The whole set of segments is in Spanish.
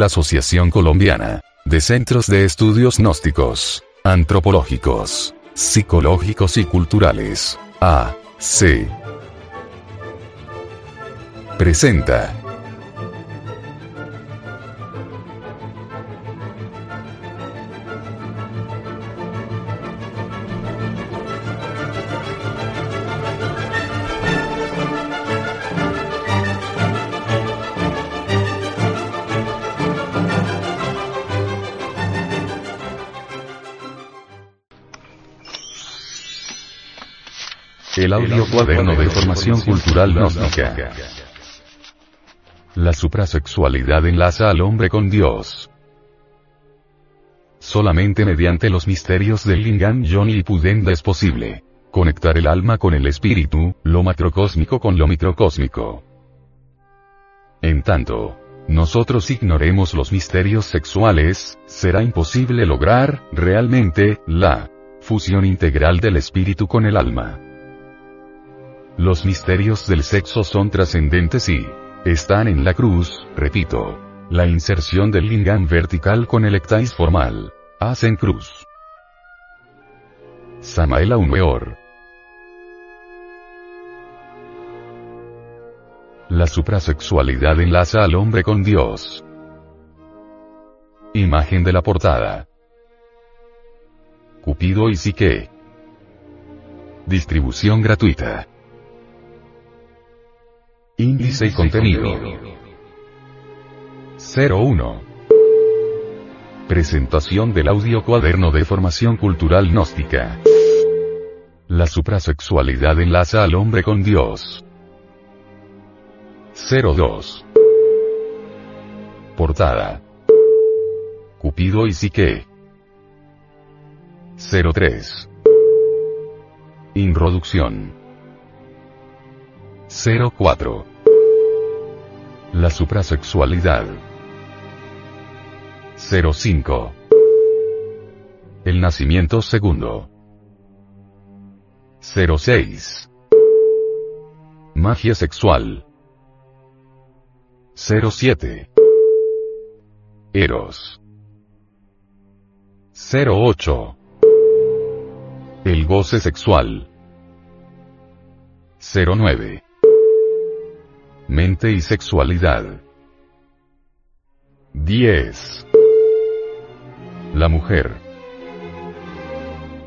la Asociación Colombiana de Centros de Estudios Gnósticos, Antropológicos, Psicológicos y Culturales, AC. Presenta. Cuaderno de formación cultural gnóstica. La suprasexualidad enlaza al hombre con Dios. Solamente mediante los misterios del Lingam Yoni y Pudenda es posible conectar el alma con el espíritu, lo macrocósmico con lo microcósmico. En tanto, nosotros ignoremos los misterios sexuales, será imposible lograr, realmente, la fusión integral del espíritu con el alma. Los misterios del sexo son trascendentes y están en la cruz, repito. La inserción del lingam vertical con el ectais formal. Hacen cruz. Samael Aumeor. La suprasexualidad enlaza al hombre con Dios. Imagen de la portada. Cupido y Psique. Distribución gratuita. Índice y contenido. 01. Presentación del audio cuaderno de formación cultural gnóstica. La suprasexualidad enlaza al hombre con Dios. 02. Portada. Cupido y Psique. 03. Introducción. 04. La suprasexualidad. 05. El nacimiento segundo. 06. Magia sexual. 07. Eros. 08. El goce sexual. 09. Mente y sexualidad. 10. La mujer.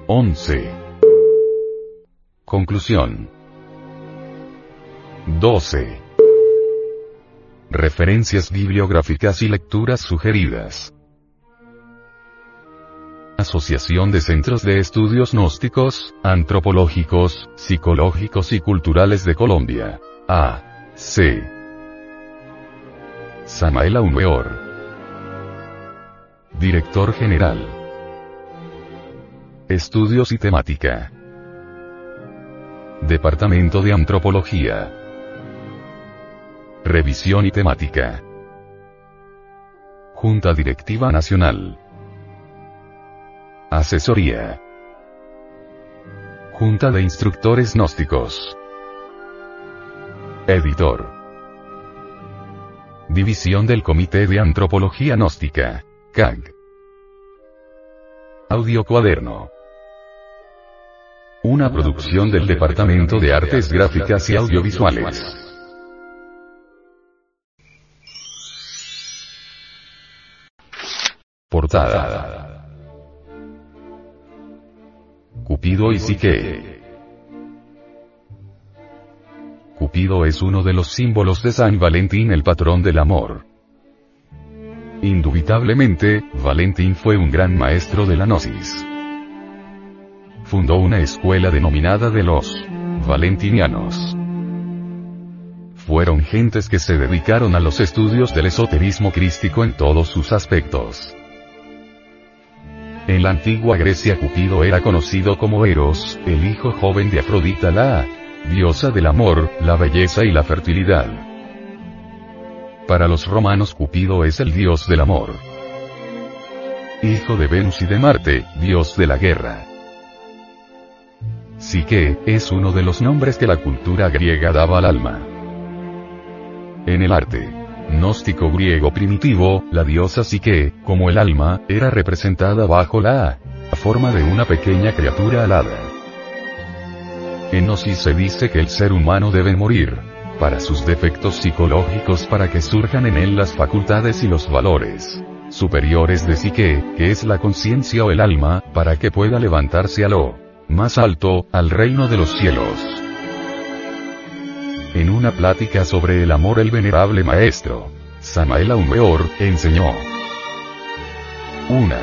11. Conclusión. 12. Referencias bibliográficas y lecturas sugeridas. Asociación de Centros de Estudios Gnósticos, Antropológicos, Psicológicos y Culturales de Colombia. A. C. Samael Aumeor. Director General. Estudios y temática. Departamento de Antropología. Revisión y temática. Junta Directiva Nacional. Asesoría. Junta de Instructores Gnósticos. Editor. División del Comité de Antropología Gnóstica. CAG. Audio Cuaderno. Una producción del Departamento de Artes Gráficas y Audiovisuales. Portada. Cupido y Psique. Cupido es uno de los símbolos de San Valentín, el patrón del amor. Indubitablemente, Valentín fue un gran maestro de la gnosis. Fundó una escuela denominada de los valentinianos. Fueron gentes que se dedicaron a los estudios del esoterismo crístico en todos sus aspectos. En la antigua Grecia Cupido era conocido como Eros, el hijo joven de Afrodita la diosa del amor, la belleza y la fertilidad. Para los romanos Cupido es el dios del amor. Hijo de Venus y de Marte, dios de la guerra. Psique, es uno de los nombres que la cultura griega daba al alma. En el arte, gnóstico griego primitivo, la diosa Psique, como el alma, era representada bajo la forma de una pequeña criatura alada. En Gnosis se dice que el ser humano debe morir, para sus defectos psicológicos para que surjan en él las facultades y los valores superiores de psique, que es la conciencia o el alma, para que pueda levantarse a lo más alto, al reino de los cielos. En una plática sobre el amor el venerable maestro, Samael Aumeor, enseñó. Una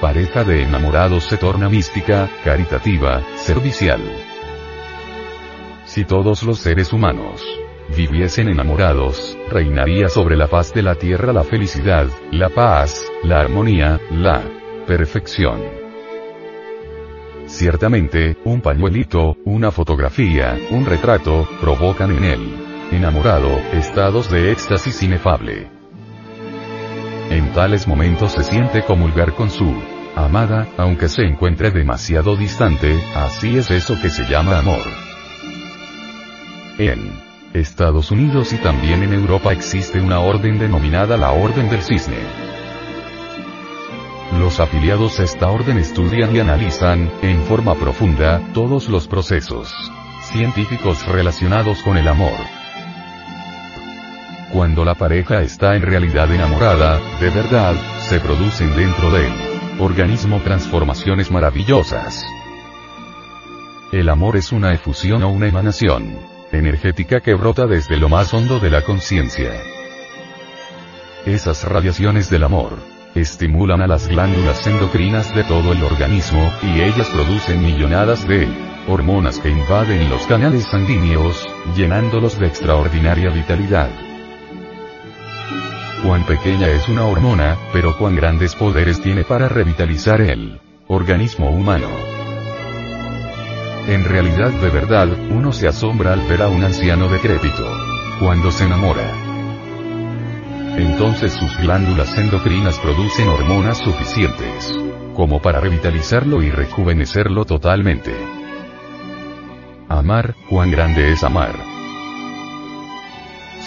pareja de enamorados se torna mística, caritativa, servicial. Si todos los seres humanos viviesen enamorados, reinaría sobre la faz de la tierra la felicidad, la paz, la armonía, la perfección. Ciertamente, un pañuelito, una fotografía, un retrato, provocan en él, enamorado, estados de éxtasis inefable. En tales momentos se siente comulgar con su amada, aunque se encuentre demasiado distante, así es eso que se llama amor. En Estados Unidos y también en Europa existe una orden denominada la Orden del Cisne. Los afiliados a esta orden estudian y analizan, en forma profunda, todos los procesos científicos relacionados con el amor. Cuando la pareja está en realidad enamorada, de verdad, se producen dentro del organismo transformaciones maravillosas. El amor es una efusión o una emanación energética que brota desde lo más hondo de la conciencia. Esas radiaciones del amor estimulan a las glándulas endocrinas de todo el organismo, y ellas producen millonadas de hormonas que invaden los canales sanguíneos, llenándolos de extraordinaria vitalidad. Cuán pequeña es una hormona, pero cuán grandes poderes tiene para revitalizar el organismo humano. En realidad de verdad, uno se asombra al ver a un anciano decrépito. Cuando se enamora. Entonces sus glándulas endocrinas producen hormonas suficientes. Como para revitalizarlo y rejuvenecerlo totalmente. Amar, cuán grande es amar.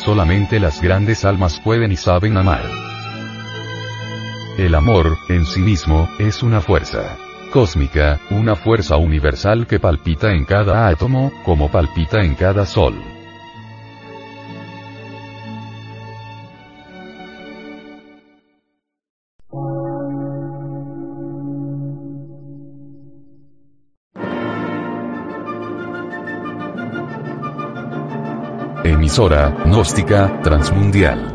Solamente las grandes almas pueden y saben amar. El amor, en sí mismo, es una fuerza cósmica, una fuerza universal que palpita en cada átomo, como palpita en cada sol. Emisora, gnóstica, transmundial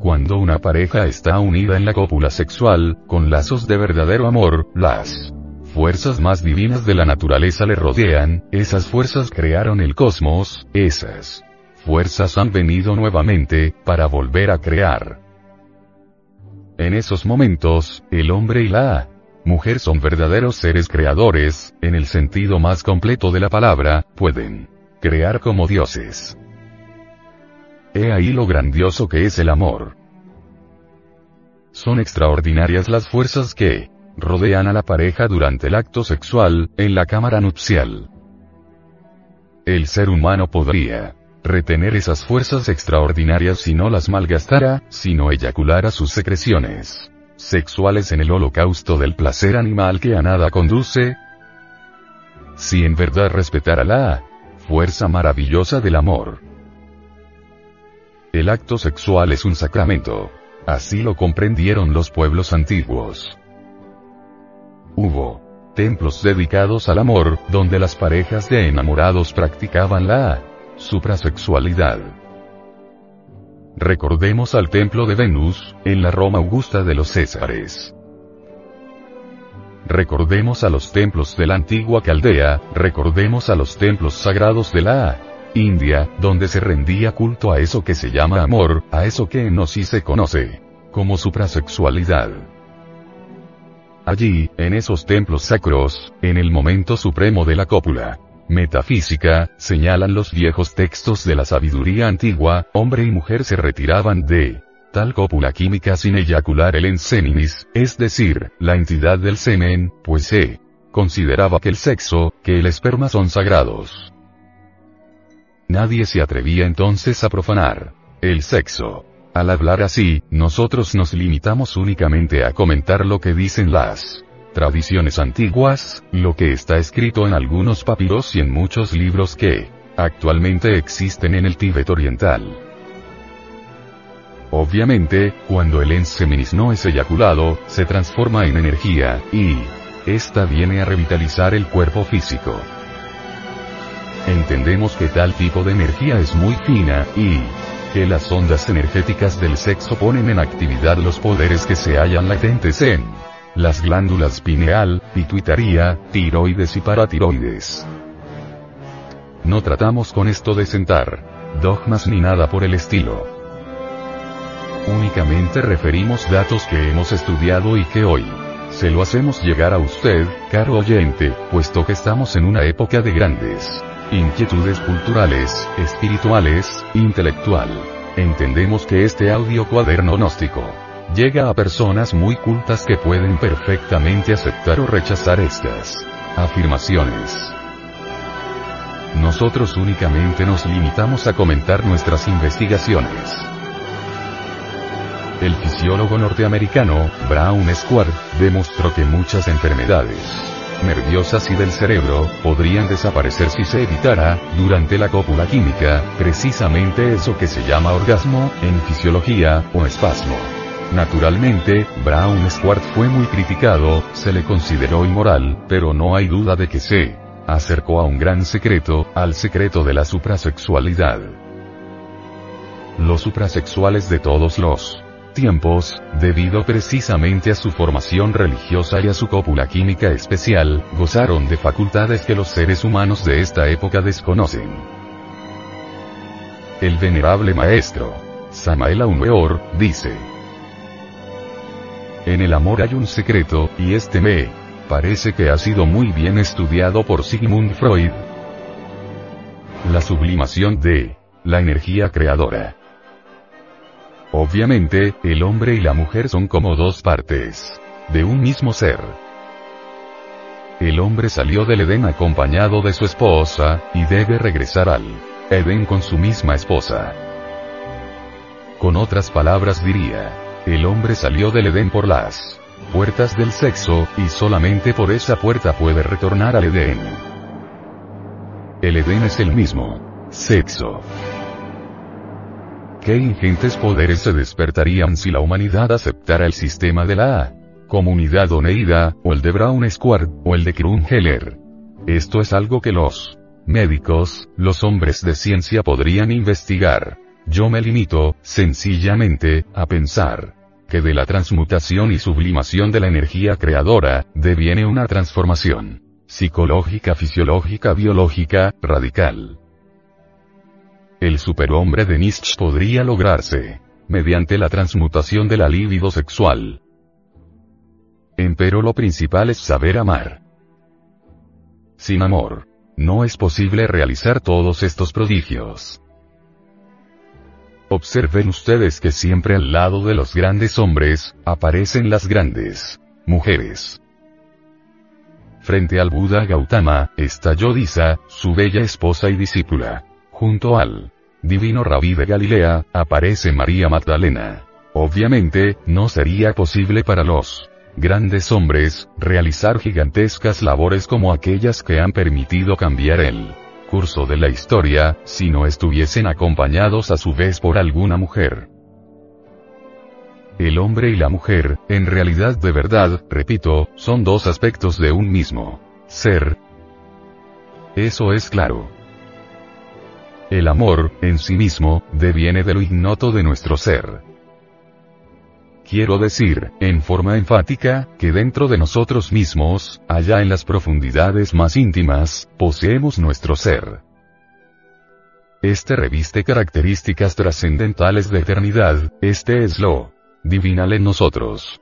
Cuando una pareja está unida en la cópula sexual, con lazos de verdadero amor, las fuerzas más divinas de la naturaleza le rodean, esas fuerzas crearon el cosmos, esas fuerzas han venido nuevamente, para volver a crear. En esos momentos, el hombre y la mujer son verdaderos seres creadores, en el sentido más completo de la palabra, pueden crear como dioses. He ahí lo grandioso que es el amor. Son extraordinarias las fuerzas que rodean a la pareja durante el acto sexual, en la cámara nupcial. El ser humano podría retener esas fuerzas extraordinarias si no las malgastara, si no eyaculara sus secreciones sexuales en el holocausto del placer animal que a nada conduce, si en verdad respetara la fuerza maravillosa del amor. El acto sexual es un sacramento. Así lo comprendieron los pueblos antiguos. Hubo templos dedicados al amor, donde las parejas de enamorados practicaban la suprasexualidad. Recordemos al templo de Venus, en la Roma Augusta de los Césares. Recordemos a los templos de la antigua Caldea, recordemos a los templos sagrados de la India, donde se rendía culto a eso que se llama amor, a eso que en sí se conoce como suprasexualidad. Allí, en esos templos sacros, en el momento supremo de la cópula, metafísica, señalan los viejos textos de la sabiduría antigua, hombre y mujer se retiraban de cópula química sin eyacular el enseninis, es decir, la entidad del semen, pues se consideraba que el sexo, que el esperma son sagrados. Nadie se atrevía entonces a profanar el sexo. Al hablar así, nosotros nos limitamos únicamente a comentar lo que dicen las tradiciones antiguas, lo que está escrito en algunos papiros y en muchos libros que actualmente existen en el Tíbet oriental. Obviamente, cuando el enseminis no es eyaculado, se transforma en energía, y esta viene a revitalizar el cuerpo físico. Entendemos que tal tipo de energía es muy fina, y que las ondas energéticas del sexo ponen en actividad los poderes que se hallan latentes en las glándulas pineal, pituitaria, tiroides y paratiroides. No tratamos con esto de sentar dogmas ni nada por el estilo. Únicamente referimos datos que hemos estudiado y que hoy se lo hacemos llegar a usted, caro oyente, puesto que estamos en una época de grandes inquietudes culturales, espirituales, intelectual. Entendemos que este audio cuaderno gnóstico llega a personas muy cultas que pueden perfectamente aceptar o rechazar estas afirmaciones. Nosotros únicamente nos limitamos a comentar nuestras investigaciones. El fisiólogo norteamericano, Brown Square, demostró que muchas enfermedades nerviosas y del cerebro, podrían desaparecer si se evitara, durante la cópula química, precisamente eso que se llama orgasmo, en fisiología, o espasmo. Naturalmente, Brown Squart fue muy criticado, se le consideró inmoral, pero no hay duda de que se acercó a un gran secreto, al secreto de la suprasexualidad. Los suprasexuales de todos los tiempos, debido precisamente a su formación religiosa y a su cópula química especial, gozaron de facultades que los seres humanos de esta época desconocen. El venerable maestro, Samael Weor, dice, En el amor hay un secreto, y este me parece que ha sido muy bien estudiado por Sigmund Freud. La sublimación de la energía creadora. Obviamente, el hombre y la mujer son como dos partes de un mismo ser. El hombre salió del Edén acompañado de su esposa, y debe regresar al Edén con su misma esposa. Con otras palabras diría, el hombre salió del Edén por las puertas del sexo, y solamente por esa puerta puede retornar al Edén. El Edén es el mismo sexo. Qué ingentes poderes se despertarían si la humanidad aceptara el sistema de la comunidad Oneida, o el de Brown Square, o el de Krungeller. Esto es algo que los médicos, los hombres de ciencia podrían investigar. Yo me limito, sencillamente, a pensar que de la transmutación y sublimación de la energía creadora, deviene una transformación psicológica, fisiológica, biológica, radical. El superhombre de Nietzsche podría lograrse mediante la transmutación de la libido sexual. Empero lo principal es saber amar. Sin amor, no es posible realizar todos estos prodigios. Observen ustedes que siempre al lado de los grandes hombres, aparecen las grandes mujeres. Frente al Buda Gautama, está Yodisa, su bella esposa y discípula. Junto al divino rabí de Galilea, aparece María Magdalena. Obviamente, no sería posible para los grandes hombres, realizar gigantescas labores como aquellas que han permitido cambiar el curso de la historia, si no estuviesen acompañados a su vez por alguna mujer. El hombre y la mujer, en realidad de verdad, repito, son dos aspectos de un mismo ser. Eso es claro. El amor, en sí mismo, deviene de lo ignoto de nuestro ser. Quiero decir, en forma enfática, que dentro de nosotros mismos, allá en las profundidades más íntimas, poseemos nuestro ser. Este reviste características trascendentales de eternidad, este es lo divinal en nosotros.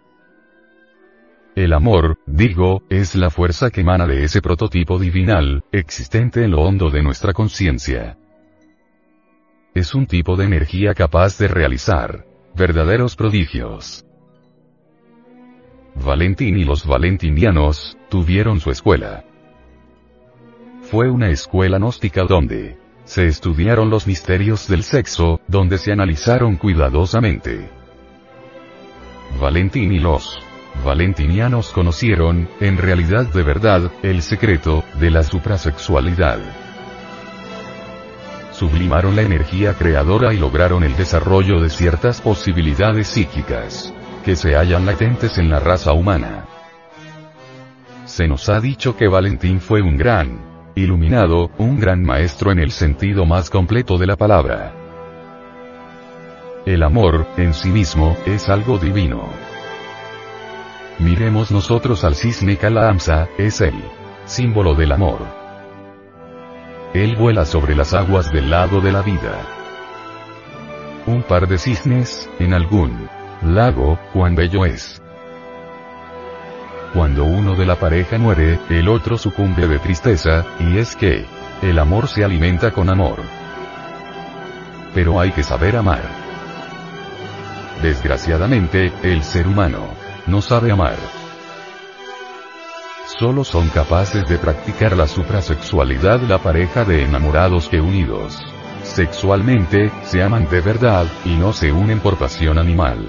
El amor, digo, es la fuerza que emana de ese prototipo divinal, existente en lo hondo de nuestra conciencia es un tipo de energía capaz de realizar verdaderos prodigios. Valentín y los valentinianos tuvieron su escuela. Fue una escuela gnóstica donde se estudiaron los misterios del sexo, donde se analizaron cuidadosamente. Valentín y los valentinianos conocieron, en realidad de verdad, el secreto de la suprasexualidad sublimaron la energía creadora y lograron el desarrollo de ciertas posibilidades psíquicas que se hallan latentes en la raza humana. Se nos ha dicho que Valentín fue un gran iluminado, un gran maestro en el sentido más completo de la palabra. El amor, en sí mismo, es algo divino. Miremos nosotros al cisne Calamsa, es el símbolo del amor. Él vuela sobre las aguas del lado de la vida. Un par de cisnes, en algún lago, cuán bello es. Cuando uno de la pareja muere, el otro sucumbe de tristeza, y es que, el amor se alimenta con amor. Pero hay que saber amar. Desgraciadamente, el ser humano no sabe amar solo son capaces de practicar la suprasexualidad la pareja de enamorados que unidos sexualmente, se aman de verdad, y no se unen por pasión animal.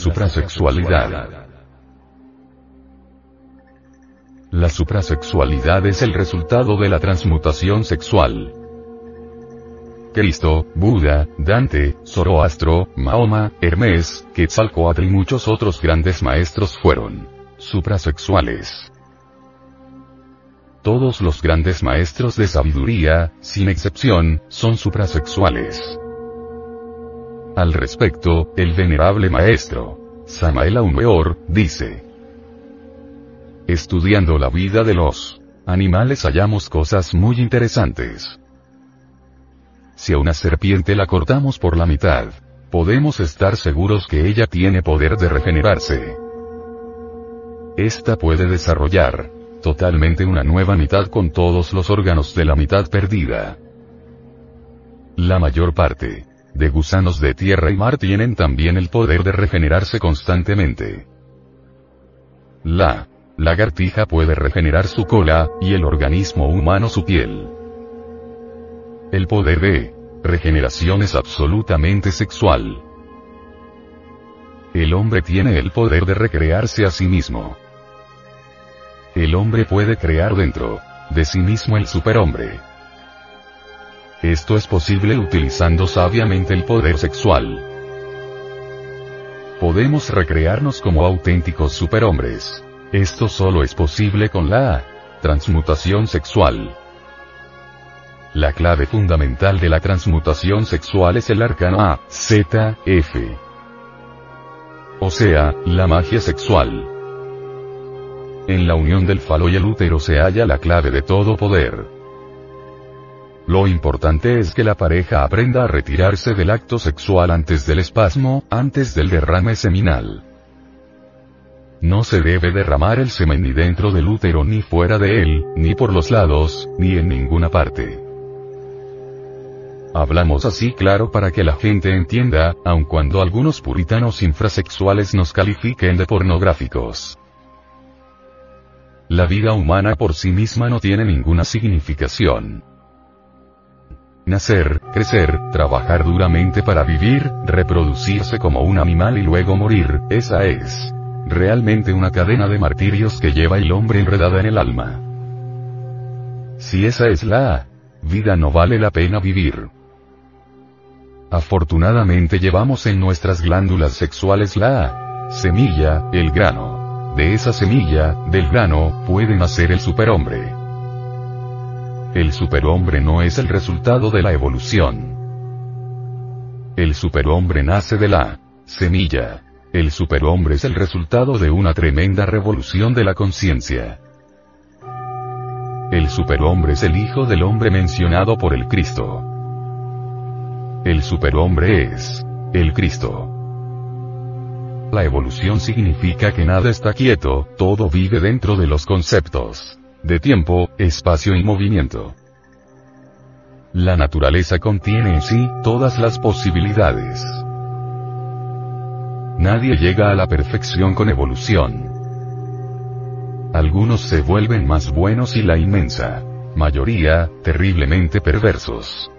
Suprasexualidad. La suprasexualidad es el resultado de la transmutación sexual. Cristo, Buda, Dante, Zoroastro, Mahoma, Hermes, Quetzalcoatl y muchos otros grandes maestros fueron suprasexuales. Todos los grandes maestros de sabiduría, sin excepción, son suprasexuales. Al respecto, el venerable maestro, Samael Aumeor, dice, Estudiando la vida de los animales hallamos cosas muy interesantes. Si a una serpiente la cortamos por la mitad, podemos estar seguros que ella tiene poder de regenerarse. Esta puede desarrollar totalmente una nueva mitad con todos los órganos de la mitad perdida. La mayor parte de gusanos de tierra y mar tienen también el poder de regenerarse constantemente. La lagartija puede regenerar su cola, y el organismo humano su piel. El poder de regeneración es absolutamente sexual. El hombre tiene el poder de recrearse a sí mismo. El hombre puede crear dentro de sí mismo el superhombre. Esto es posible utilizando sabiamente el poder sexual. Podemos recrearnos como auténticos superhombres. Esto solo es posible con la transmutación sexual. La clave fundamental de la transmutación sexual es el arcano A, Z, F. O sea, la magia sexual. En la unión del falo y el útero se halla la clave de todo poder. Lo importante es que la pareja aprenda a retirarse del acto sexual antes del espasmo, antes del derrame seminal. No se debe derramar el semen ni dentro del útero ni fuera de él, ni por los lados, ni en ninguna parte. Hablamos así claro para que la gente entienda, aun cuando algunos puritanos infrasexuales nos califiquen de pornográficos. La vida humana por sí misma no tiene ninguna significación. Nacer, crecer, trabajar duramente para vivir, reproducirse como un animal y luego morir, esa es realmente una cadena de martirios que lleva el hombre enredada en el alma. Si esa es la vida no vale la pena vivir. Afortunadamente llevamos en nuestras glándulas sexuales la semilla, el grano. De esa semilla, del grano, puede nacer el superhombre. El superhombre no es el resultado de la evolución. El superhombre nace de la semilla. El superhombre es el resultado de una tremenda revolución de la conciencia. El superhombre es el hijo del hombre mencionado por el Cristo. El superhombre es el Cristo. La evolución significa que nada está quieto, todo vive dentro de los conceptos de tiempo, espacio y movimiento. La naturaleza contiene en sí todas las posibilidades. Nadie llega a la perfección con evolución. Algunos se vuelven más buenos y la inmensa mayoría, terriblemente perversos.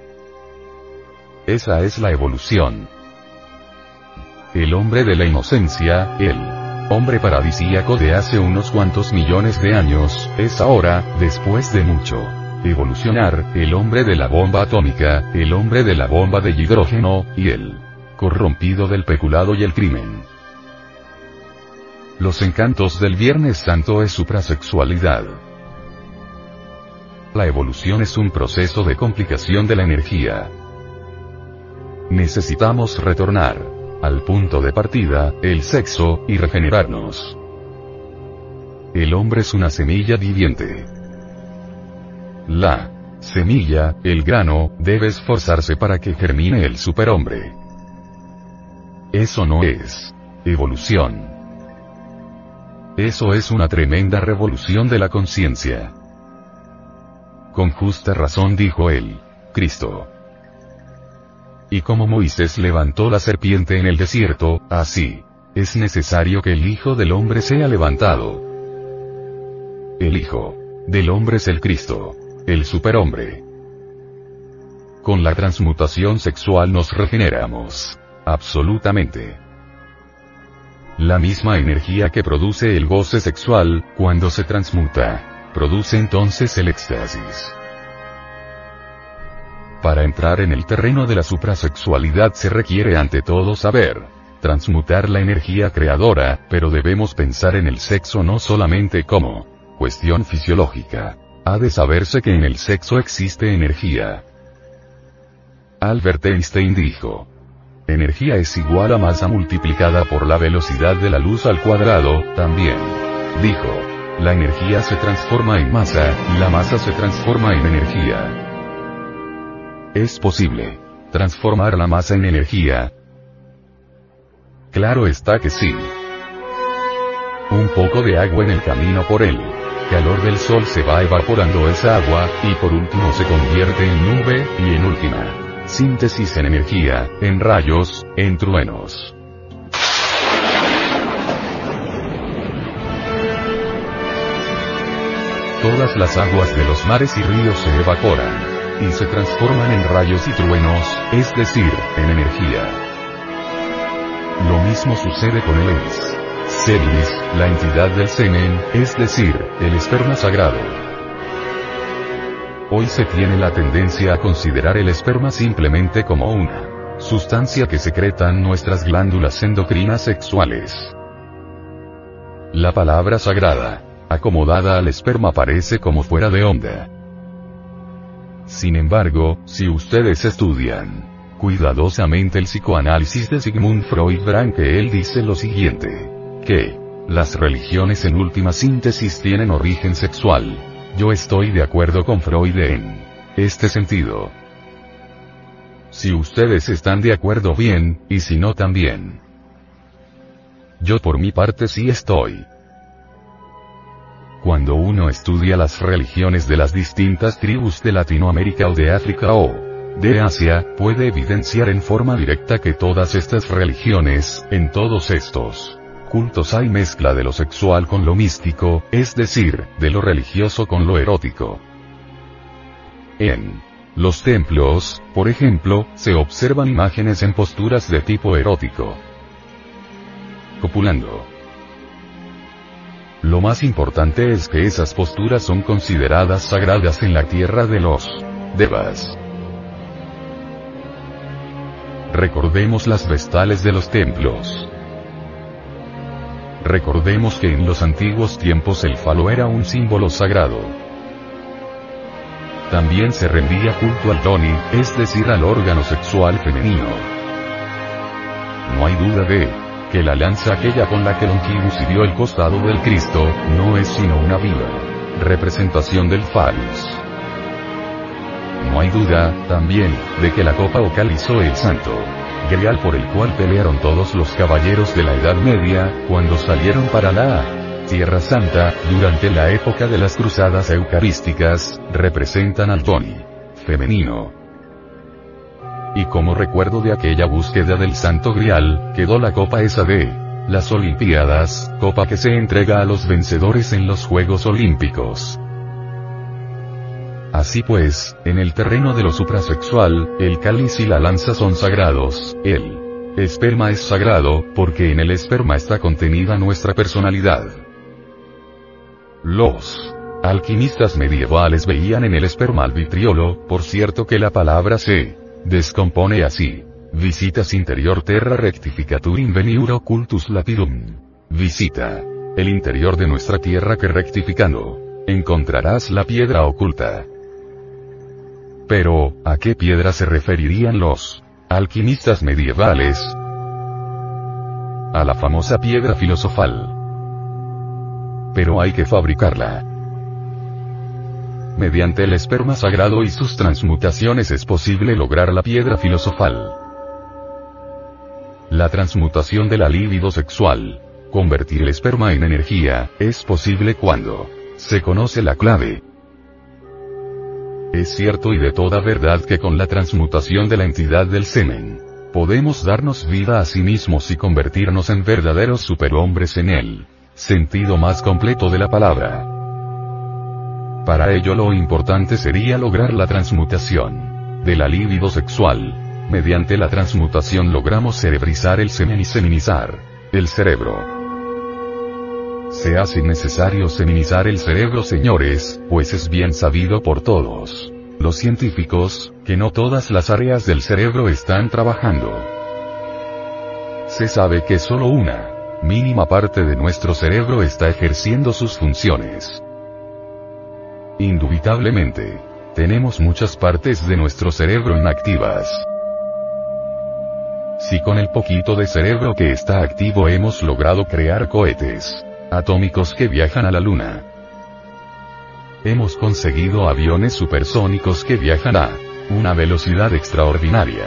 Esa es la evolución. El hombre de la inocencia, el hombre paradisíaco de hace unos cuantos millones de años, es ahora, después de mucho evolucionar, el hombre de la bomba atómica, el hombre de la bomba de hidrógeno, y el corrompido del peculado y el crimen. Los encantos del Viernes Santo es suprasexualidad. La evolución es un proceso de complicación de la energía. Necesitamos retornar al punto de partida, el sexo, y regenerarnos. El hombre es una semilla viviente. La semilla, el grano, debe esforzarse para que germine el superhombre. Eso no es evolución. Eso es una tremenda revolución de la conciencia. Con justa razón dijo él, Cristo. Y como Moisés levantó la serpiente en el desierto, así, es necesario que el Hijo del Hombre sea levantado. El Hijo del Hombre es el Cristo, el superhombre. Con la transmutación sexual nos regeneramos. Absolutamente. La misma energía que produce el goce sexual, cuando se transmuta, produce entonces el éxtasis. Para entrar en el terreno de la suprasexualidad se requiere ante todo saber transmutar la energía creadora, pero debemos pensar en el sexo no solamente como cuestión fisiológica. Ha de saberse que en el sexo existe energía. Albert Einstein dijo, energía es igual a masa multiplicada por la velocidad de la luz al cuadrado, también. Dijo, la energía se transforma en masa, y la masa se transforma en energía. ¿Es posible transformar la masa en energía? Claro está que sí. Un poco de agua en el camino por él calor del sol se va evaporando esa agua, y por último se convierte en nube, y en última síntesis en energía, en rayos, en truenos. Todas las aguas de los mares y ríos se evaporan y se transforman en rayos y truenos, es decir, en energía. Lo mismo sucede con el ENS. Seris, la entidad del semen, es decir, el esperma sagrado. Hoy se tiene la tendencia a considerar el esperma simplemente como una sustancia que secretan nuestras glándulas endocrinas sexuales. La palabra sagrada, acomodada al esperma parece como fuera de onda. Sin embargo, si ustedes estudian cuidadosamente el psicoanálisis de Sigmund Freud verán que él dice lo siguiente, que las religiones en última síntesis tienen origen sexual. Yo estoy de acuerdo con Freud en este sentido. Si ustedes están de acuerdo bien, y si no también. Yo por mi parte sí estoy. Cuando uno estudia las religiones de las distintas tribus de Latinoamérica o de África o de Asia, puede evidenciar en forma directa que todas estas religiones, en todos estos cultos hay mezcla de lo sexual con lo místico, es decir, de lo religioso con lo erótico. En los templos, por ejemplo, se observan imágenes en posturas de tipo erótico. Copulando. Lo más importante es que esas posturas son consideradas sagradas en la tierra de los devas. Recordemos las vestales de los templos. Recordemos que en los antiguos tiempos el falo era un símbolo sagrado. También se rendía culto al toni, es decir al órgano sexual femenino. No hay duda de que la lanza aquella con la que Longinus hirió el costado del Cristo, no es sino una viva representación del Phallus. No hay duda, también, de que la copa ocalizó el santo grial por el cual pelearon todos los caballeros de la Edad Media, cuando salieron para la Tierra Santa, durante la época de las cruzadas eucarísticas, representan al Tony femenino, y como recuerdo de aquella búsqueda del Santo Grial, quedó la copa esa de las Olimpiadas, copa que se entrega a los vencedores en los Juegos Olímpicos. Así pues, en el terreno de lo suprasexual, el cáliz y la lanza son sagrados, el esperma es sagrado, porque en el esperma está contenida nuestra personalidad. Los alquimistas medievales veían en el esperma al vitriolo, por cierto que la palabra se Descompone así. Visitas interior terra rectificatur inveniur occultus lapidum. Visita el interior de nuestra tierra que rectificando, encontrarás la piedra oculta. Pero, ¿a qué piedra se referirían los alquimistas medievales? A la famosa piedra filosofal. Pero hay que fabricarla. Mediante el esperma sagrado y sus transmutaciones es posible lograr la piedra filosofal. La transmutación de la libido sexual, convertir el esperma en energía, es posible cuando se conoce la clave. Es cierto y de toda verdad que con la transmutación de la entidad del semen, podemos darnos vida a sí mismos y convertirnos en verdaderos superhombres en el sentido más completo de la palabra. Para ello lo importante sería lograr la transmutación de la libido sexual. Mediante la transmutación logramos cerebrizar el semen y seminizar el cerebro. Se hace necesario seminizar el cerebro, señores, pues es bien sabido por todos los científicos, que no todas las áreas del cerebro están trabajando. Se sabe que solo una mínima parte de nuestro cerebro está ejerciendo sus funciones. Indubitablemente, tenemos muchas partes de nuestro cerebro inactivas. Si con el poquito de cerebro que está activo hemos logrado crear cohetes atómicos que viajan a la luna, hemos conseguido aviones supersónicos que viajan a una velocidad extraordinaria.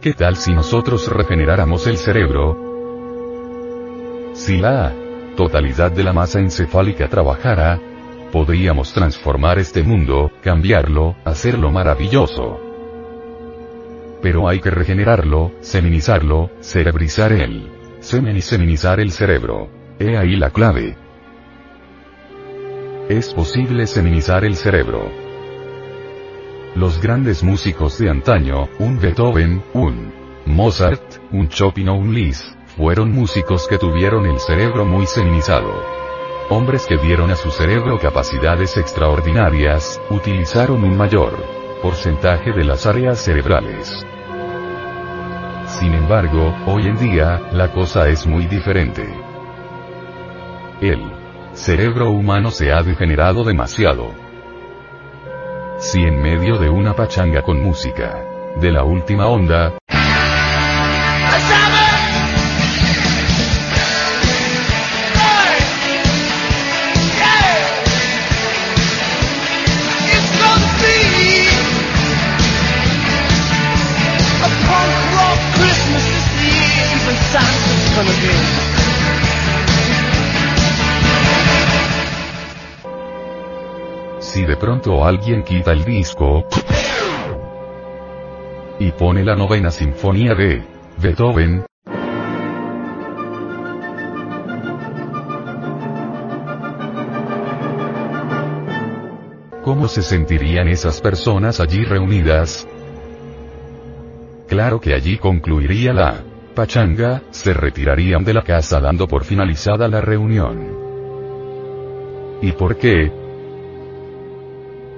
¿Qué tal si nosotros regeneráramos el cerebro? Si la totalidad de la masa encefálica trabajara, podríamos transformar este mundo, cambiarlo, hacerlo maravilloso. Pero hay que regenerarlo, seminizarlo, cerebrizar el semen y seminizar el cerebro. He ahí la clave. Es posible seminizar el cerebro. Los grandes músicos de antaño, un Beethoven, un Mozart, un Chopin o un Liszt, fueron músicos que tuvieron el cerebro muy seminizado. Hombres que dieron a su cerebro capacidades extraordinarias, utilizaron un mayor porcentaje de las áreas cerebrales. Sin embargo, hoy en día, la cosa es muy diferente. El cerebro humano se ha degenerado demasiado. Si en medio de una pachanga con música de la última onda, Si de pronto alguien quita el disco y pone la novena sinfonía de Beethoven, ¿Cómo se sentirían esas personas allí reunidas? Claro que allí concluiría la pachanga, se retirarían de la casa dando por finalizada la reunión. ¿Y por qué?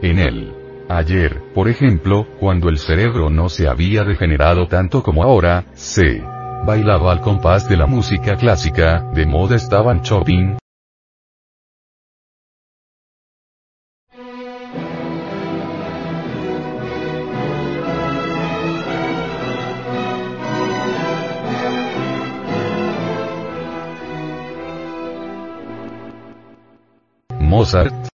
En él. Ayer, por ejemplo, cuando el cerebro no se había degenerado tanto como ahora, se bailaba al compás de la música clásica, de moda estaban Chopin, Mozart,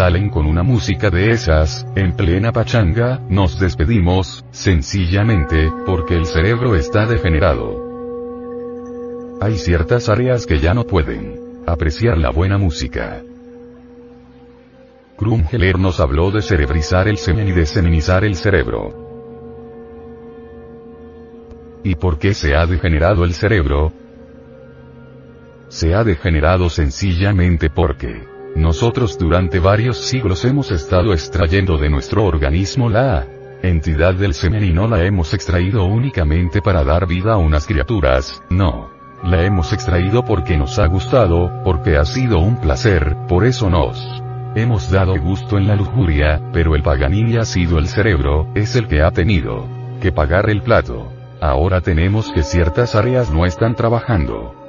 salen con una música de esas, en plena pachanga, nos despedimos, sencillamente, porque el cerebro está degenerado. Hay ciertas áreas que ya no pueden apreciar la buena música. Krumheller nos habló de cerebrizar el semen y de seminizar el cerebro. ¿Y por qué se ha degenerado el cerebro? Se ha degenerado sencillamente porque nosotros durante varios siglos hemos estado extrayendo de nuestro organismo la entidad del semen y no la hemos extraído únicamente para dar vida a unas criaturas, no. La hemos extraído porque nos ha gustado, porque ha sido un placer, por eso nos hemos dado gusto en la lujuria, pero el Paganini ha sido el cerebro, es el que ha tenido que pagar el plato. Ahora tenemos que ciertas áreas no están trabajando.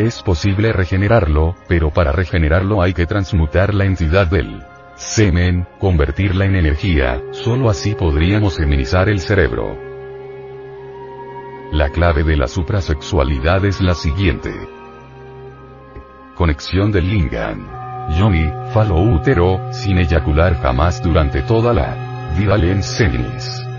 Es posible regenerarlo, pero para regenerarlo hay que transmutar la entidad del semen, convertirla en energía, solo así podríamos feminizar el cerebro. La clave de la suprasexualidad es la siguiente. Conexión del Lingan. Yoni, falo útero, sin eyacular jamás durante toda la vida en seminis.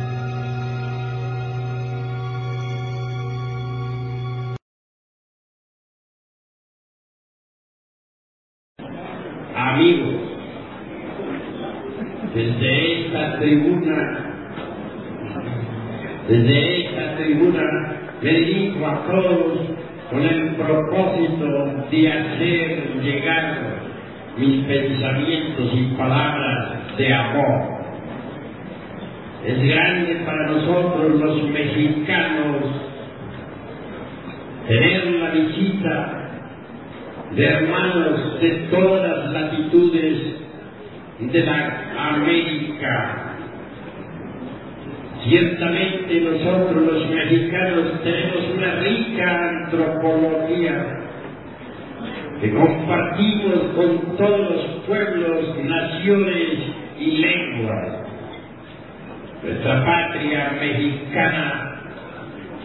Todos con el propósito de hacer llegar mis pensamientos y palabras de amor. Es grande para nosotros los mexicanos tener la visita de hermanos de todas las latitudes de la América. Ciertamente nosotros los mexicanos tenemos una rica antropología que compartimos con todos los pueblos, naciones y lenguas. Nuestra patria mexicana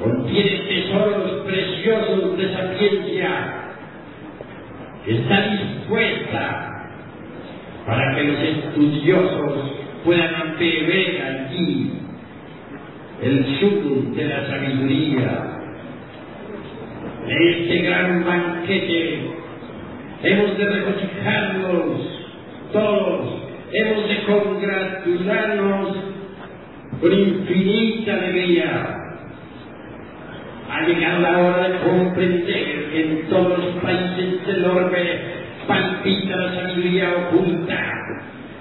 contiene tesoros preciosos de sapiencia que está dispuesta para que los estudiosos puedan beber aquí el sur de la sabiduría. En este gran banquete hemos de regocijarnos todos, hemos de congratularnos con infinita alegría. Ha llegado la hora de comprender que en todos los países del orbe palpita la sabiduría oculta.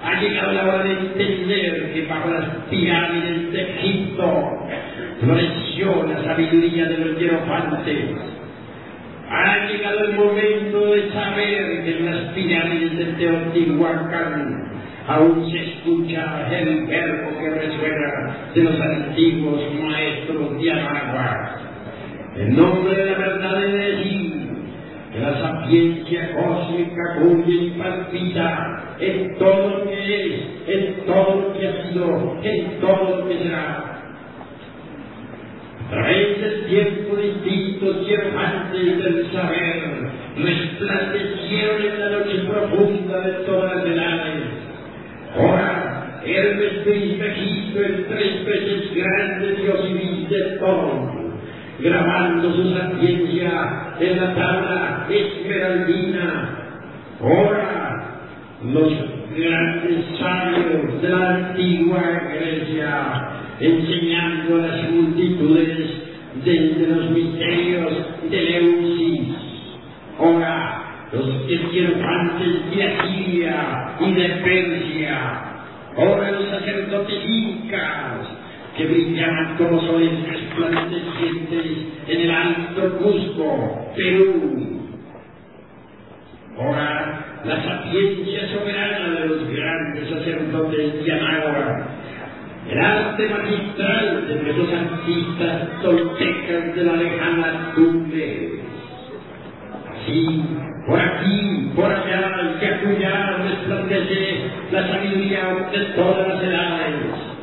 Ha llegado la hora de entender que bajo las pirámides de Egipto floreció la sabiduría de los hierofantes. Ha llegado el momento de saber que en las pirámides de Teotihuacán aún se escucha el verbo que resuena de los antiguos maestros de Anagua. En nombre de la verdad de decir la sapiencia cósmica cuya palpita en todo lo que es, en todo lo que ha sido, en todo lo que será. Través del tiempo distintos diamantes del saber resplandecieron en la noche profunda de todas las edades. Ahora, Hermes Trismegisto, el tres veces grande Dios y todo grabando su sapiencia en la tabla esmeraldina. Ahora, los grandes sabios de la antigua Grecia, enseñando a las multitudes desde los misterios de Leusis. Ahora, los esquirofantes de Asiria y de Persia. Ahora los sacerdotes incas, que brillaban como soles resplandecientes en el alto Cusco, Perú. Ahora, la sapiencia soberana de los grandes sacerdotes de Anáhuac, el arte magistral de nuestros artistas toltecas de la lejana Tumbes. Así, por aquí, por allá, que acullá resplandece la sabiduría de todas las edades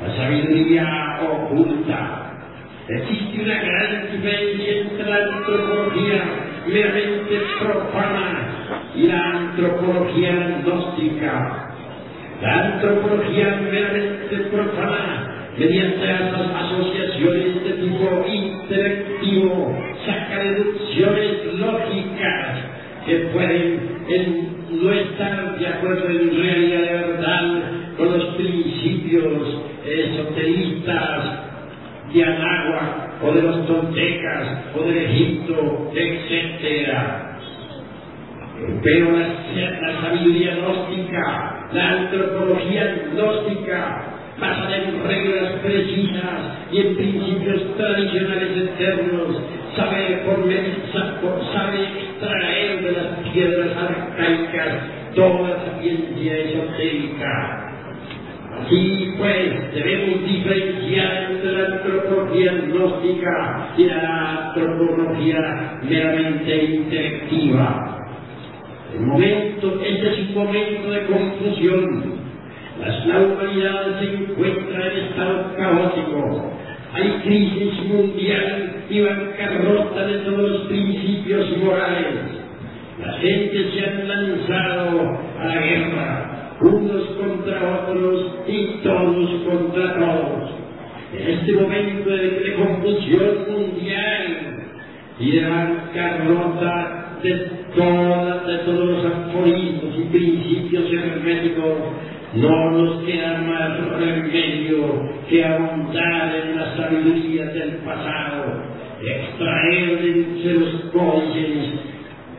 la sabiduría oculta. Existe una gran diferencia entre la antropología meramente profana y la antropología gnóstica. La antropología meramente profana, mediante las asociaciones de tipo intelectivo, saca deducciones lógicas que pueden no estar de acuerdo en realidad de verdad con los principios esoteristas de Anagua o de los toltecas o del Egipto, etc. Pero la, la sabiduría gnóstica, la antropología gnóstica, basada en reglas precisas y en principios tradicionales eternos, sabe, por, sabe extraer de las piedras arcaicas toda sapiencia esotérica Así pues, debemos diferenciar entre la antropología gnóstica y la antropología meramente intelectiva. El momento, este es un momento de confusión. La humanidad se encuentra en estado caótico. Hay crisis mundial y bancarrota de todos los principios morales. La gente se ha lanzado a la guerra unos contra otros y todos contra todos. En este momento de, confusión mundial y de bancarrota de, de todos los aforismos y principios herméticos, no nos queda más remedio que ahondar en la sabiduría del pasado, extraer de los códices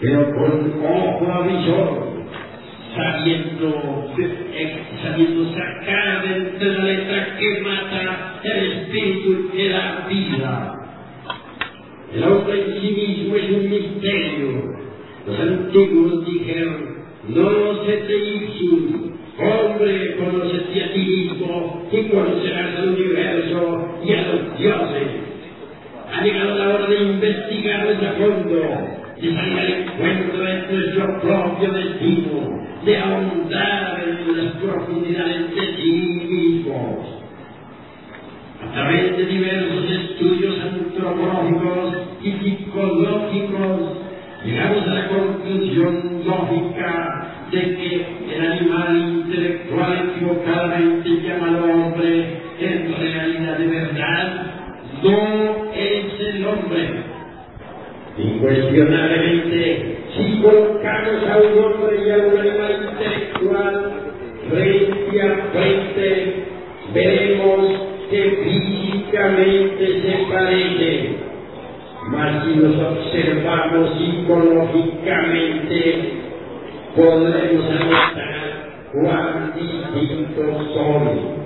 pero con ojo avisor, sabiendo, sabiendo sacar de la letra que mata el espíritu que da vida. El hombre en sí mismo es un misterio. Los antiguos dijeron, no se te ipsum, hombre, conocete a ti mismo y conocerás al universo y a los dioses. Ha llegado la hora de investigar a fondo salir al encuentro de nuestro propio destino, de ahondar en las profundidades de sí mismos. A través de diversos estudios antropológicos y psicológicos, llegamos a la conclusión lógica de que el animal intelectual equivocadamente llamado hombre, en realidad de verdad, no es el hombre Incuestionablemente, si colocamos a un hombre y a un animal intelectual frente a frente, veremos que físicamente se parecen. Mas si los observamos psicológicamente, podremos notar cuán son.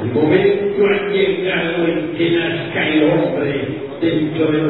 El momento ha llegado en que nazca el hombre dentro de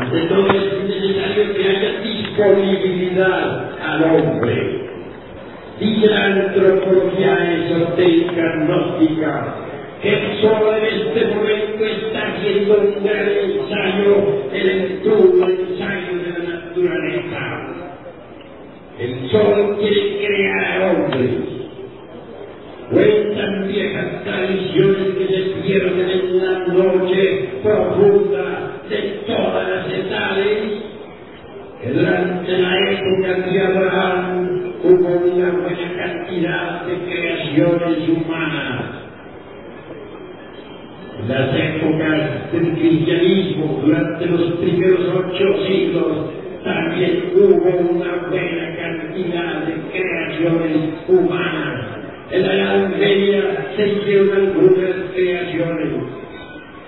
Ante todo es necesario que haya disponibilidad al hombre. Dice la antropología esotérica gnóstica que solo en este momento está haciendo un gran ensayo, el todo ensayo de la naturaleza. El sol quiere crear hombres. Cuentan viejas tradiciones que se pierden en la noche profunda de todas las edades, que durante la época de Abraham hubo una buena cantidad de creaciones humanas. Las épocas del cristianismo, durante los primeros ocho siglos, también hubo una buena cantidad de creaciones humanas. En la Edad Media se hicieron algunas creaciones.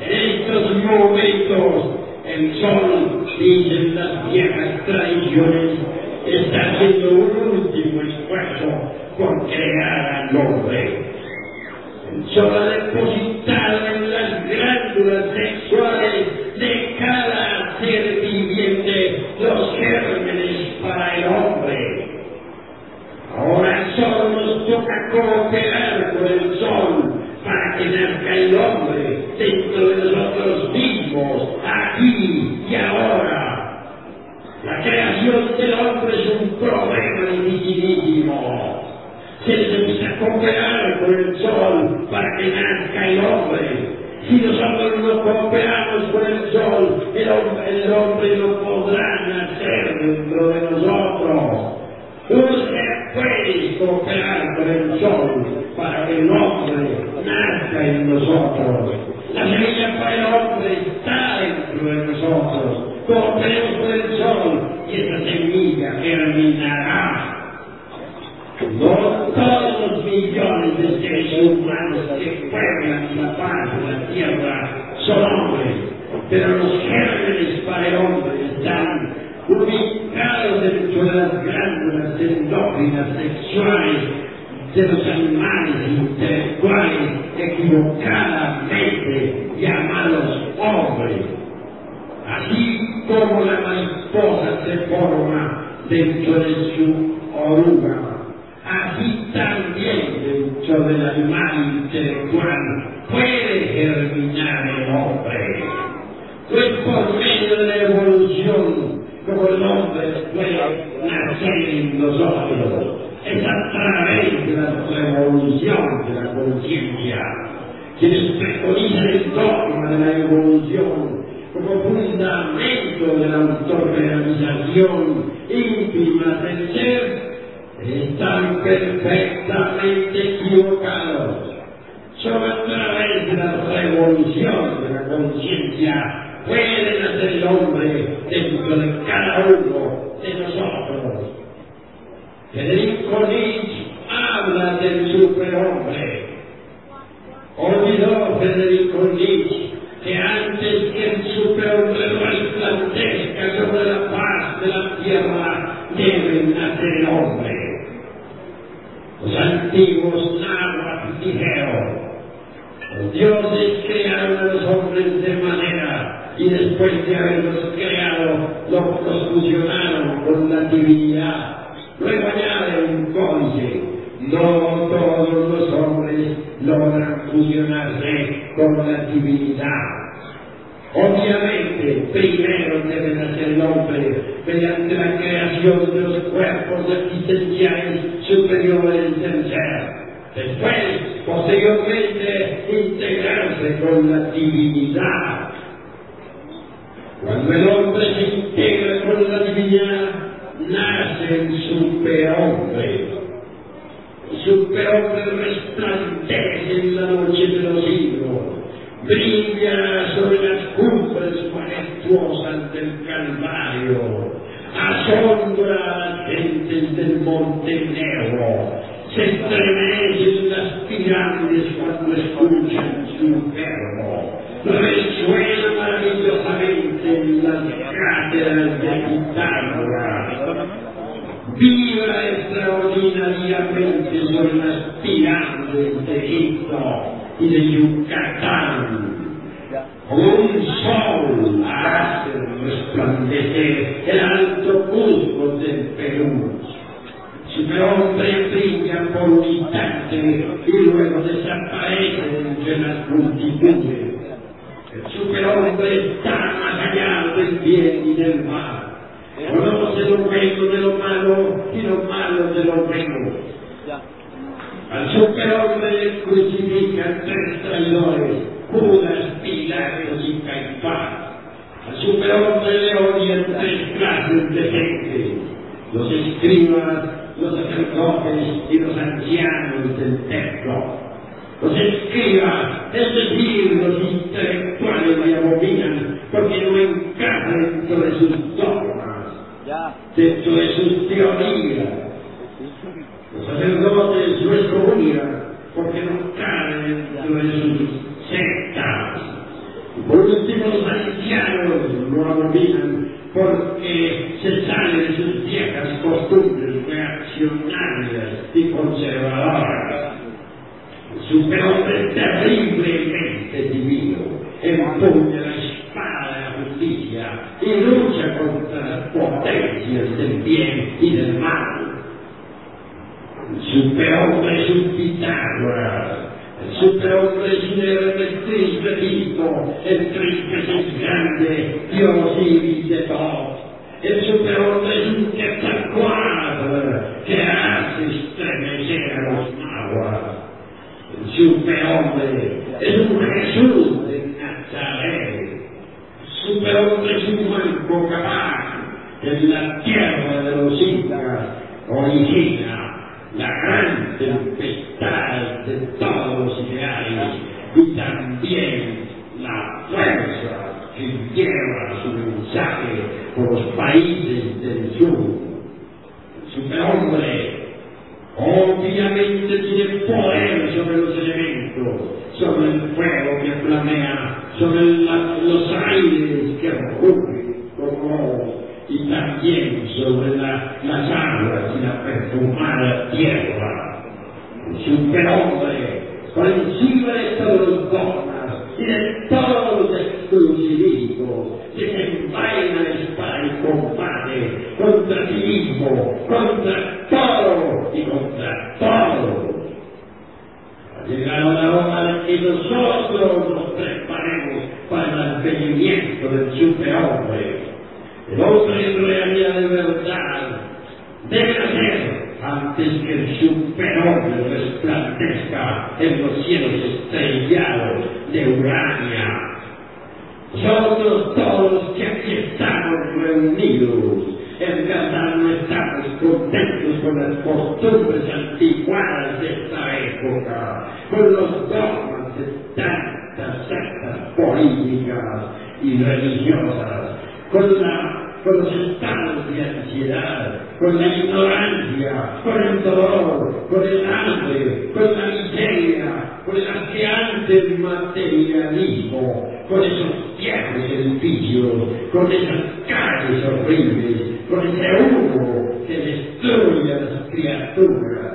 En estos momentos, el sol, dicen las viejas tradiciones, está haciendo un último esfuerzo por crear al hombre. El sol ha depositado en las glándulas sexuales de cada ser viviente los gérmenes para el hombre. Ahora solo nos toca cooperar con el sol para que nazca el hombre dentro de nosotros mismos, aquí y ahora. La creación del hombre es un problema dificilísimo. Se necesita cooperar con el sol para que nazca el hombre. Si nosotros no cooperamos con el sol, el hombre, el hombre no podrá nacer dentro de nosotros. Usted puede cooperar con el sol para que el hombre nazca en nosotros. La semilla para el hombre está dentro de nosotros. Cooperemos con el sol y esa semilla germinará. No todos los millones de seres humanos que pueblan la paz de la tierra son hombres, pero los gérmenes para el hombre están ubicados dentro de las glándulas endógenas sexuales de los animales intelectuales equivocadamente llamados hombres. Así como la mariposa se forma dentro de su oruga, así también dentro del animal intelectual puede germinar el hombre. Pues por medio de la evolución, como el hombre puede nacer en nosotros, es a través de la revolución de la conciencia. Quienes preconizan el dogma de la evolución como fundamento de la autorrealización íntima del ser, están perfectamente equivocados. Solo a través de la revolución de la conciencia puede nacer el hombre dentro de cada uno de nosotros. Federico Nietzsche habla del superhombre. Olvidó Federico Nietzsche que antes que el superhombre resplandezca sobre la paz de la tierra, debe nacer el hombre. Los antiguos náhuatl dijeron, los dioses crearon a los hombres de manera y después de haberlos creado, los fusionaron con la divinidad. Luego un códice, no todos los hombres logran fusionarse con la divinidad. Obviamente, primero debe nacer el hombre mediante la creación de los cuerpos existenciales superiores del ser. Después, posteriormente, integrarse con la divinidad. Cuando el hombre se integra con la divinidad, nace el superhombre. El superhombre resplandece en la noche de los siglos, brilla sobre las cumbres majestuosas del Calvario, asombra a las del Monte Negro, se estremecen las pirámides cuando escuchan su verbo, resuena maravillosamente en las cátedras de Pitágoras, vibra extraordinariamente sobre las pirámides de Egipto y de Yucatán. Un sol hace resplandecer el alto Cusco del Perú. Superhombre brilla por un instante y luego desaparece entre las multitudes. El superhombre está más allá del bien y del mal. Conoce lo bueno de lo malo y lo malo de lo bueno. Al superhombre le crucifican tres traidores, Judas, Pilatos y Caifás. Al superhombre le odian tres clases de gente, los escribas, los sacerdotes y los ancianos del templo. Los escribas, es decir, los intelectuales le abominan porque no encaja dentro de sus dogmas, dentro de sus teorías. Los su escoria, porque no cae dentro de sus sectas. Por último, los ancianos lo abominan porque se sale de sus viejas costumbres reaccionarias y conservadoras. Superhombre terriblemente divino, empuña la espada de la justicia y lucha contra potencias del bien y del mal. Superhombre es un Pitágoras, el superhombre un Hermetriz bendito, el Cristo es grande, Dios y de todo. El superhombre es un Quetzalcoatl que hace estremecer a los nahuas. El superhombre es un Jesús de Nazaret. El superhombre es un Juan capaz en la tierra de los incas origina la gran tempestad de todos los ideales y también la fuerza que lleva su mensaje por los países del sur. El superhombre obviamente tiene poder sobre los elementos, sobre el fuego que flamea, sobre los aires que rugen como y también sobre la, las aguas y la perfumada tierra. El superhombre, por encima de todos dogmas y de todos los exclusivismos, desenvaina la espada y combate contra sí mismo, contra todo y contra todo. Ha llegado la hora que nosotros nos preparemos para el advenimiento del superhombre. El hombre en realidad de verdad debe nacer antes que el superhombre resplandezca en los cielos estrellados de Urania. Nosotros todos que aquí estamos reunidos, en verdad no estamos contentos con las costumbres anticuadas de esta época, con los dogmas de tantas sectas políticas y religiosas, con, la, con los estados de ansiedad, con la ignorancia, con el dolor, con el hambre, con la miseria, con el asqueante materialismo, con esos viejos edificios, con esas calles horribles, con ese humo que destruye a las criaturas.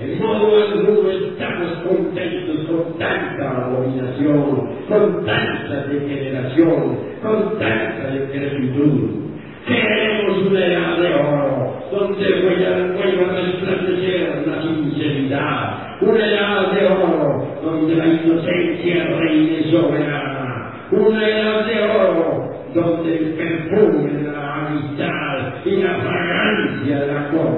En modo alguno estamos contentos con tanta abominación, con tanta degeneración, con tanta decrepitud. Queremos una edad de oro, donde vuelva a resplandecer la sinceridad, una edad de oro, donde la inocencia reine soberana, una edad de oro, donde el perfume de la amistad y la fragancia de la cortesía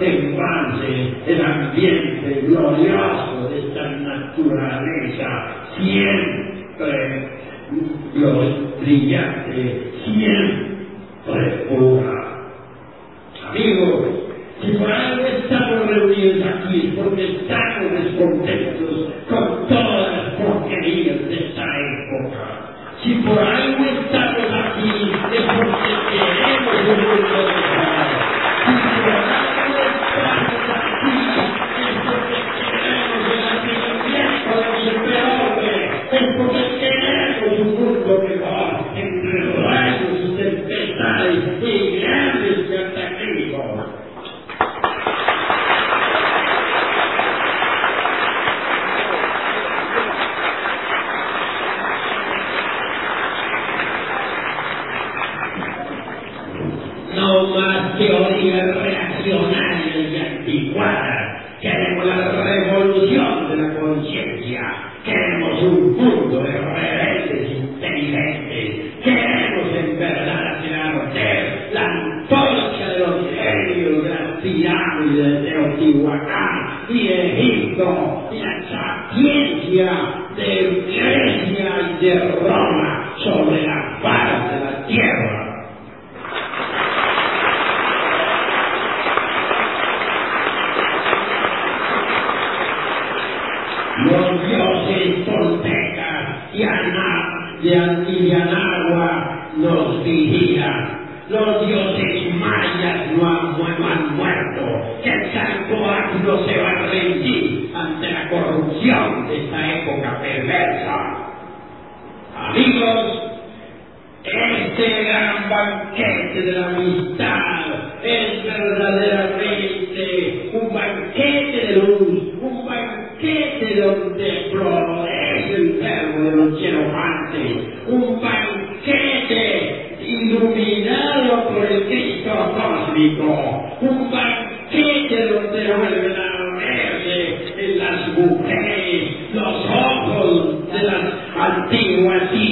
embalse el ambiente glorioso de esta naturaleza, siempre brillante, siempre pura. Amigos, si por algo estamos reunidos aquí es porque estamos descontentos con todas las porquerías de esta época. Si por algo estamos aquí es porque queremos un mundo más teorías reaccionarias y anticuadas. Queremos la revolución de la conciencia. Queremos un mundo de rebeldes inteligentes. Queremos en verdad hacer arder la antorcha de los genios de las pirámides de Teotihuacán y Egipto y la sapiencia de Grecia y de Roma Amigos, este gran banquete de la amistad es verdaderamente un banquete de luz, un banquete donde florece el verbo de los hierofantes, un banquete iluminado por el Cristo cósmico, un banquete donde vuelven a verse en las mujeres los ojos de las antigo assim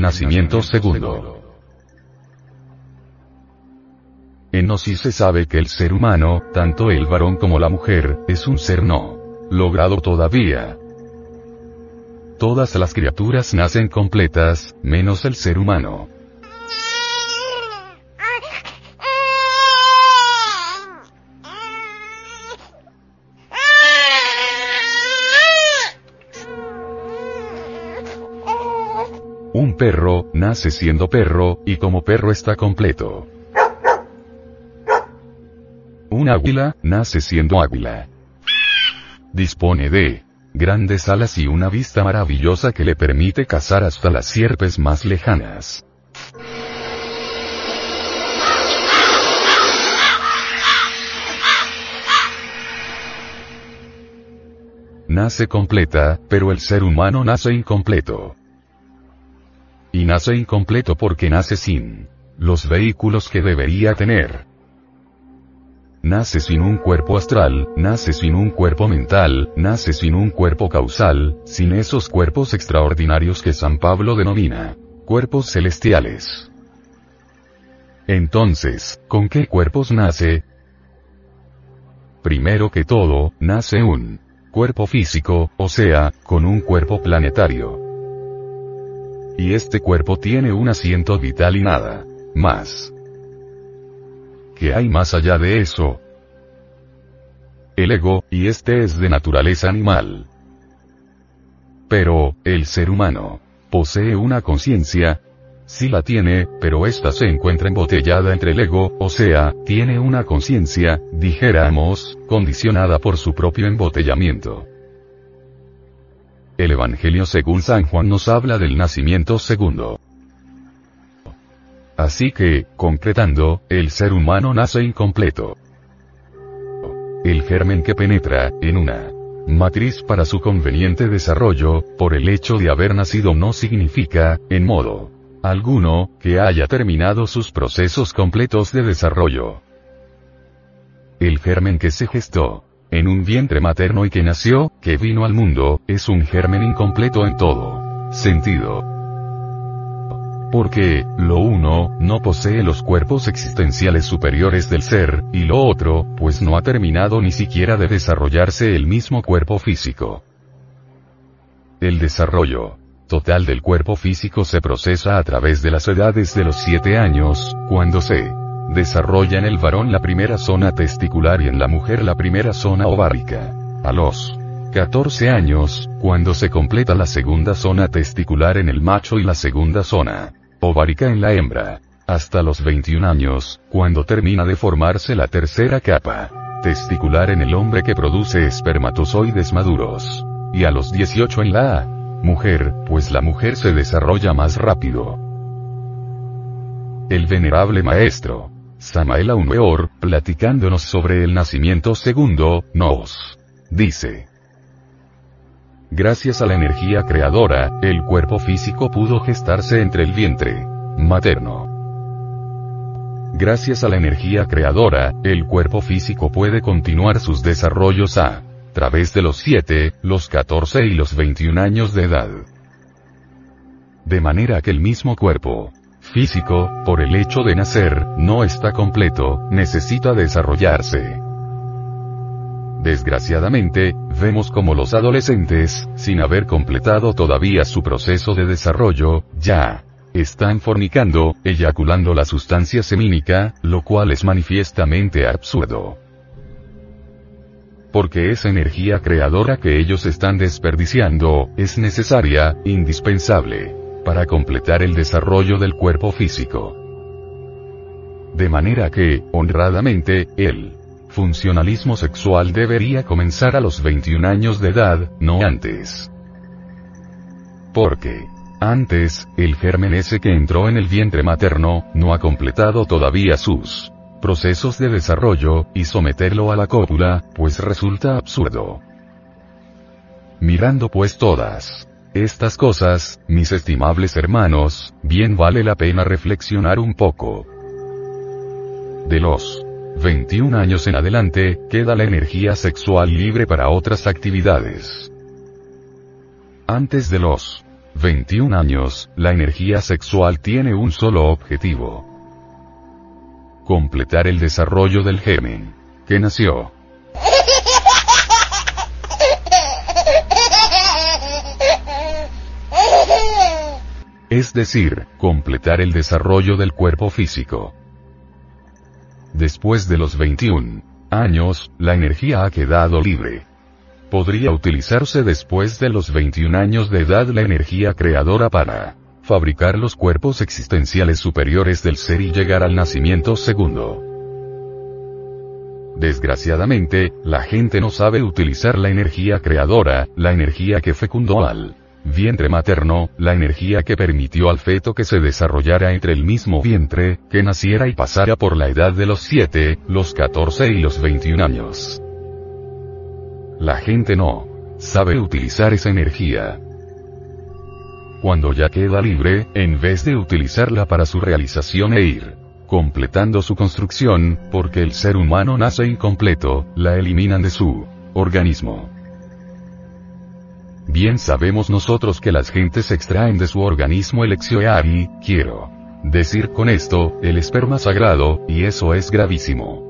Nacimiento segundo. En Gnosis se sabe que el ser humano, tanto el varón como la mujer, es un ser no logrado todavía. Todas las criaturas nacen completas, menos el ser humano. Perro, nace siendo perro, y como perro está completo. Un águila, nace siendo águila. Dispone de grandes alas y una vista maravillosa que le permite cazar hasta las sierpes más lejanas. Nace completa, pero el ser humano nace incompleto. Y nace incompleto porque nace sin los vehículos que debería tener. Nace sin un cuerpo astral, nace sin un cuerpo mental, nace sin un cuerpo causal, sin esos cuerpos extraordinarios que San Pablo denomina cuerpos celestiales. Entonces, ¿con qué cuerpos nace? Primero que todo, nace un cuerpo físico, o sea, con un cuerpo planetario. Y este cuerpo tiene un asiento vital y nada más. ¿Qué hay más allá de eso? El ego, y este es de naturaleza animal. Pero, el ser humano, posee una conciencia, sí la tiene, pero ésta se encuentra embotellada entre el ego, o sea, tiene una conciencia, dijéramos, condicionada por su propio embotellamiento. El Evangelio según San Juan nos habla del nacimiento segundo. Así que, concretando, el ser humano nace incompleto. El germen que penetra, en una matriz para su conveniente desarrollo, por el hecho de haber nacido no significa, en modo alguno, que haya terminado sus procesos completos de desarrollo. El germen que se gestó, en un vientre materno y que nació, que vino al mundo, es un germen incompleto en todo sentido. Porque, lo uno, no posee los cuerpos existenciales superiores del ser, y lo otro, pues no ha terminado ni siquiera de desarrollarse el mismo cuerpo físico. El desarrollo total del cuerpo físico se procesa a través de las edades de los 7 años, cuando se Desarrolla en el varón la primera zona testicular y en la mujer la primera zona ovárica. A los 14 años, cuando se completa la segunda zona testicular en el macho y la segunda zona ovárica en la hembra. Hasta los 21 años, cuando termina de formarse la tercera capa testicular en el hombre que produce espermatozoides maduros. Y a los 18 en la mujer, pues la mujer se desarrolla más rápido. El venerable maestro, Samael Weor, platicándonos sobre el nacimiento segundo, nos dice. Gracias a la energía creadora, el cuerpo físico pudo gestarse entre el vientre materno. Gracias a la energía creadora, el cuerpo físico puede continuar sus desarrollos a través de los 7, los 14 y los 21 años de edad. De manera que el mismo cuerpo, físico, por el hecho de nacer, no está completo, necesita desarrollarse. Desgraciadamente, vemos como los adolescentes, sin haber completado todavía su proceso de desarrollo, ya están fornicando, eyaculando la sustancia semínica, lo cual es manifiestamente absurdo. Porque esa energía creadora que ellos están desperdiciando, es necesaria, indispensable para completar el desarrollo del cuerpo físico. De manera que, honradamente, el funcionalismo sexual debería comenzar a los 21 años de edad, no antes. Porque, antes, el germen ese que entró en el vientre materno, no ha completado todavía sus procesos de desarrollo, y someterlo a la cópula, pues resulta absurdo. Mirando pues todas estas cosas, mis estimables hermanos, bien vale la pena reflexionar un poco. De los 21 años en adelante, queda la energía sexual libre para otras actividades. Antes de los 21 años, la energía sexual tiene un solo objetivo. Completar el desarrollo del germen. Que nació. Es decir, completar el desarrollo del cuerpo físico. Después de los 21 años, la energía ha quedado libre. Podría utilizarse después de los 21 años de edad la energía creadora para fabricar los cuerpos existenciales superiores del ser y llegar al nacimiento segundo. Desgraciadamente, la gente no sabe utilizar la energía creadora, la energía que fecundó al vientre materno, la energía que permitió al feto que se desarrollara entre el mismo vientre, que naciera y pasara por la edad de los 7, los 14 y los 21 años. La gente no sabe utilizar esa energía. Cuando ya queda libre, en vez de utilizarla para su realización e ir completando su construcción, porque el ser humano nace incompleto, la eliminan de su organismo. Bien sabemos nosotros que las gentes extraen de su organismo el exioeari, quiero decir con esto, el esperma sagrado, y eso es gravísimo.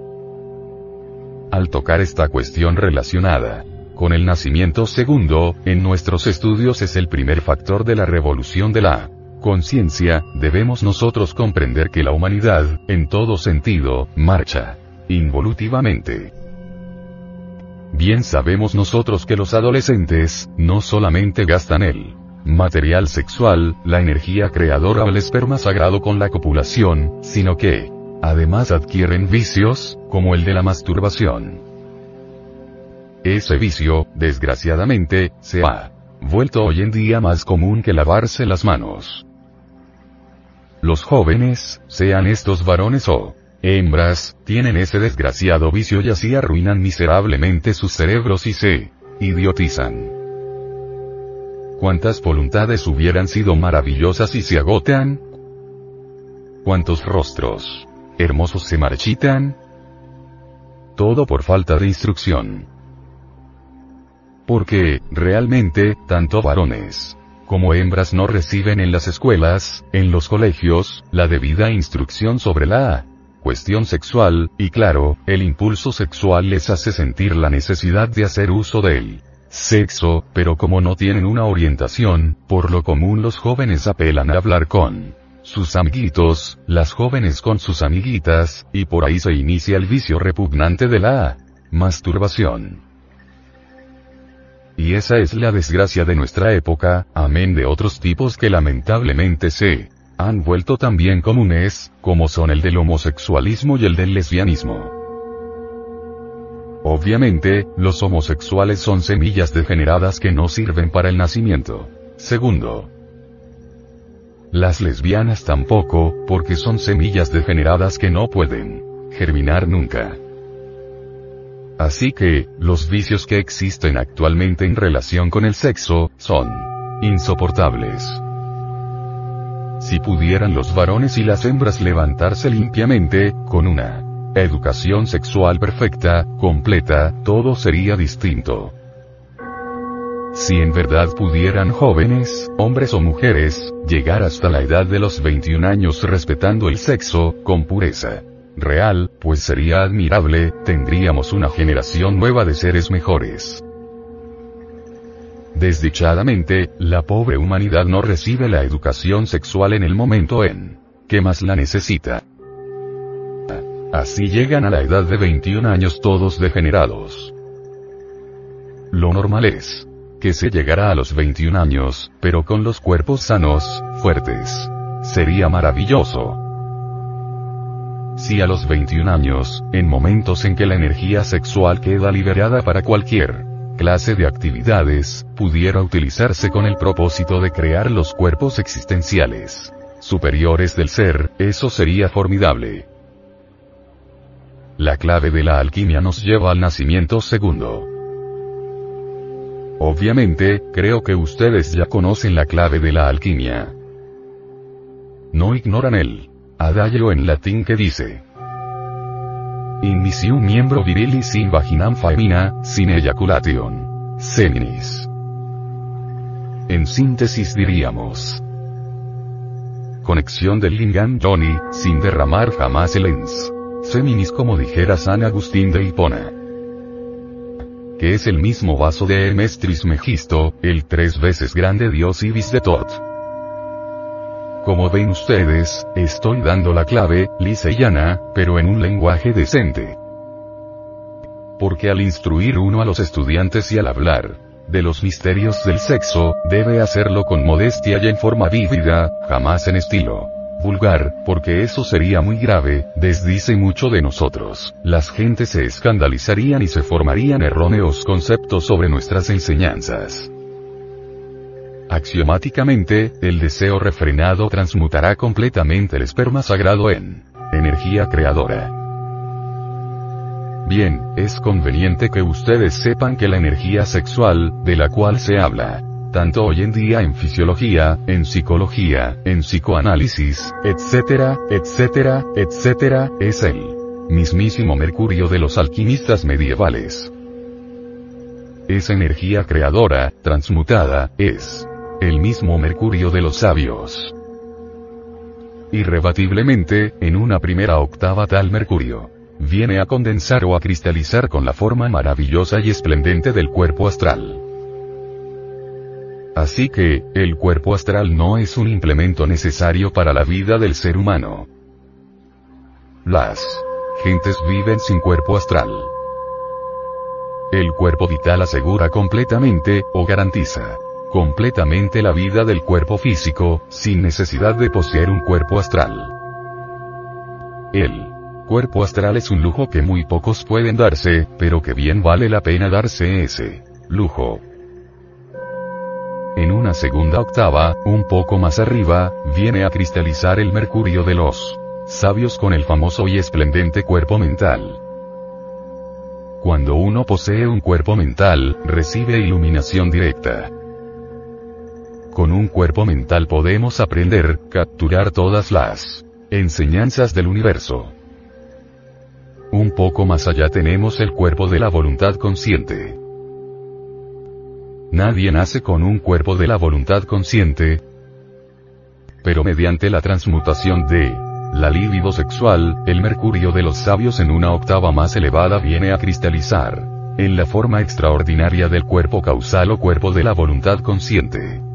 Al tocar esta cuestión relacionada con el nacimiento segundo, en nuestros estudios es el primer factor de la revolución de la conciencia, debemos nosotros comprender que la humanidad, en todo sentido, marcha involutivamente Bien sabemos nosotros que los adolescentes, no solamente gastan el material sexual, la energía creadora o el esperma sagrado con la copulación, sino que, además adquieren vicios, como el de la masturbación. Ese vicio, desgraciadamente, se ha vuelto hoy en día más común que lavarse las manos. Los jóvenes, sean estos varones o hembras, tienen ese desgraciado vicio y así arruinan miserablemente sus cerebros y se idiotizan. ¿Cuántas voluntades hubieran sido maravillosas y se agotan? ¿Cuántos rostros hermosos se marchitan? Todo por falta de instrucción. Porque, realmente, tanto varones como hembras no reciben en las escuelas, en los colegios, la debida instrucción sobre la cuestión sexual, y claro, el impulso sexual les hace sentir la necesidad de hacer uso del sexo, pero como no tienen una orientación, por lo común los jóvenes apelan a hablar con sus amiguitos, las jóvenes con sus amiguitas, y por ahí se inicia el vicio repugnante de la masturbación. Y esa es la desgracia de nuestra época, amén de otros tipos que lamentablemente se han vuelto también comunes, como son el del homosexualismo y el del lesbianismo. Obviamente, los homosexuales son semillas degeneradas que no sirven para el nacimiento. Segundo, las lesbianas tampoco, porque son semillas degeneradas que no pueden germinar nunca. Así que, los vicios que existen actualmente en relación con el sexo, son insoportables. Si pudieran los varones y las hembras levantarse limpiamente, con una educación sexual perfecta, completa, todo sería distinto. Si en verdad pudieran jóvenes, hombres o mujeres, llegar hasta la edad de los 21 años respetando el sexo, con pureza real, pues sería admirable, tendríamos una generación nueva de seres mejores. Desdichadamente, la pobre humanidad no recibe la educación sexual en el momento en que más la necesita. Así llegan a la edad de 21 años todos degenerados. Lo normal es que se llegará a los 21 años, pero con los cuerpos sanos, fuertes. Sería maravilloso. Si a los 21 años, en momentos en que la energía sexual queda liberada para cualquier clase de actividades, pudiera utilizarse con el propósito de crear los cuerpos existenciales superiores del ser, eso sería formidable. La clave de la alquimia nos lleva al nacimiento segundo. Obviamente, creo que ustedes ya conocen la clave de la alquimia. No ignoran el adagio en latín que dice, Inmisium miembro virilis in vaginam faemina, sin ejaculation. Seminis. En síntesis diríamos. Conexión del Lingam Johnny, sin derramar jamás el ens. Seminis como dijera San Agustín de Hipona. Que es el mismo vaso de Hermes Trismegisto, el tres veces grande dios Ibis de Tot. Como ven ustedes, estoy dando la clave, lisa y llana, pero en un lenguaje decente. Porque al instruir uno a los estudiantes y al hablar de los misterios del sexo, debe hacerlo con modestia y en forma vívida, jamás en estilo vulgar, porque eso sería muy grave, desdice mucho de nosotros. Las gentes se escandalizarían y se formarían erróneos conceptos sobre nuestras enseñanzas. Axiomáticamente, el deseo refrenado transmutará completamente el esperma sagrado en energía creadora. Bien, es conveniente que ustedes sepan que la energía sexual, de la cual se habla, tanto hoy en día en fisiología, en psicología, en psicoanálisis, etcétera, etcétera, etcétera, es el mismísimo Mercurio de los alquimistas medievales. Esa energía creadora, transmutada, es el mismo Mercurio de los sabios. Irrebatiblemente, en una primera octava tal Mercurio viene a condensar o a cristalizar con la forma maravillosa y esplendente del cuerpo astral. Así que, el cuerpo astral no es un implemento necesario para la vida del ser humano. Las gentes viven sin cuerpo astral. El cuerpo vital asegura completamente, o garantiza, completamente la vida del cuerpo físico, sin necesidad de poseer un cuerpo astral. El cuerpo astral es un lujo que muy pocos pueden darse, pero que bien vale la pena darse ese lujo. En una segunda octava, un poco más arriba, viene a cristalizar el mercurio de los sabios con el famoso y esplendente cuerpo mental. Cuando uno posee un cuerpo mental, recibe iluminación directa. Con un cuerpo mental podemos aprender, capturar todas las enseñanzas del universo. Un poco más allá tenemos el cuerpo de la voluntad consciente. Nadie nace con un cuerpo de la voluntad consciente, pero mediante la transmutación de la libido sexual, el mercurio de los sabios en una octava más elevada viene a cristalizar en la forma extraordinaria del cuerpo causal o cuerpo de la voluntad consciente.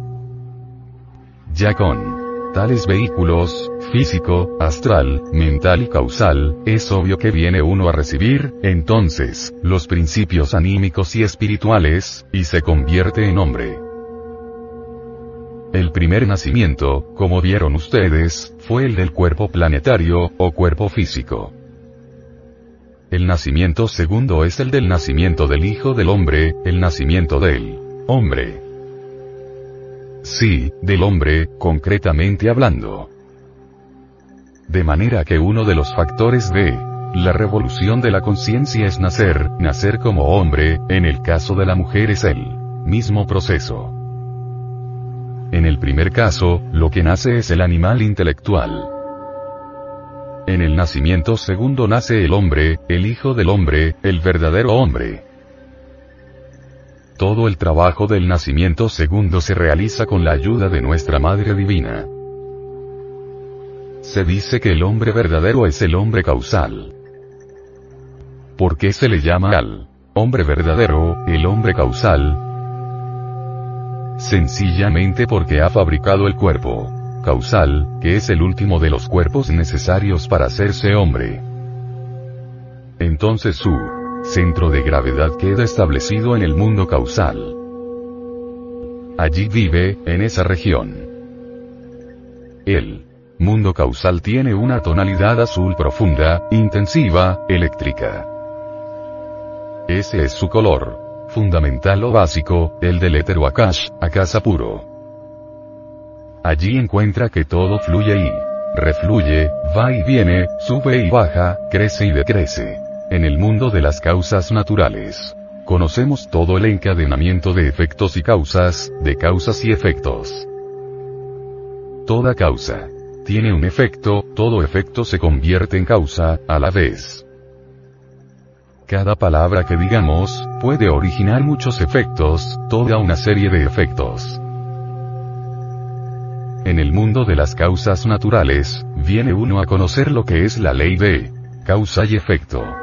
Ya con tales vehículos, físico, astral, mental y causal, es obvio que viene uno a recibir, entonces, los principios anímicos y espirituales, y se convierte en hombre. El primer nacimiento, como vieron ustedes, fue el del cuerpo planetario, o cuerpo físico. El nacimiento segundo es el del nacimiento del Hijo del Hombre, el nacimiento del hombre. Sí, del hombre, concretamente hablando. De manera que uno de los factores de la revolución de la conciencia es nacer, nacer como hombre, en el caso de la mujer es el mismo proceso. En el primer caso, lo que nace es el animal intelectual. En el nacimiento segundo nace el hombre, el hijo del hombre, el verdadero hombre. Todo el trabajo del nacimiento segundo se realiza con la ayuda de nuestra Madre Divina. Se dice que el hombre verdadero es el hombre causal. ¿Por qué se le llama al hombre verdadero, el hombre causal? Sencillamente porque ha fabricado el cuerpo causal, que es el último de los cuerpos necesarios para hacerse hombre. Entonces su centro de gravedad queda establecido en el mundo causal. Allí vive, en esa región. El mundo causal tiene una tonalidad azul profunda, intensiva, eléctrica. Ese es su color. Fundamental o básico, el del éter akash, akasa puro. Allí encuentra que todo fluye y refluye, va y viene, sube y baja, crece y decrece en el mundo de las causas naturales. Conocemos todo el encadenamiento de efectos y causas, de causas y efectos. Toda causa tiene un efecto, todo efecto se convierte en causa, a la vez. Cada palabra que digamos, puede originar muchos efectos, toda una serie de efectos. En el mundo de las causas naturales, viene uno a conocer lo que es la ley de causa y efecto.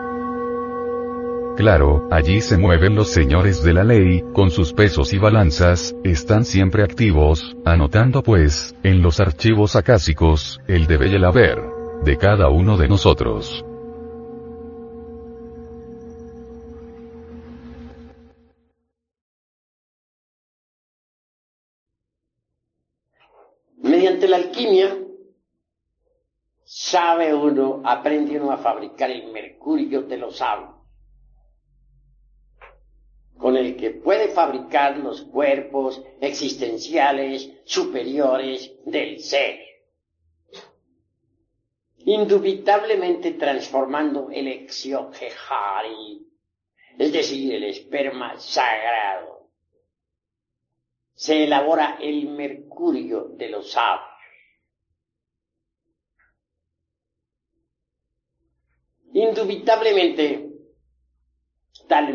Claro, allí se mueven los señores de la ley, con sus pesos y balanzas, están siempre activos, anotando pues, en los archivos acásicos, el debe y el haber, de cada uno de nosotros. Mediante la alquimia, sabe uno, aprende uno a fabricar el mercurio de los sabios, con el que puede fabricar los cuerpos existenciales superiores del ser, indubitablemente transformando el exioquejari, es decir, el esperma sagrado. Se elabora el mercurio de los sabios Indubitablemente, tal,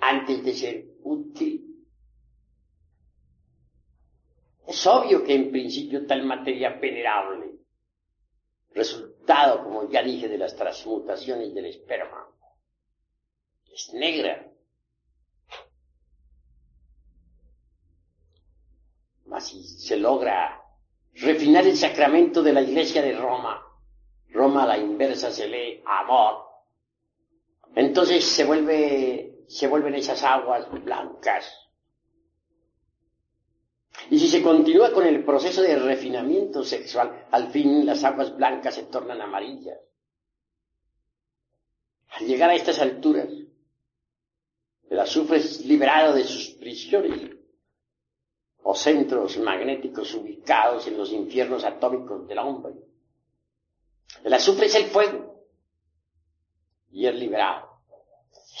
antes de ser útil. Es obvio que en principio tal materia venerable, resultado, como ya dije, de las transmutaciones del esperma, es negra. Mas si se logra refinar el sacramento de la Iglesia de Roma, Roma a la inversa se lee amor. Entonces se vuelve, se vuelven esas aguas blancas. Y si se continúa con el proceso de refinamiento sexual, al fin las aguas blancas se tornan amarillas. Al llegar a estas alturas, el azufre es liberado de sus prisiones o centros magnéticos ubicados en los infiernos atómicos del hombre el azufre es el fuego y es liberado.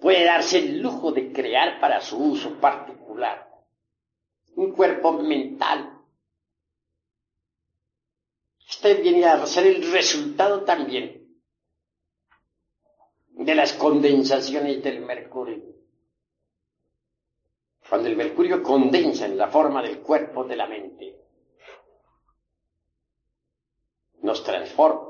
puede darse el lujo de crear para su uso particular un cuerpo mental. Este viene a ser el resultado también de las condensaciones del mercurio. Cuando el mercurio condensa en la forma del cuerpo de la mente, nos transforma.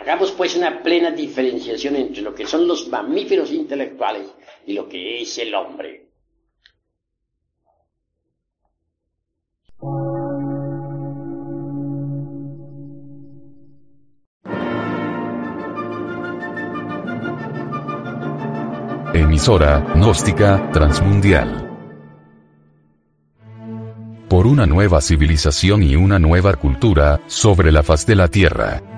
Hagamos pues una plena diferenciación entre lo que son los mamíferos intelectuales y lo que es el hombre. Emisora, gnóstica, transmundial. Por una nueva civilización y una nueva cultura, sobre la faz de la Tierra.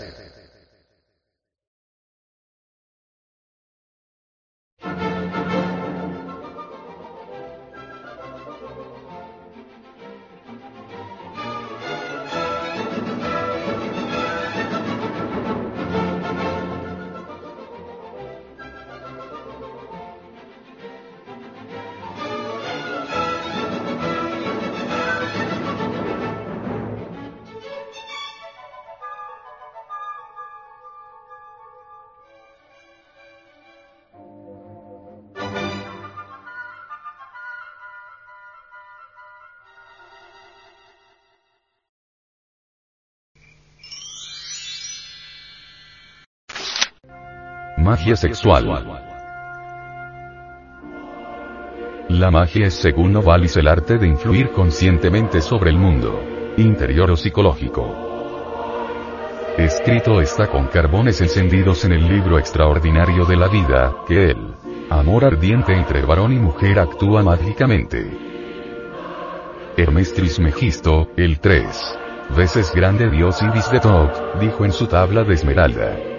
Magia sexual. La magia es según Novalis el arte de influir conscientemente sobre el mundo, interior o psicológico. Escrito está con carbones encendidos en el libro extraordinario de la vida, que el amor ardiente entre varón y mujer actúa mágicamente. Hermes Trismegisto, el 3 veces grande dios Ibis de Tot, dijo en su tabla de esmeralda.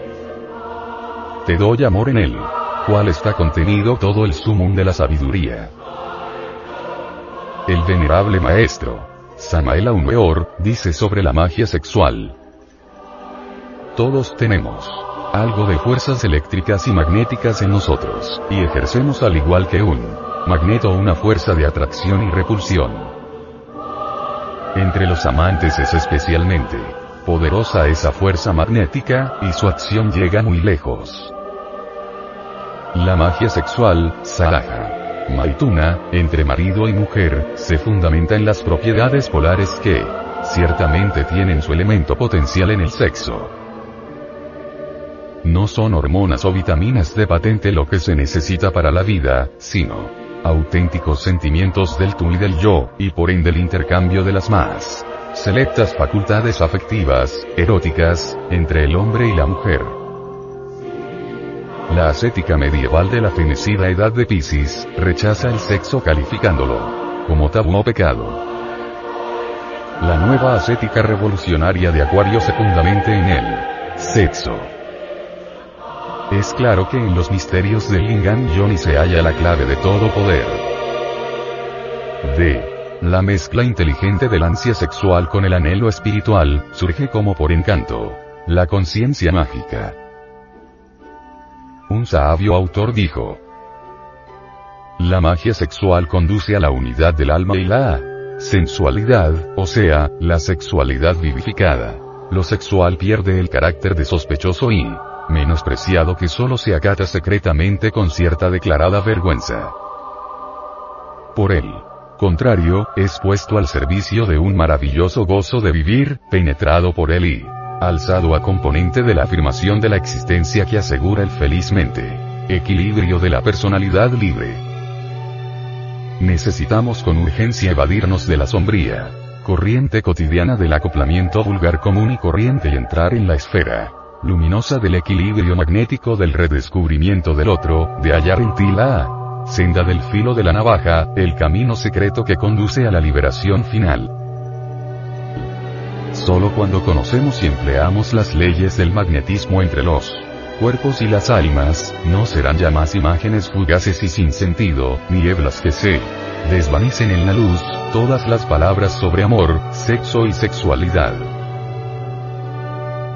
Te doy amor en él, cual está contenido todo el sumum de la sabiduría. El venerable maestro, Samael Aumeor, dice sobre la magia sexual. Todos tenemos algo de fuerzas eléctricas y magnéticas en nosotros, y ejercemos al igual que un magneto una fuerza de atracción y repulsión. Entre los amantes es especialmente poderosa esa fuerza magnética, y su acción llega muy lejos. La magia sexual, Saraja. Maituna, entre marido y mujer, se fundamenta en las propiedades polares que, ciertamente tienen su elemento potencial en el sexo. No son hormonas o vitaminas de patente lo que se necesita para la vida, sino auténticos sentimientos del tú y del yo, y por ende el intercambio de las más selectas facultades afectivas, eróticas, entre el hombre y la mujer. La ascética medieval de la fenecida edad de Piscis, rechaza el sexo calificándolo como tabú o pecado. La nueva ascética revolucionaria de Acuario se fundamenta en el sexo. Es claro que en los misterios del Lingam Yoni se halla la clave de todo poder. D. La mezcla inteligente del ansia sexual con el anhelo espiritual, surge como por encanto. La conciencia mágica. Un sabio autor dijo, La magia sexual conduce a la unidad del alma y la sensualidad, o sea, la sexualidad vivificada. Lo sexual pierde el carácter de sospechoso y menospreciado que solo se acata secretamente con cierta declarada vergüenza. Por él, contrario, es puesto al servicio de un maravilloso gozo de vivir, penetrado por él y alzado a componente de la afirmación de la existencia que asegura el felizmente equilibrio de la personalidad libre. Necesitamos con urgencia evadirnos de la sombría corriente cotidiana del acoplamiento vulgar común y corriente y entrar en la esfera luminosa del equilibrio magnético del redescubrimiento del otro, de hallar en ti la senda del filo de la navaja, el camino secreto que conduce a la liberación final. Solo cuando conocemos y empleamos las leyes del magnetismo entre los cuerpos y las almas, no serán ya más imágenes fugaces y sin sentido, nieblas que se desvanecen en la luz, todas las palabras sobre amor, sexo y sexualidad.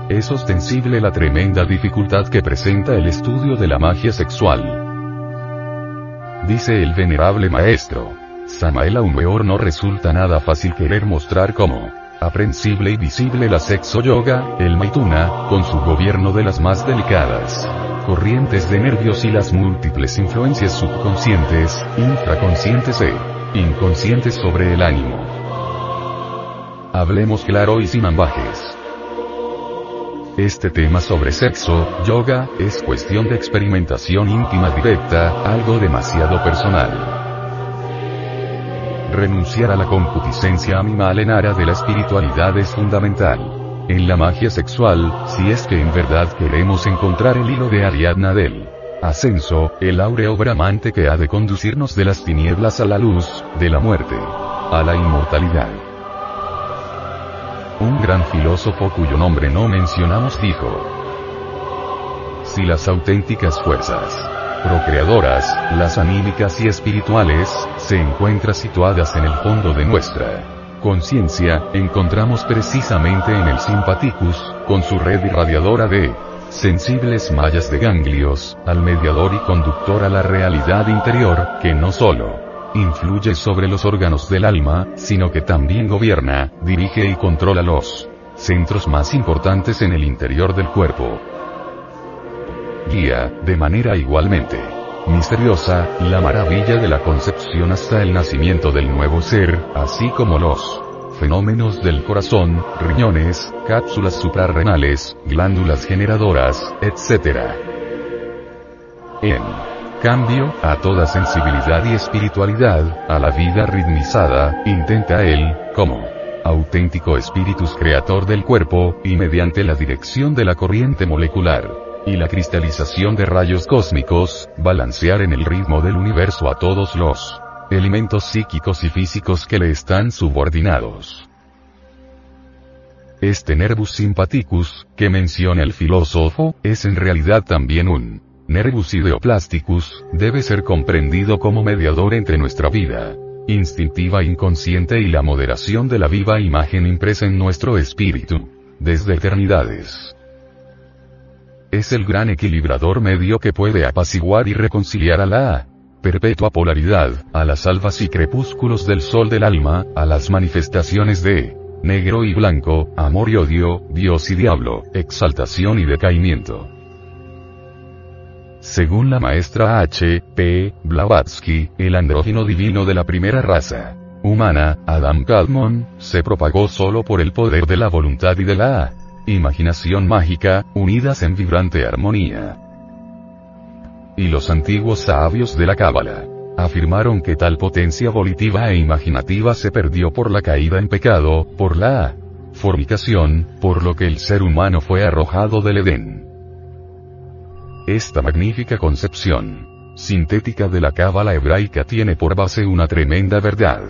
Es ostensible la tremenda dificultad que presenta el estudio de la magia sexual. Dice el venerable maestro. Samael Aumeor no resulta nada fácil querer mostrar cómo aprensible y visible la sexo yoga, el maituna, con su gobierno de las más delicadas corrientes de nervios y las múltiples influencias subconscientes, infraconscientes e inconscientes sobre el ánimo. Hablemos claro y sin ambajes. Este tema sobre sexo, yoga, es cuestión de experimentación íntima directa, algo demasiado personal. Renunciar a la concupiscencia animal en área de la espiritualidad es fundamental. En la magia sexual, si es que en verdad queremos encontrar el hilo de Ariadna del ascenso, el áureo bramante que ha de conducirnos de las tinieblas a la luz, de la muerte a la inmortalidad. Un gran filósofo cuyo nombre no mencionamos dijo, si las auténticas fuerzas procreadoras, las anímicas y espirituales, se encuentran situadas en el fondo de nuestra conciencia, encontramos precisamente en el simpaticus, con su red irradiadora de sensibles mallas de ganglios, al mediador y conductor a la realidad interior, que no solo influye sobre los órganos del alma, sino que también gobierna, dirige y controla los centros más importantes en el interior del cuerpo. Guía, de manera igualmente misteriosa, la maravilla de la concepción hasta el nacimiento del nuevo ser, así como los fenómenos del corazón, riñones, cápsulas suprarrenales, glándulas generadoras, etc. En cambio, a toda sensibilidad y espiritualidad, a la vida ritmizada, intenta él, como auténtico espíritus creador del cuerpo, y mediante la dirección de la corriente molecular, y la cristalización de rayos cósmicos, balancear en el ritmo del universo a todos los elementos psíquicos y físicos que le están subordinados. Este nervus sympathicus, que menciona el filósofo, es en realidad también un nervus ideoplasticus, debe ser comprendido como mediador entre nuestra vida instintiva inconsciente y la moderación de la viva imagen impresa en nuestro espíritu, desde eternidades es el gran equilibrador medio que puede apaciguar y reconciliar a la perpetua polaridad, a las alfas y crepúsculos del sol del alma, a las manifestaciones de negro y blanco, amor y odio, Dios y diablo, exaltación y decaimiento. Según la maestra H. P. Blavatsky, el andrógino divino de la primera raza humana, Adam Kadmon, se propagó solo por el poder de la voluntad y de la imaginación mágica, unidas en vibrante armonía. Y los antiguos sabios de la Cábala afirmaron que tal potencia volitiva e imaginativa se perdió por la caída en pecado, por la fornicación, por lo que el ser humano fue arrojado del Edén. Esta magnífica concepción sintética de la cábala hebraica tiene por base una tremenda verdad.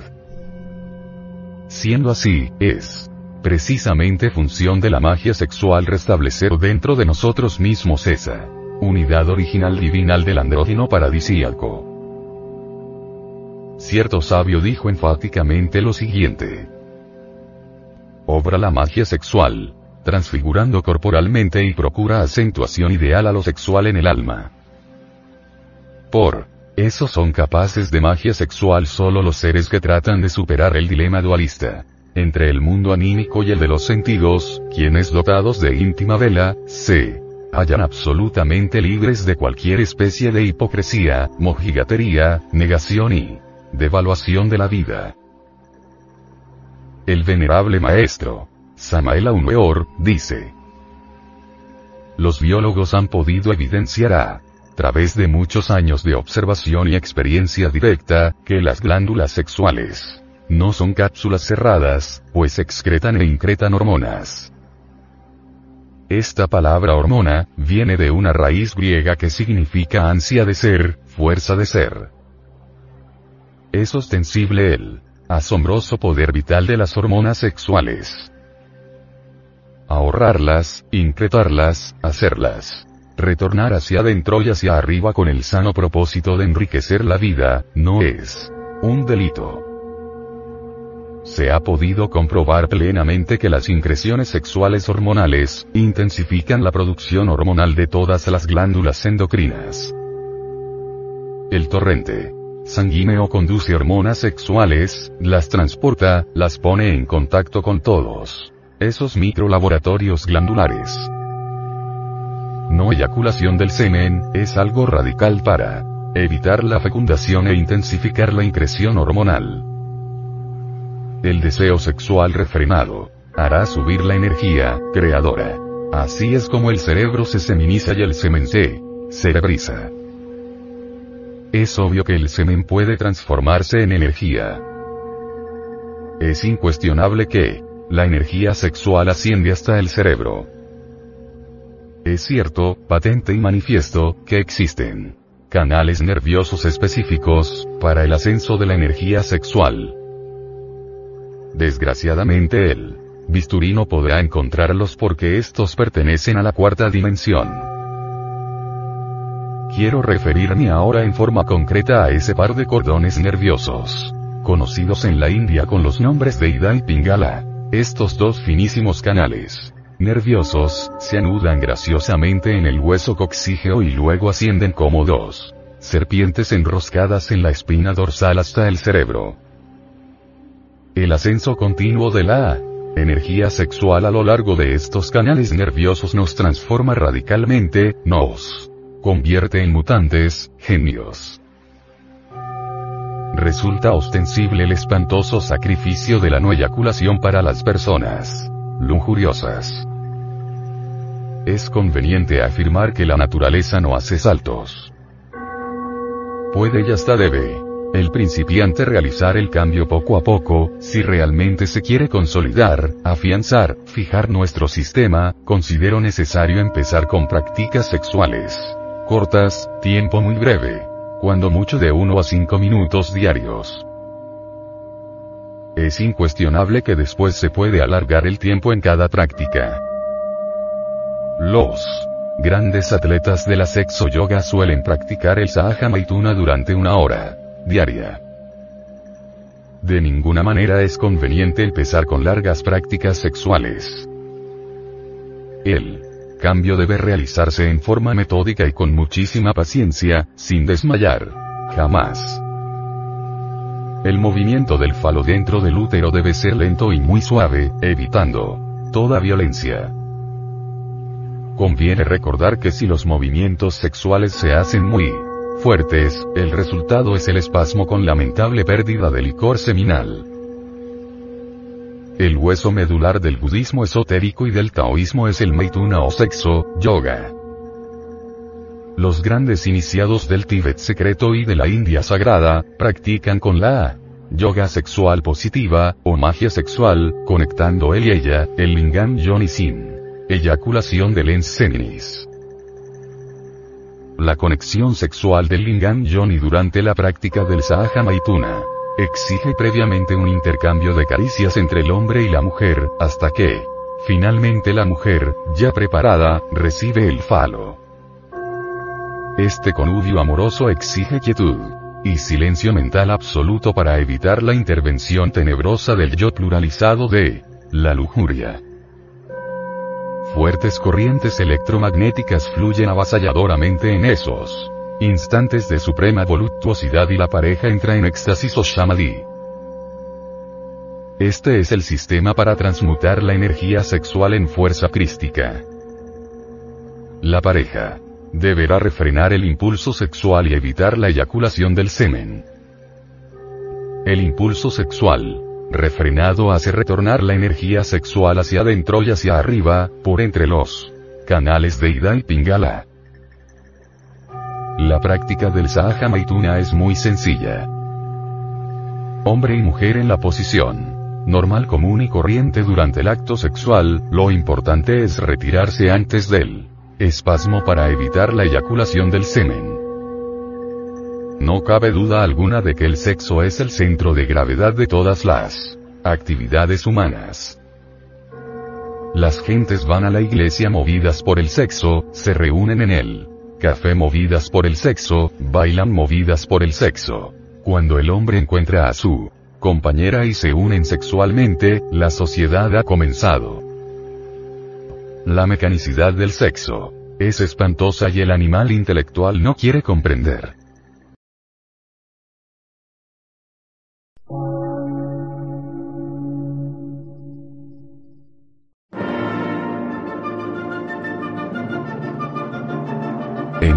Siendo así, es precisamente función de la magia sexual restablecer dentro de nosotros mismos esa unidad original divinal del andrógeno paradisíaco. Cierto sabio dijo enfáticamente lo siguiente. Obra la magia sexual, transfigurando corporalmente y procura acentuación ideal a lo sexual en el alma. Por eso son capaces de magia sexual solo los seres que tratan de superar el dilema dualista entre el mundo anímico y el de los sentidos, quienes dotados de íntima vela, se hallan absolutamente libres de cualquier especie de hipocresía, mojigatería, negación y devaluación de la vida. El venerable maestro, Samael Aumeor, dice, los biólogos han podido evidenciar a través de muchos años de observación y experiencia directa, que las glándulas sexuales no son cápsulas cerradas, pues excretan e incretan hormonas. Esta palabra hormona, viene de una raíz griega que significa ansia de ser, fuerza de ser. Es ostensible el asombroso poder vital de las hormonas sexuales. Ahorrarlas, incretarlas, hacerlas. Retornar hacia adentro y hacia arriba con el sano propósito de enriquecer la vida, no es un delito. Se ha podido comprobar plenamente que las increciones sexuales hormonales, intensifican la producción hormonal de todas las glándulas endocrinas. El torrente sanguíneo conduce hormonas sexuales, las transporta, las pone en contacto con todos esos microlaboratorios glandulares. No eyaculación del semen, es algo radical para evitar la fecundación e intensificar la increción hormonal. El deseo sexual refrenado hará subir la energía creadora. Así es como el cerebro se seminiza y el semen se cerebriza. Es obvio que el semen puede transformarse en energía. Es incuestionable que la energía sexual asciende hasta el cerebro. Es cierto, patente y manifiesto, que existen canales nerviosos específicos para el ascenso de la energía sexual. Desgraciadamente el bisturí no podrá encontrarlos porque estos pertenecen a la cuarta dimensión. Quiero referirme ahora en forma concreta a ese par de cordones nerviosos, conocidos en la India con los nombres de Ida y Pingala. Estos dos finísimos canales nerviosos, se anudan graciosamente en el hueso coxígeo y luego ascienden como dos serpientes enroscadas en la espina dorsal hasta el cerebro. El ascenso continuo de la energía sexual a lo largo de estos canales nerviosos nos transforma radicalmente, nos convierte en mutantes, genios. Resulta ostensible el espantoso sacrificio de la no eyaculación para las personas lujuriosas. Es conveniente afirmar que la naturaleza no hace saltos. Puede y hasta debe el principiante realizar el cambio poco a poco, si realmente se quiere consolidar, afianzar, fijar nuestro sistema, considero necesario empezar con prácticas sexuales cortas, tiempo muy breve, cuando mucho de 1 a 5 minutos diarios. Es incuestionable que después se puede alargar el tiempo en cada práctica. Los grandes atletas de la sexo yoga suelen practicar el Sahaja Maituna durante una hora diaria. De ninguna manera es conveniente empezar con largas prácticas sexuales. El cambio debe realizarse en forma metódica y con muchísima paciencia, sin desmayar. Jamás. El movimiento del falo dentro del útero debe ser lento y muy suave, evitando toda violencia. Conviene recordar que si los movimientos sexuales se hacen muy fuertes, el resultado es el espasmo con lamentable pérdida de licor seminal. El hueso medular del budismo esotérico y del taoísmo es el meituna o sexo, yoga. Los grandes iniciados del Tíbet secreto y de la India sagrada, practican con la yoga sexual positiva, o magia sexual, conectando él y ella, el lingam yoni sin eyaculación del enseninis. La conexión sexual del lingam yoni durante la práctica del sahaja maituna exige previamente un intercambio de caricias entre el hombre y la mujer, hasta que, finalmente la mujer, ya preparada, recibe el falo. Este conudio amoroso exige quietud y silencio mental absoluto para evitar la intervención tenebrosa del yo pluralizado de la lujuria. Fuertes corrientes electromagnéticas fluyen avasalladoramente en esos instantes de suprema voluptuosidad y la pareja entra en éxtasis o shamadhi. Este es el sistema para transmutar la energía sexual en fuerza crística. La pareja deberá refrenar el impulso sexual y evitar la eyaculación del semen. El impulso sexual, refrenado hace retornar la energía sexual hacia adentro y hacia arriba, por entre los canales de Ida y Pingala. La práctica del Sahaja Maituna es muy sencilla. Hombre y mujer en la posición normal común y corriente durante el acto sexual, lo importante es retirarse antes del espasmo para evitar la eyaculación del semen. No cabe duda alguna de que el sexo es el centro de gravedad de todas las actividades humanas. Las gentes van a la iglesia movidas por el sexo, se reúnen en el café movidas por el sexo, bailan movidas por el sexo. Cuando el hombre encuentra a su compañera y se unen sexualmente, la sociedad ha comenzado. La mecanicidad del sexo es espantosa y el animal intelectual no quiere comprender.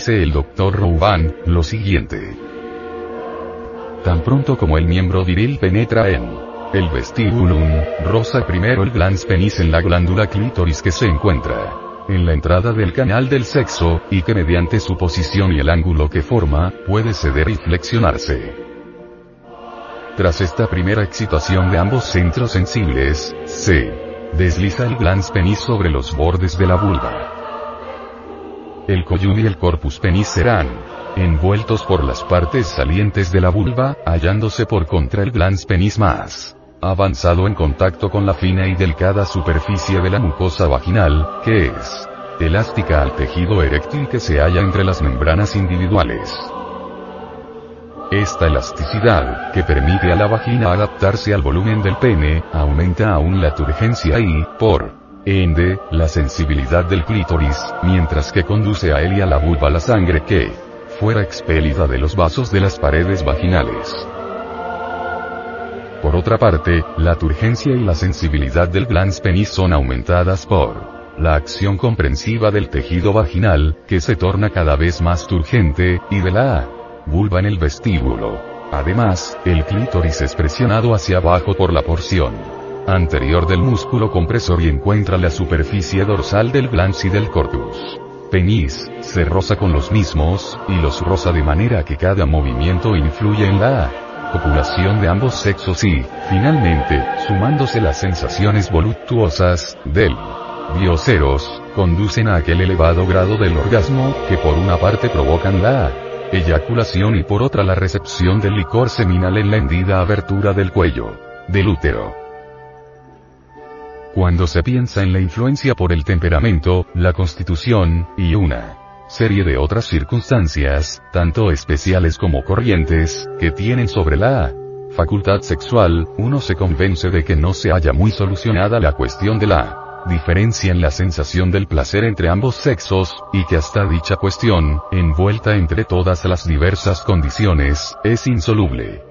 Dice el doctor Rouban, lo siguiente. Tan pronto como el miembro viril penetra en el vestíbulum, rosa primero el glans penis en la glándula clítoris que se encuentra en la entrada del canal del sexo, y que mediante su posición y el ángulo que forma, puede ceder y flexionarse. Tras esta primera excitación de ambos centros sensibles, se Desliza el glans penis sobre los bordes de la vulva. El coyún y el corpus penis serán envueltos por las partes salientes de la vulva, hallándose por contra el glans penis más avanzado en contacto con la fina y delicada superficie de la mucosa vaginal, que es elástica al tejido eréctil que se halla entre las membranas individuales. Esta elasticidad, que permite a la vagina adaptarse al volumen del pene, aumenta aún la turgencia y, por ende, la sensibilidad del clítoris, mientras que conduce a él y a la vulva la sangre que fuera expelida de los vasos de las paredes vaginales. Por otra parte, la turgencia y la sensibilidad del glans penis son aumentadas por la acción comprensiva del tejido vaginal, que se torna cada vez más turgente, y de la vulva en el vestíbulo. Además, el clítoris es presionado hacia abajo por la porción anterior del músculo compresor y encuentra la superficie dorsal del glans y del corpus. Penis, se roza con los mismos, y los roza de manera que cada movimiento influye en la copulación de ambos sexos y, finalmente, sumándose las sensaciones voluptuosas, del bioceros, conducen a aquel elevado grado del orgasmo, que por una parte provocan la eyaculación y por otra la recepción del licor seminal en la hendida abertura del cuello, del útero. Cuando se piensa en la influencia por el temperamento, la constitución, y una serie de otras circunstancias, tanto especiales como corrientes, que tienen sobre la facultad sexual, uno se convence de que no se haya muy solucionada la cuestión de la diferencia en la sensación del placer entre ambos sexos, y que hasta dicha cuestión, envuelta entre todas las diversas condiciones, es insoluble.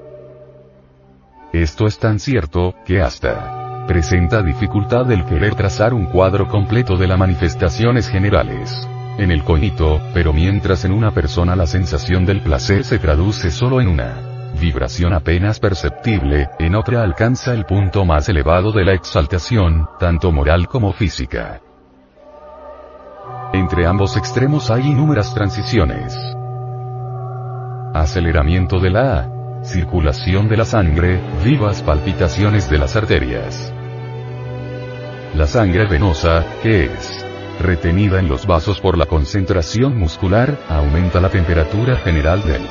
Esto es tan cierto, que hasta presenta dificultad el querer trazar un cuadro completo de las manifestaciones generales en el cognito, pero mientras en una persona la sensación del placer se traduce solo en una vibración apenas perceptible, en otra alcanza el punto más elevado de la exaltación, tanto moral como física. Entre ambos extremos hay inúmeras transiciones. Aceleramiento de la circulación de la sangre, vivas palpitaciones de las arterias. La sangre venosa, ¿qué es? Retenida en los vasos por la concentración muscular, aumenta la temperatura general del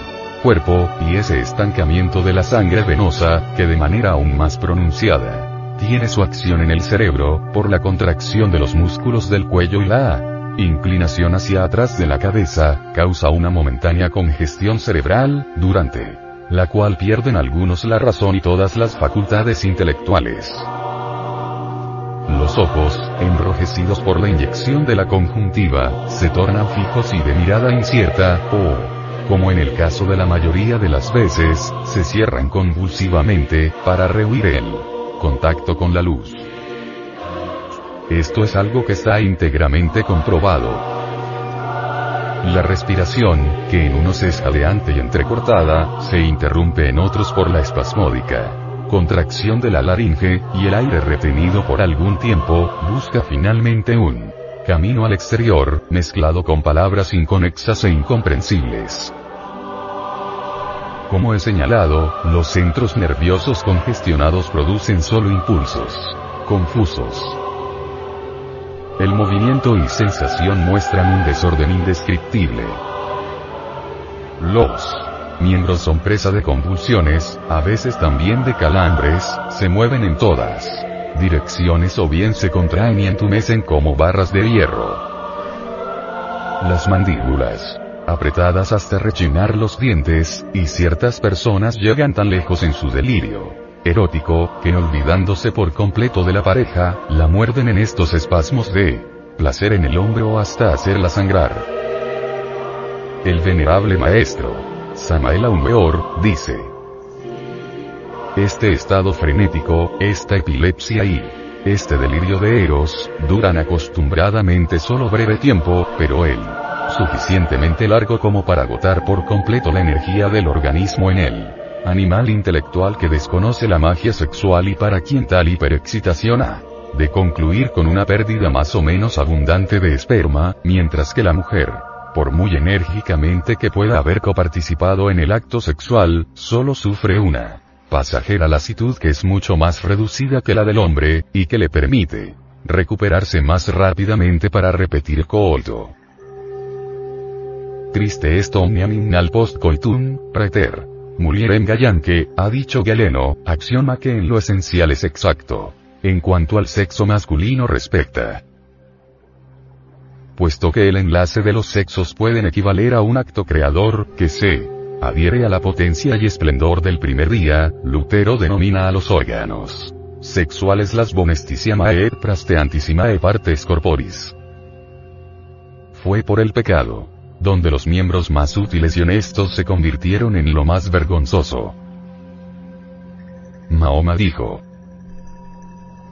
cuerpo, y ese estancamiento de la sangre venosa, que de manera aún más pronunciada, tiene su acción en el cerebro, por la contracción de los músculos del cuello y la inclinación hacia atrás de la cabeza, causa una momentánea congestión cerebral, durante la cual pierden algunos la razón y todas las facultades intelectuales. Los ojos, enrojecidos por la inyección de la conjuntiva, se tornan fijos y de mirada incierta, o, como en el caso de la mayoría de las veces, se cierran convulsivamente, para rehuir el contacto con la luz. Esto es algo que está íntegramente comprobado. La respiración, que en unos es jadeante y entrecortada, se interrumpe en otros por la espasmódica contracción de la laringe, y el aire retenido por algún tiempo, busca finalmente un camino al exterior, mezclado con palabras inconexas e incomprensibles. Como he señalado, los centros nerviosos congestionados producen solo impulsos confusos. El movimiento y sensación muestran un desorden indescriptible. Los miembros son presa de convulsiones, a veces también de calambres, se mueven en todas direcciones o bien se contraen y entumecen como barras de hierro. Las mandíbulas, apretadas hasta rechinar los dientes, y ciertas personas llegan tan lejos en su delirio erótico, que olvidándose por completo de la pareja, la muerden en estos espasmos de placer en el hombro hasta hacerla sangrar. El venerable maestro, Samael Aumeor, dice, este estado frenético, esta epilepsia y este delirio de Eros, duran acostumbradamente solo breve tiempo, pero él suficientemente largo como para agotar por completo la energía del organismo en él. Animal intelectual que desconoce la magia sexual y para quien tal hiperexcitación ha de concluir con una pérdida más o menos abundante de esperma, mientras que la mujer, por muy enérgicamente que pueda haber coparticipado en el acto sexual, solo sufre una pasajera lasitud que es mucho más reducida que la del hombre, y que le permite recuperarse más rápidamente para repetir coito. Triste est omnium innal post coitum, praeter. Mulierem gallanque, ha dicho Galeno, axioma que en lo esencial es exacto. En cuanto al sexo masculino respecta. Puesto que el enlace de los sexos pueden equivaler a un acto creador, que se adhiere a la potencia y esplendor del primer día, Lutero denomina a los órganos sexuales las bonesticiamae et prasteantissimae partes corporis. Fue por el pecado donde los miembros más útiles y honestos se convirtieron en lo más vergonzoso. Mahoma dijo,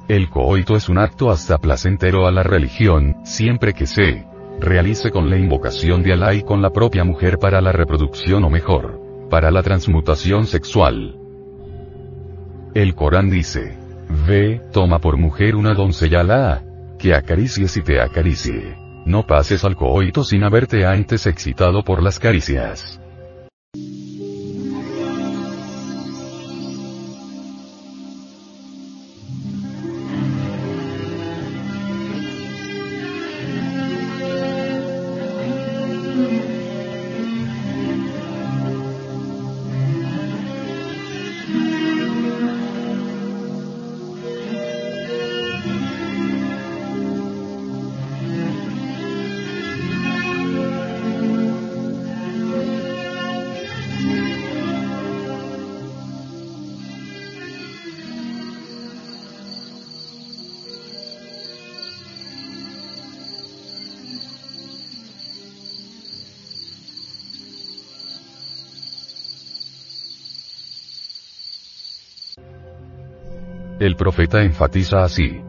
el coito es un acto hasta placentero a la religión, siempre que se realice con la invocación de Alá y con la propia mujer para la reproducción o mejor, para la transmutación sexual. El Corán dice, ve, toma por mujer una doncella Alá, que acaricies y te acaricie. No pases al coito sin haberte antes excitado por las caricias. Profeta enfatiza así.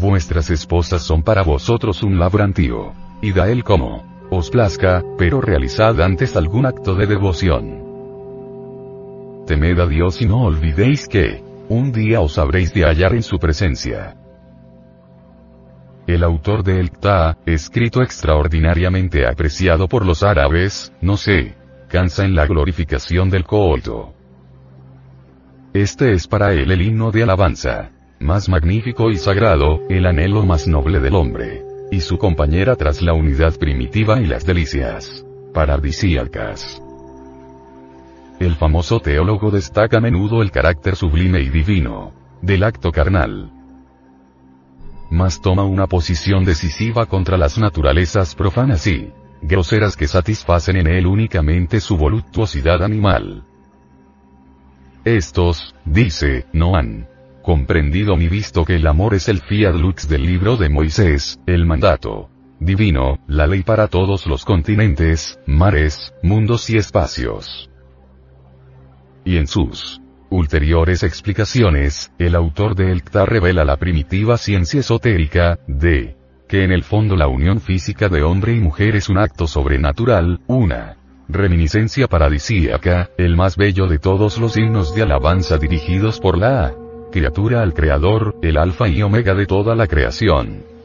Vuestras esposas son para vosotros un labrantío. Y da él como os plazca, pero realizad antes algún acto de devoción. Temed a Dios y no olvidéis que, un día os habréis de hallar en su presencia. El autor de El Kta, escrito extraordinariamente apreciado por los árabes, no se cansa en la glorificación del coito. Este es para él el himno de alabanza, más magnífico y sagrado, el anhelo más noble del hombre, y su compañera tras la unidad primitiva y las delicias paradisíacas. El famoso teólogo destaca a menudo el carácter sublime y divino del acto carnal, mas toma una posición decisiva contra las naturalezas profanas y groseras que satisfacen en él únicamente su voluptuosidad animal. Estos, dice, no han comprendido ni visto que el amor es el fiat lux del libro de Moisés, el mandato divino, la ley para todos los continentes, mares, mundos y espacios. Y en sus ulteriores explicaciones, el autor de El revela la primitiva ciencia esotérica, de que en el fondo la unión física de hombre y mujer es un acto sobrenatural, una reminiscencia paradisíaca, el más bello de todos los himnos de alabanza dirigidos por la criatura al Creador, el alfa y omega de toda la creación.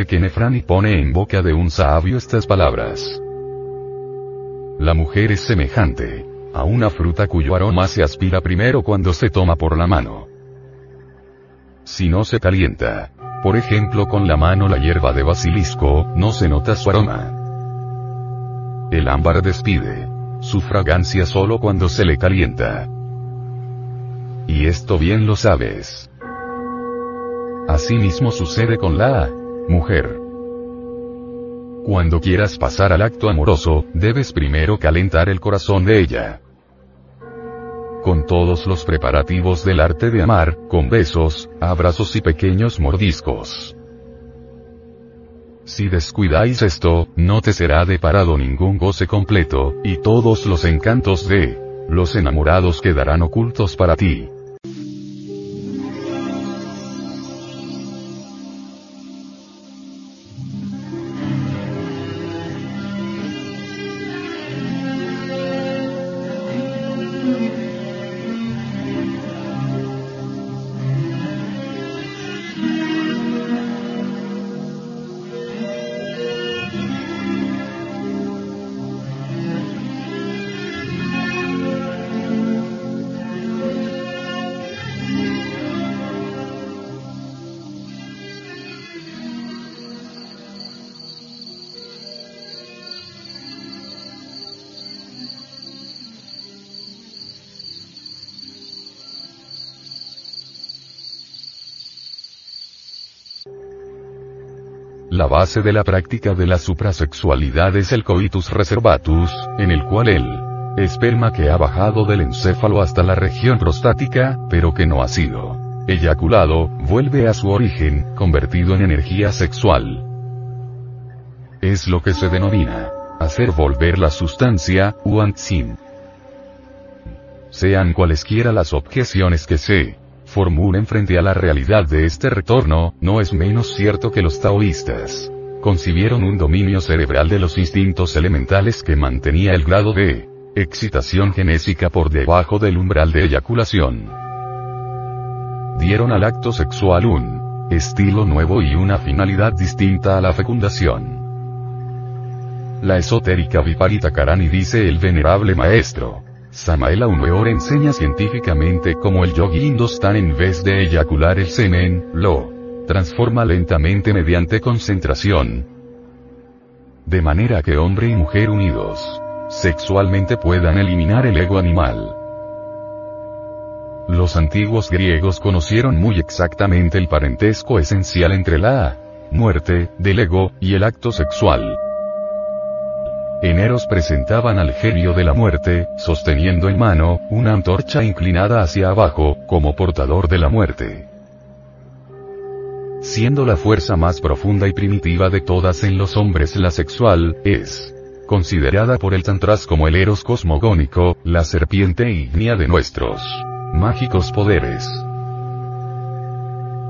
Jeque Nefrani pone en boca de un sabio estas palabras. La mujer es semejante a una fruta cuyo aroma se aspira primero cuando se toma por la mano. Si no se calienta, por ejemplo con la mano la hierba de basilisco, no se nota su aroma. El ámbar despide su fragancia solo cuando se le calienta. Y esto bien lo sabes. Asimismo sucede con la mujer. Cuando quieras pasar al acto amoroso, debes primero calentar el corazón de ella. Con todos los preparativos del arte de amar, con besos, abrazos y pequeños mordiscos. Si descuidáis esto, no te será deparado ningún goce completo, y todos los encantos de los enamorados quedarán ocultos para ti. Base de la práctica de la suprasexualidad es el coitus reservatus, en el cual el esperma que ha bajado del encéfalo hasta la región prostática, pero que no ha sido eyaculado, vuelve a su origen, convertido en energía sexual. Es lo que se denomina hacer volver la sustancia, uantsin. Sean cualesquiera las objeciones que se formulen frente a la realidad de este retorno, no es menos cierto que los taoístas concibieron un dominio cerebral de los instintos elementales que mantenía el grado de excitación genésica por debajo del umbral de eyaculación. Dieron al acto sexual un estilo nuevo y una finalidad distinta a la fecundación. la esotérica Viparita Karani dice el venerable maestro. Samael Weor enseña científicamente cómo el yogi Indostan en vez de eyacular el semen, lo transforma lentamente mediante concentración. De manera que hombre y mujer unidos sexualmente puedan eliminar el ego animal. Los antiguos griegos conocieron muy exactamente el parentesco esencial entre la muerte del ego y el acto sexual. En Eros presentaban al genio de la muerte, sosteniendo en mano, una antorcha inclinada hacia abajo, como portador de la muerte. Siendo la fuerza más profunda y primitiva de todas en los hombres la sexual, es considerada por el Tantras como el Eros cosmogónico, la serpiente ígnea de nuestros mágicos poderes.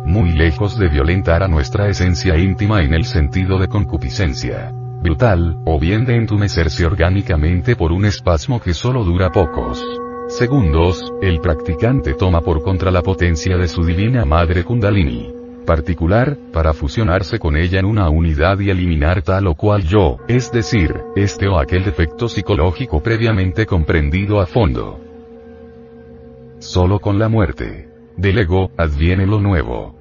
Muy lejos de violentar a nuestra esencia íntima en el sentido de concupiscencia brutal, o bien de entumecerse orgánicamente por un espasmo que solo dura pocos segundos, el practicante toma por contra la potencia de su divina madre Kundalini particular, para fusionarse con ella en una unidad y eliminar tal o cual yo, es decir, este o aquel defecto psicológico previamente comprendido a fondo. Solo con la muerte del ego, adviene lo nuevo.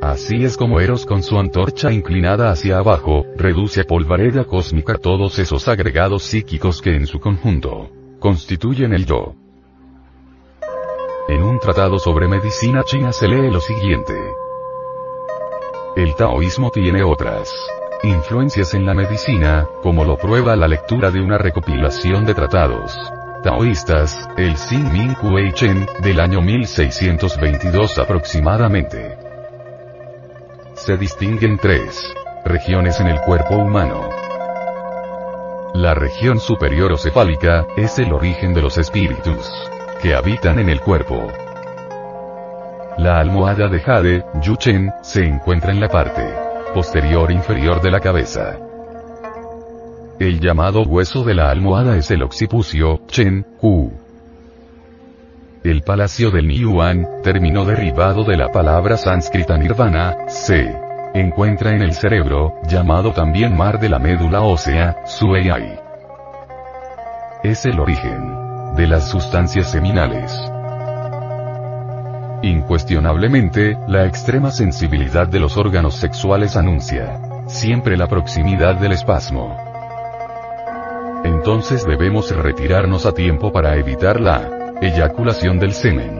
Así es como Eros con su antorcha inclinada hacia abajo, reduce a polvareda cósmica todos esos agregados psíquicos que en su conjunto constituyen el yo. En un tratado sobre medicina china se lee lo siguiente. El taoísmo tiene otras influencias en la medicina, como lo prueba la lectura de una recopilación de tratados taoístas, el Xin Ming Kuei Chen, del año 1622 aproximadamente se distinguen tres regiones en el cuerpo humano. La región superior o cefálica, es el origen de los espíritus que habitan en el cuerpo. La almohada de Jade, Yuchen, se encuentra en la parte posterior inferior de la cabeza. El llamado hueso de la almohada es el occipucio, Chen, Ku. El palacio del Niyuan, término derivado de la palabra sánscrita nirvana, se encuentra en el cerebro, llamado también mar de la médula ósea, Sueyai. Es el origen de las sustancias seminales. Incuestionablemente, la extrema sensibilidad de los órganos sexuales anuncia siempre la proximidad del espasmo. Entonces debemos retirarnos a tiempo para evitar la Eyaculación del semen.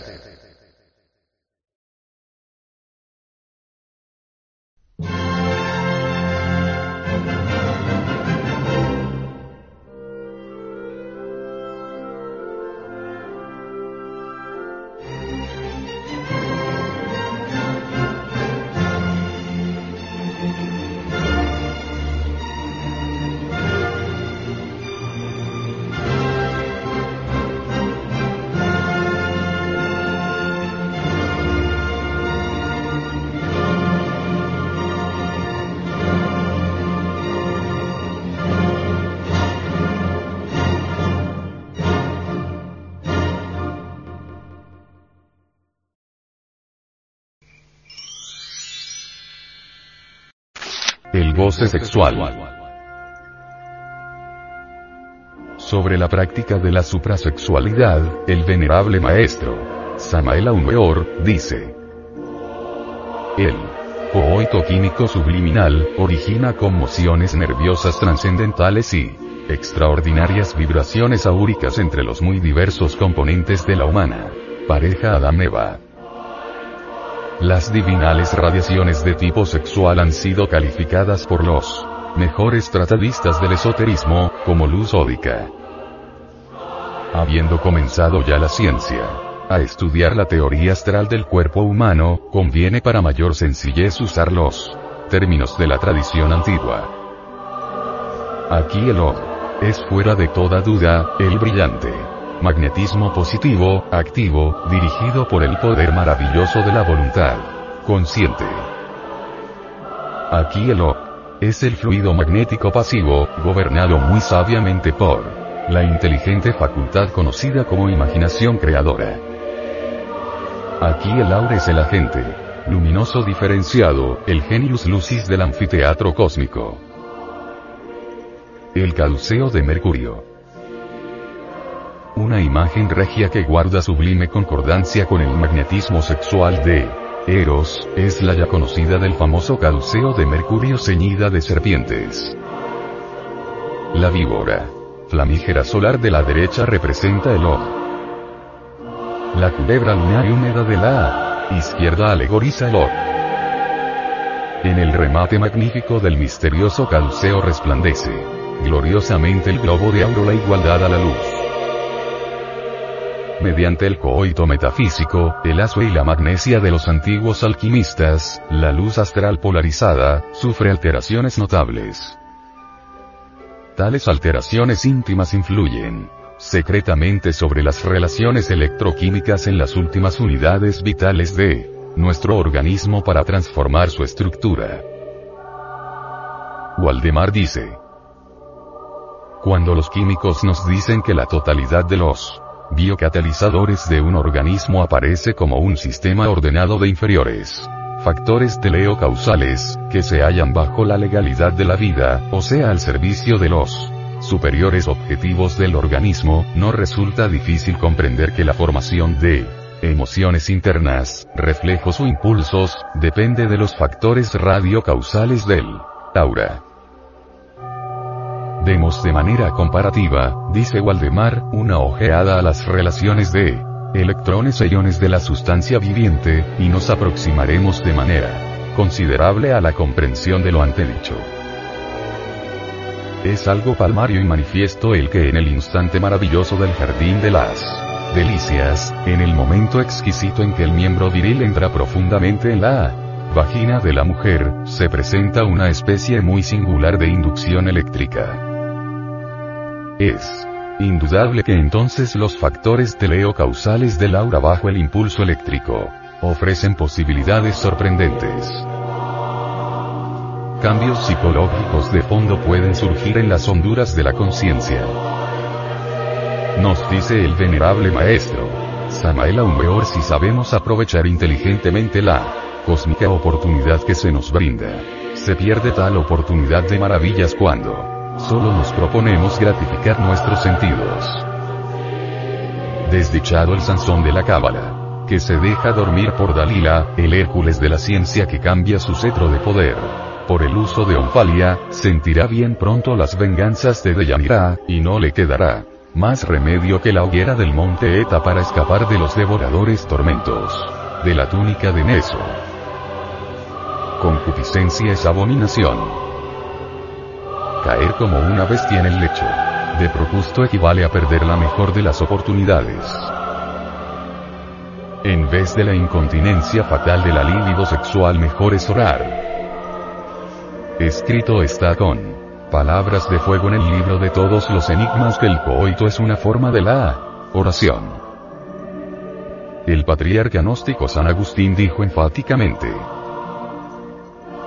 Sexual. Sobre la práctica de la suprasexualidad, el venerable maestro, Samael Aumeor, dice. El coito químico subliminal, origina conmociones nerviosas trascendentales y extraordinarias vibraciones aúricas entre los muy diversos componentes de la humana pareja Adameva. Las divinales radiaciones de tipo sexual han sido calificadas por los mejores tratadistas del esoterismo, como luz ódica. Habiendo comenzado ya la ciencia a estudiar la teoría astral del cuerpo humano, conviene para mayor sencillez usar los términos de la tradición antigua. Aquí el O es fuera de toda duda, el brillante magnetismo positivo, activo, dirigido por el poder maravilloso de la voluntad consciente. Aquí el O es el fluido magnético pasivo, gobernado muy sabiamente por la inteligente facultad conocida como imaginación creadora. Aquí el aura es el agente luminoso diferenciado, el genius lucis del anfiteatro cósmico. El caduceo de Mercurio. Una imagen regia que guarda sublime concordancia con el magnetismo sexual de Eros, es la ya conocida del famoso caduceo de Mercurio ceñida de serpientes. La víbora. Flamígera solar de la derecha representa el O. La culebra lunar y húmeda de la izquierda alegoriza el O. En el remate magnífico del misterioso caduceo resplandece gloriosamente el globo de auro la igualdad a la luz mediante el coito metafísico, el aso y la magnesia de los antiguos alquimistas, la luz astral polarizada, sufre alteraciones notables. Tales alteraciones íntimas influyen secretamente sobre las relaciones electroquímicas en las últimas unidades vitales de nuestro organismo para transformar su estructura. Waldemar dice, cuando los químicos nos dicen que la totalidad de los biocatalizadores de un organismo aparece como un sistema ordenado de inferiores factores teleocausales, que se hallan bajo la legalidad de la vida, o sea al servicio de los superiores objetivos del organismo, no resulta difícil comprender que la formación de emociones internas, reflejos o impulsos, depende de los factores radiocausales del aura. Demos de manera comparativa, dice Waldemar, una ojeada a las relaciones de electrones e iones de la sustancia viviente, y nos aproximaremos de manera considerable a la comprensión de lo antedicho. Es algo palmario y manifiesto el que en el instante maravilloso del jardín de las delicias, en el momento exquisito en que el miembro viril entra profundamente en la vagina de la mujer, se presenta una especie muy singular de inducción eléctrica. Es indudable que entonces los factores teleocausales del aura bajo el impulso eléctrico ofrecen posibilidades sorprendentes. Cambios psicológicos de fondo pueden surgir en las honduras de la conciencia. Nos dice el venerable maestro, Samael Aumeor si sabemos aprovechar inteligentemente la cósmica oportunidad que se nos brinda. Se pierde tal oportunidad de maravillas cuando Solo nos proponemos gratificar nuestros sentidos. Desdichado el Sansón de la Cábala. Que se deja dormir por Dalila, el Hércules de la ciencia que cambia su cetro de poder. Por el uso de Onfalia, sentirá bien pronto las venganzas de Deyanira, y no le quedará más remedio que la hoguera del monte Eta para escapar de los devoradores tormentos. De la túnica de Neso. Concupiscencia es abominación. Caer como una bestia en el lecho. De propusto equivale a perder la mejor de las oportunidades. En vez de la incontinencia fatal de la libido sexual mejor es orar. Escrito está con palabras de fuego en el libro de todos los enigmas que el coito es una forma de la oración. El patriarca gnóstico San Agustín dijo enfáticamente,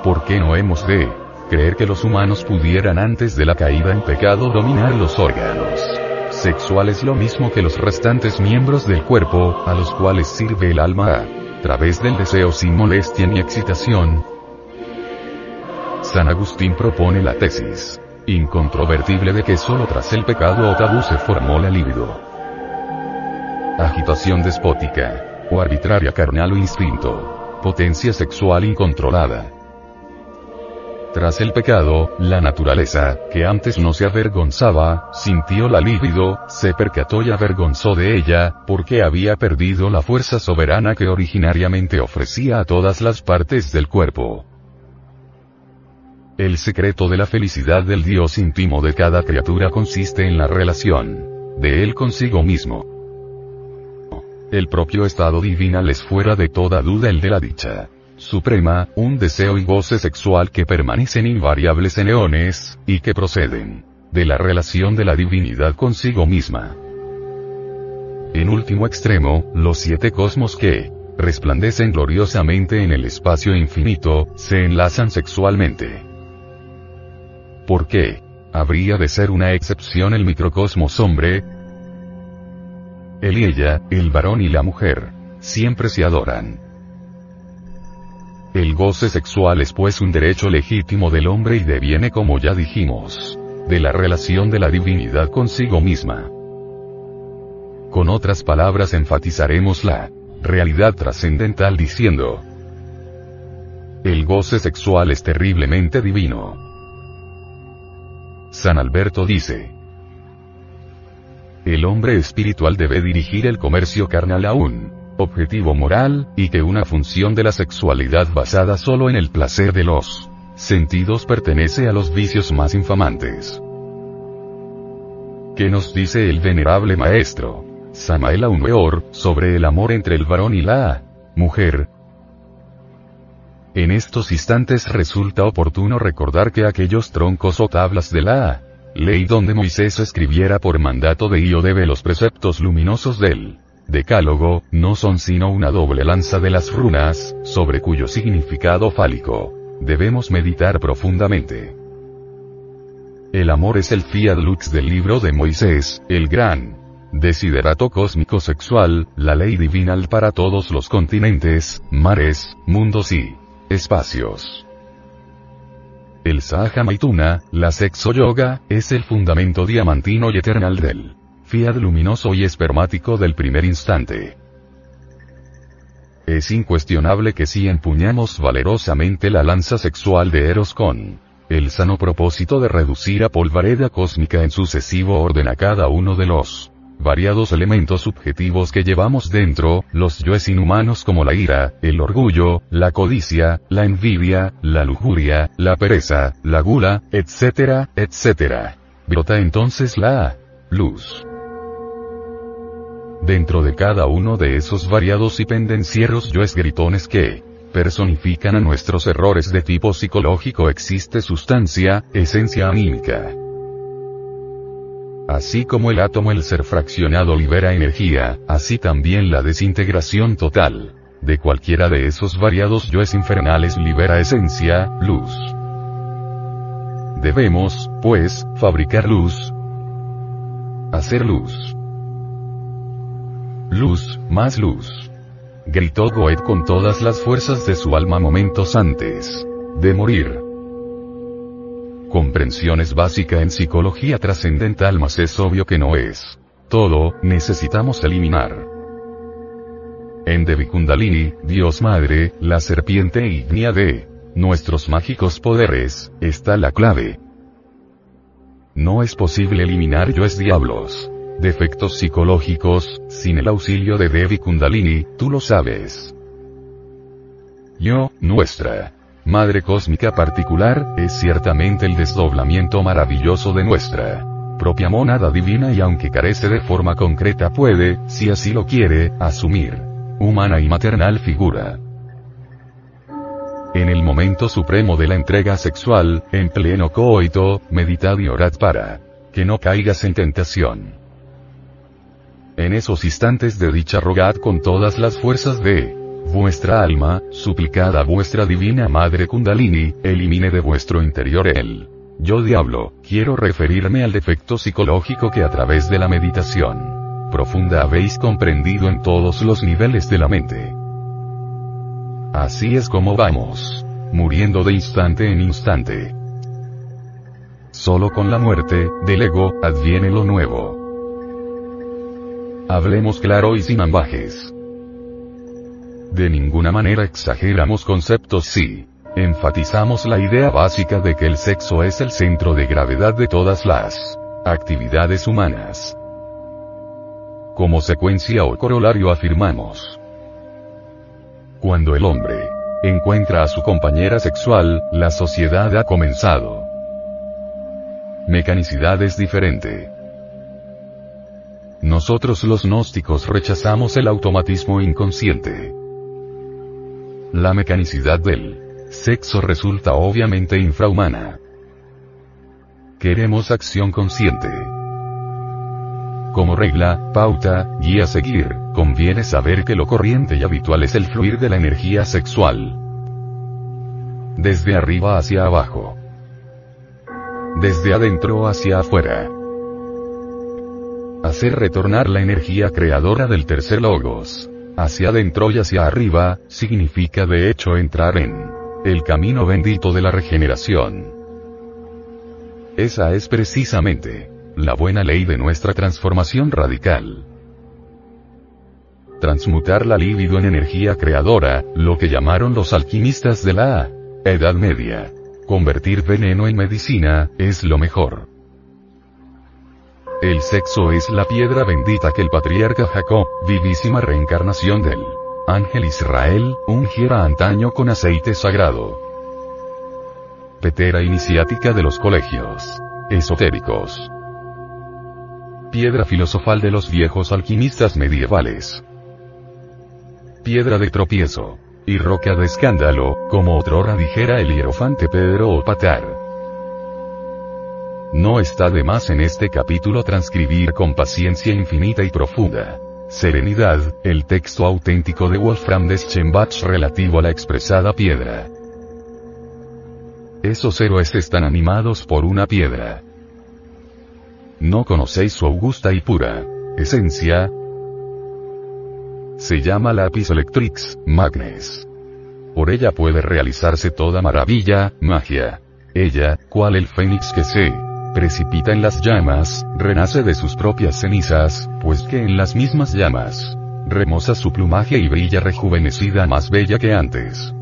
¿por qué no hemos de creer que los humanos pudieran antes de la caída en pecado dominar los órganos sexuales lo mismo que los restantes miembros del cuerpo, a los cuales sirve el alma a través del deseo sin molestia ni excitación, San Agustín propone la tesis incontrovertible de que solo tras el pecado o tabú se formó la libido. Agitación despótica, o arbitraria carnal o instinto, potencia sexual incontrolada. Tras el pecado, la naturaleza, que antes no se avergonzaba, sintió la libido, se percató y avergonzó de ella, porque había perdido la fuerza soberana que originariamente ofrecía a todas las partes del cuerpo. El secreto de la felicidad del Dios íntimo de cada criatura consiste en la relación de Él consigo mismo. El propio estado divinal es fuera de toda duda el de la dicha suprema, un deseo y goce sexual que permanecen invariables en eones, y que proceden de la relación de la divinidad consigo misma. En último extremo, los siete cosmos que resplandecen gloriosamente en el espacio infinito, se enlazan sexualmente. ¿Por qué? ¿Habría de ser una excepción el microcosmos hombre? Él y ella, el varón y la mujer, siempre se adoran. El goce sexual es pues un derecho legítimo del hombre y deviene como ya dijimos, de la relación de la divinidad consigo misma. Con otras palabras enfatizaremos la realidad trascendental diciendo, el goce sexual es terriblemente divino. San Alberto dice, el hombre espiritual debe dirigir el comercio carnal a un objetivo moral, y que una función de la sexualidad basada solo en el placer de los sentidos pertenece a los vicios más infamantes. ¿Qué nos dice el venerable maestro? Samael Aumeor, sobre el amor entre el varón y la mujer, en estos instantes resulta oportuno recordar que aquellos troncos o tablas de la ley donde Moisés escribiera por mandato de Iodebe los preceptos luminosos del Decálogo, no son sino una doble lanza de las runas, sobre cuyo significado fálico debemos meditar profundamente. El amor es el fiat lux del libro de Moisés, el gran desiderato cósmico sexual, la ley divinal para todos los continentes, mares, mundos y espacios. El Sahaja Maituna, la sexo yoga, es el fundamento diamantino y eternal del fiat luminoso y espermático del primer instante. Es incuestionable que si empuñamos valerosamente la lanza sexual de Eros con el sano propósito de reducir a polvareda cósmica en sucesivo orden a cada uno de los variados elementos subjetivos que llevamos dentro, los yoes inhumanos como la ira, el orgullo, la codicia, la envidia, la lujuria, la pereza, la gula, etcétera, etcétera. Brota entonces la luz. Dentro de cada uno de esos variados y pendencieros yoes gritones que personifican a nuestros errores de tipo psicológico existe sustancia, esencia anímica. Así como el átomo el ser fraccionado libera energía, así también la desintegración total de cualquiera de esos variados yoes infernales libera esencia, luz. Debemos, pues, fabricar luz. Hacer luz. Luz, más luz. Gritó Goethe con todas las fuerzas de su alma momentos antes de morir comprensión es básica en psicología trascendental mas es obvio que no es. Todo, necesitamos eliminar. En Devi Kundalini, Dios Madre, la serpiente ignia de nuestros mágicos poderes, está la clave. No es posible eliminar yoes diablos. Defectos psicológicos, sin el auxilio de Devi Kundalini, tú lo sabes. Yo, nuestra Madre Cósmica particular, es ciertamente el desdoblamiento maravilloso de nuestra propia monada divina y aunque carece de forma concreta puede, si así lo quiere, asumir humana y maternal figura. En el momento supremo de la entrega sexual, en pleno coito, meditad y orad para que no caigas en tentación. En esos instantes de dicha rogad con todas las fuerzas de vuestra alma, suplicad a vuestra divina Madre Kundalini, elimine de vuestro interior el yo diablo, quiero referirme al defecto psicológico que a través de la meditación profunda habéis comprendido en todos los niveles de la mente. Así es como vamos. Muriendo de instante en instante. Solo con la muerte, del ego, adviene lo nuevo. Hablemos claro y sin ambajes. De ninguna manera exageramos conceptos si enfatizamos la idea básica de que el sexo es el centro de gravedad de todas las actividades humanas. Como secuencia o corolario afirmamos, cuando el hombre encuentra a su compañera sexual, la sociedad ha comenzado. Mecanicidad es diferente. Nosotros los gnósticos rechazamos el automatismo inconsciente. La mecanicidad del sexo resulta obviamente infrahumana. Queremos acción consciente. Como regla, pauta, guía seguir, conviene saber que lo corriente y habitual es el fluir de la energía sexual. Desde arriba hacia abajo. Desde adentro hacia afuera. Hacer retornar la energía creadora del tercer logos. Hacia adentro y hacia arriba, significa de hecho entrar en el camino bendito de la regeneración. Esa es precisamente la buena ley de nuestra transformación radical. Transmutar la libido en energía creadora, lo que llamaron los alquimistas de la Edad Media. Convertir veneno en medicina, es lo mejor. El sexo es la piedra bendita que el patriarca Jacob, vivísima reencarnación del ángel Israel, ungiera antaño con aceite sagrado. Petera iniciática de los colegios esotéricos piedra filosofal de los viejos alquimistas medievales. Piedra de tropiezo. Y roca de escándalo, como otrora dijera el hierofante Pedro Opatar. No está de más en este capítulo transcribir con paciencia infinita y profunda serenidad, el texto auténtico de Wolfram de Schembach relativo a la expresada piedra. Esos héroes están animados por una piedra. ¿No conocéis su augusta y pura esencia? Se llama lápiz electrix, magnes. Por ella puede realizarse toda maravilla, magia. Ella, cual el fénix que se precipita en las llamas, renace de sus propias cenizas, pues que en las mismas llamas remoza su plumaje y brilla rejuvenecida más bella que antes.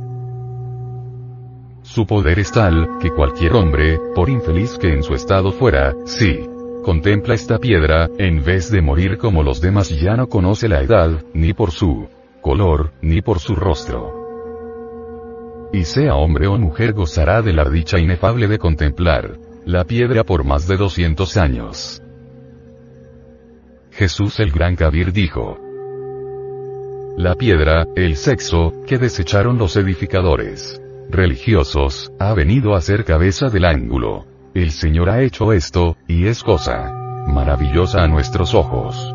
Su poder es tal, que cualquier hombre, por infeliz que en su estado fuera, sí, Contempla esta piedra, en vez de morir como los demás ya no conoce la edad, ni por su color, ni por su rostro. Y sea hombre o mujer gozará de la dicha inefable de contemplar la piedra por más de 200 años. Jesús el Gran Kabir dijo, La piedra, el sexo, que desecharon los edificadores religiosos, ha venido a ser cabeza del ángulo. El Señor ha hecho esto, y es cosa maravillosa a nuestros ojos.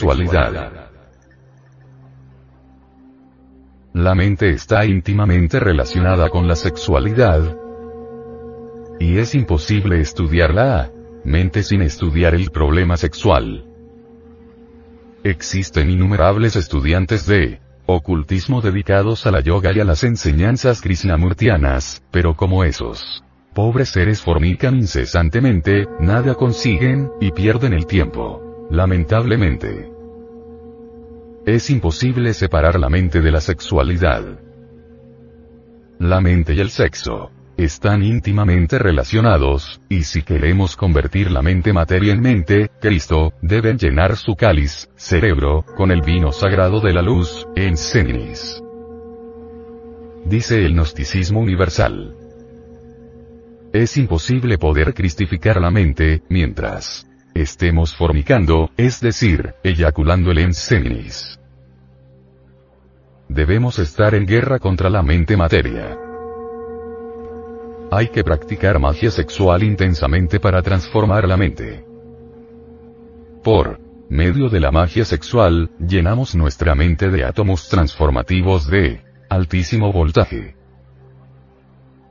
Sexualidad. La mente está íntimamente relacionada con la sexualidad. Y es imposible estudiar la mente sin estudiar el problema sexual. Existen innumerables estudiantes de ocultismo dedicados a la yoga y a las enseñanzas krishnamurtianas, pero como esos pobres seres fornican incesantemente, nada consiguen, y pierden el tiempo. Lamentablemente. Es imposible separar la mente de la sexualidad. La mente y el sexo están íntimamente relacionados, y si queremos convertir la mente materia en mente, Cristo, debe llenar su cáliz, cerebro, con el vino sagrado de la luz, en Seninis. Dice el gnosticismo universal. Es imposible poder cristificar la mente, mientras estemos fornicando, es decir, eyaculando el enseminis. Debemos estar en guerra contra la mente materia. Hay que practicar magia sexual intensamente para transformar la mente. Por medio de la magia sexual, llenamos nuestra mente de átomos transformativos de altísimo voltaje.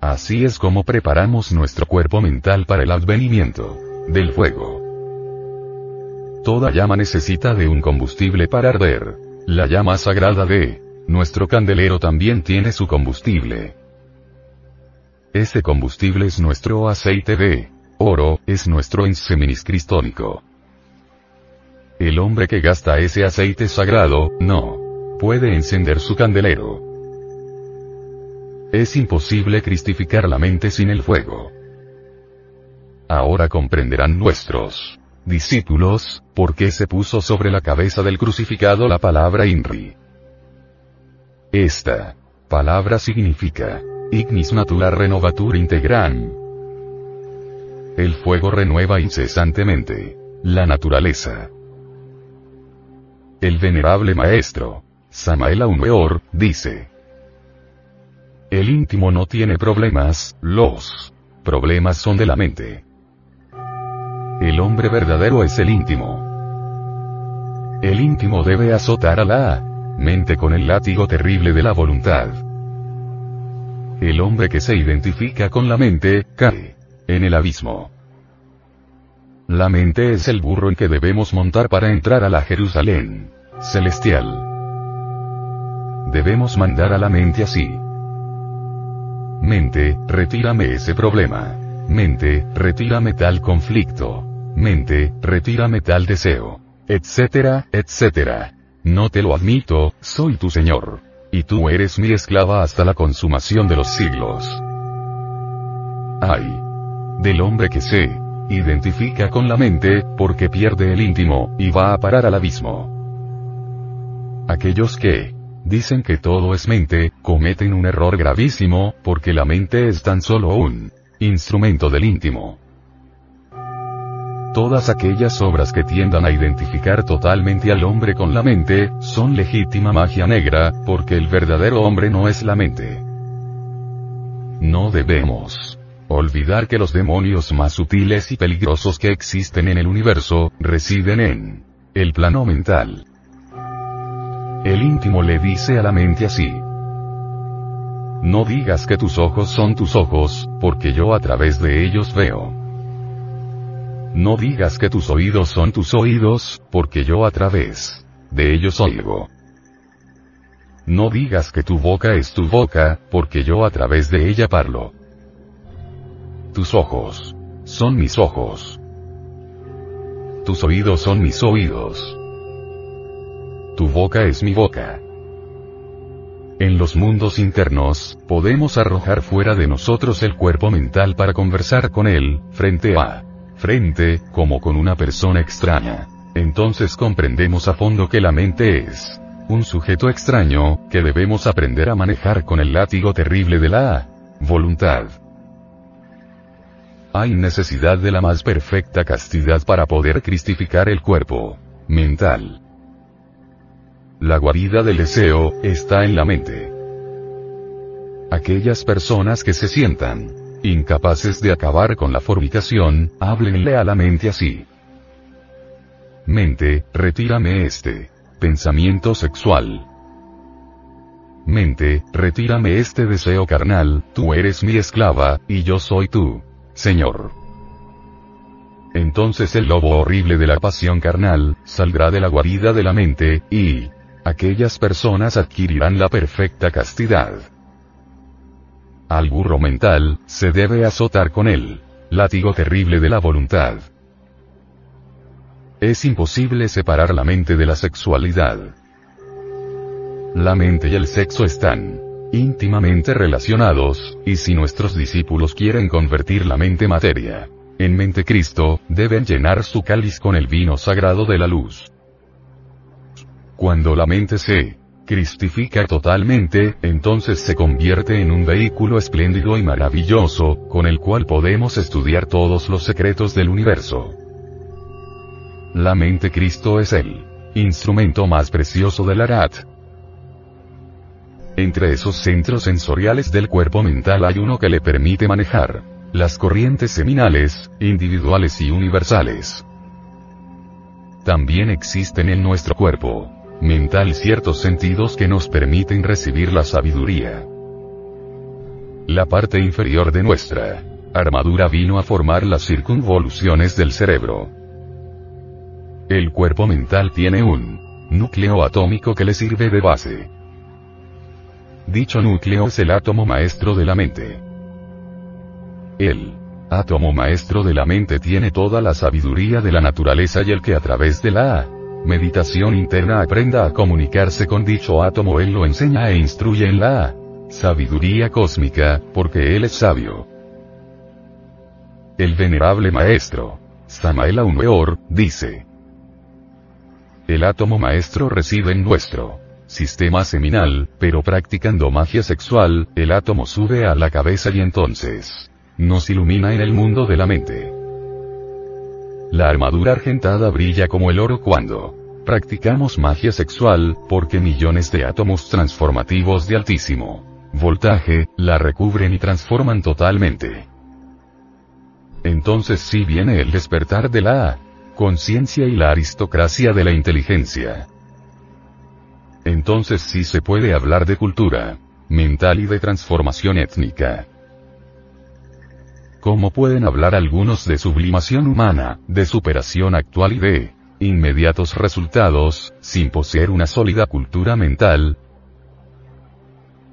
Así es como preparamos nuestro cuerpo mental para el advenimiento del fuego. Toda llama necesita de un combustible para arder. La llama sagrada de nuestro candelero también tiene su combustible. Ese combustible es nuestro aceite de oro, es nuestro inseminis cristónico. El hombre que gasta ese aceite sagrado, no puede encender su candelero. Es imposible cristificar la mente sin el fuego. Ahora comprenderán nuestros discípulos, ¿por qué se puso sobre la cabeza del crucificado la palabra INRI? Esta palabra significa Ignis Natura Renovatur Integran. El fuego renueva incesantemente la naturaleza. El venerable maestro, Samael Aumeor, dice, el íntimo no tiene problemas, los problemas son de la mente. El hombre verdadero es el íntimo. El íntimo debe azotar a la mente con el látigo terrible de la voluntad. El hombre que se identifica con la mente, cae en el abismo. La mente es el burro en que debemos montar para entrar a la Jerusalén celestial. Debemos mandar a la mente así. Mente, retírame ese problema. Mente, retírame tal conflicto mente, retírame tal deseo. Etcétera, etcétera. No te lo admito, soy tu Señor. Y tú eres mi esclava hasta la consumación de los siglos. Ay. Del hombre que se identifica con la mente, porque pierde el íntimo, y va a parar al abismo. Aquellos que dicen que todo es mente, cometen un error gravísimo, porque la mente es tan solo un instrumento del íntimo. Todas aquellas obras que tiendan a identificar totalmente al hombre con la mente, son legítima magia negra, porque el verdadero hombre no es la mente. No debemos olvidar que los demonios más sutiles y peligrosos que existen en el universo, residen en el plano mental. El íntimo le dice a la mente así. No digas que tus ojos son tus ojos, porque yo a través de ellos veo. No digas que tus oídos son tus oídos, porque yo a través de ellos oigo. No digas que tu boca es tu boca, porque yo a través de ella parlo. Tus ojos son mis ojos. Tus oídos son mis oídos. Tu boca es mi boca. En los mundos internos, podemos arrojar fuera de nosotros el cuerpo mental para conversar con él, frente a frente, como con una persona extraña. Entonces comprendemos a fondo que la mente es un sujeto extraño, que debemos aprender a manejar con el látigo terrible de la voluntad. Hay necesidad de la más perfecta castidad para poder cristificar el cuerpo mental. La guarida del deseo está en la mente. Aquellas personas que se sientan incapaces de acabar con la fornicación, háblenle a la mente así. Mente, retírame este pensamiento sexual. Mente, retírame este deseo carnal, tú eres mi esclava, y yo soy tú, Señor. Entonces el lobo horrible de la pasión carnal, saldrá de la guarida de la mente, y aquellas personas adquirirán la perfecta castidad. Al burro mental, se debe azotar con el látigo terrible de la voluntad. Es imposible separar la mente de la sexualidad. La mente y el sexo están íntimamente relacionados, y si nuestros discípulos quieren convertir la mente materia en mente Cristo, deben llenar su cáliz con el vino sagrado de la luz. Cuando la mente se cristifica totalmente, entonces se convierte en un vehículo espléndido y maravilloso, con el cual podemos estudiar todos los secretos del universo. La mente Cristo es el instrumento más precioso del Arat. Entre esos centros sensoriales del cuerpo mental hay uno que le permite manejar las corrientes seminales, individuales y universales. También existen en nuestro cuerpo mental ciertos sentidos que nos permiten recibir la sabiduría. La parte inferior de nuestra armadura vino a formar las circunvoluciones del cerebro. El cuerpo mental tiene un núcleo atómico que le sirve de base. Dicho núcleo es el átomo maestro de la mente. El átomo maestro de la mente tiene toda la sabiduría de la naturaleza y el que a través de la meditación interna aprenda a comunicarse con dicho átomo, él lo enseña e instruye en la sabiduría cósmica, porque él es sabio. El venerable maestro, Samael Aumeor, dice, el átomo maestro reside en nuestro sistema seminal, pero practicando magia sexual, el átomo sube a la cabeza y entonces nos ilumina en el mundo de la mente. La armadura argentada brilla como el oro cuando practicamos magia sexual, porque millones de átomos transformativos de altísimo voltaje, la recubren y transforman totalmente. Entonces sí viene el despertar de la conciencia y la aristocracia de la inteligencia. Entonces sí se puede hablar de cultura mental y de transformación étnica. ¿Cómo pueden hablar algunos de sublimación humana, de superación actual y de inmediatos resultados, sin poseer una sólida cultura mental?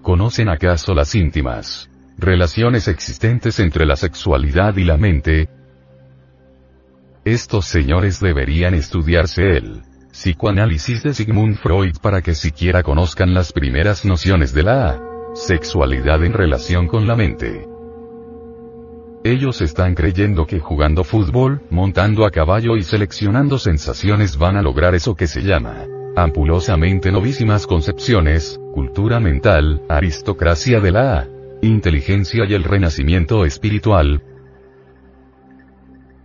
¿Conocen acaso las íntimas relaciones existentes entre la sexualidad y la mente? Estos señores deberían estudiarse el psicoanálisis de Sigmund Freud para que siquiera conozcan las primeras nociones de la sexualidad en relación con la mente. Ellos están creyendo que jugando fútbol, montando a caballo y seleccionando sensaciones van a lograr eso que se llama ampulosamente novísimas concepciones, cultura mental, aristocracia de la inteligencia y el renacimiento espiritual.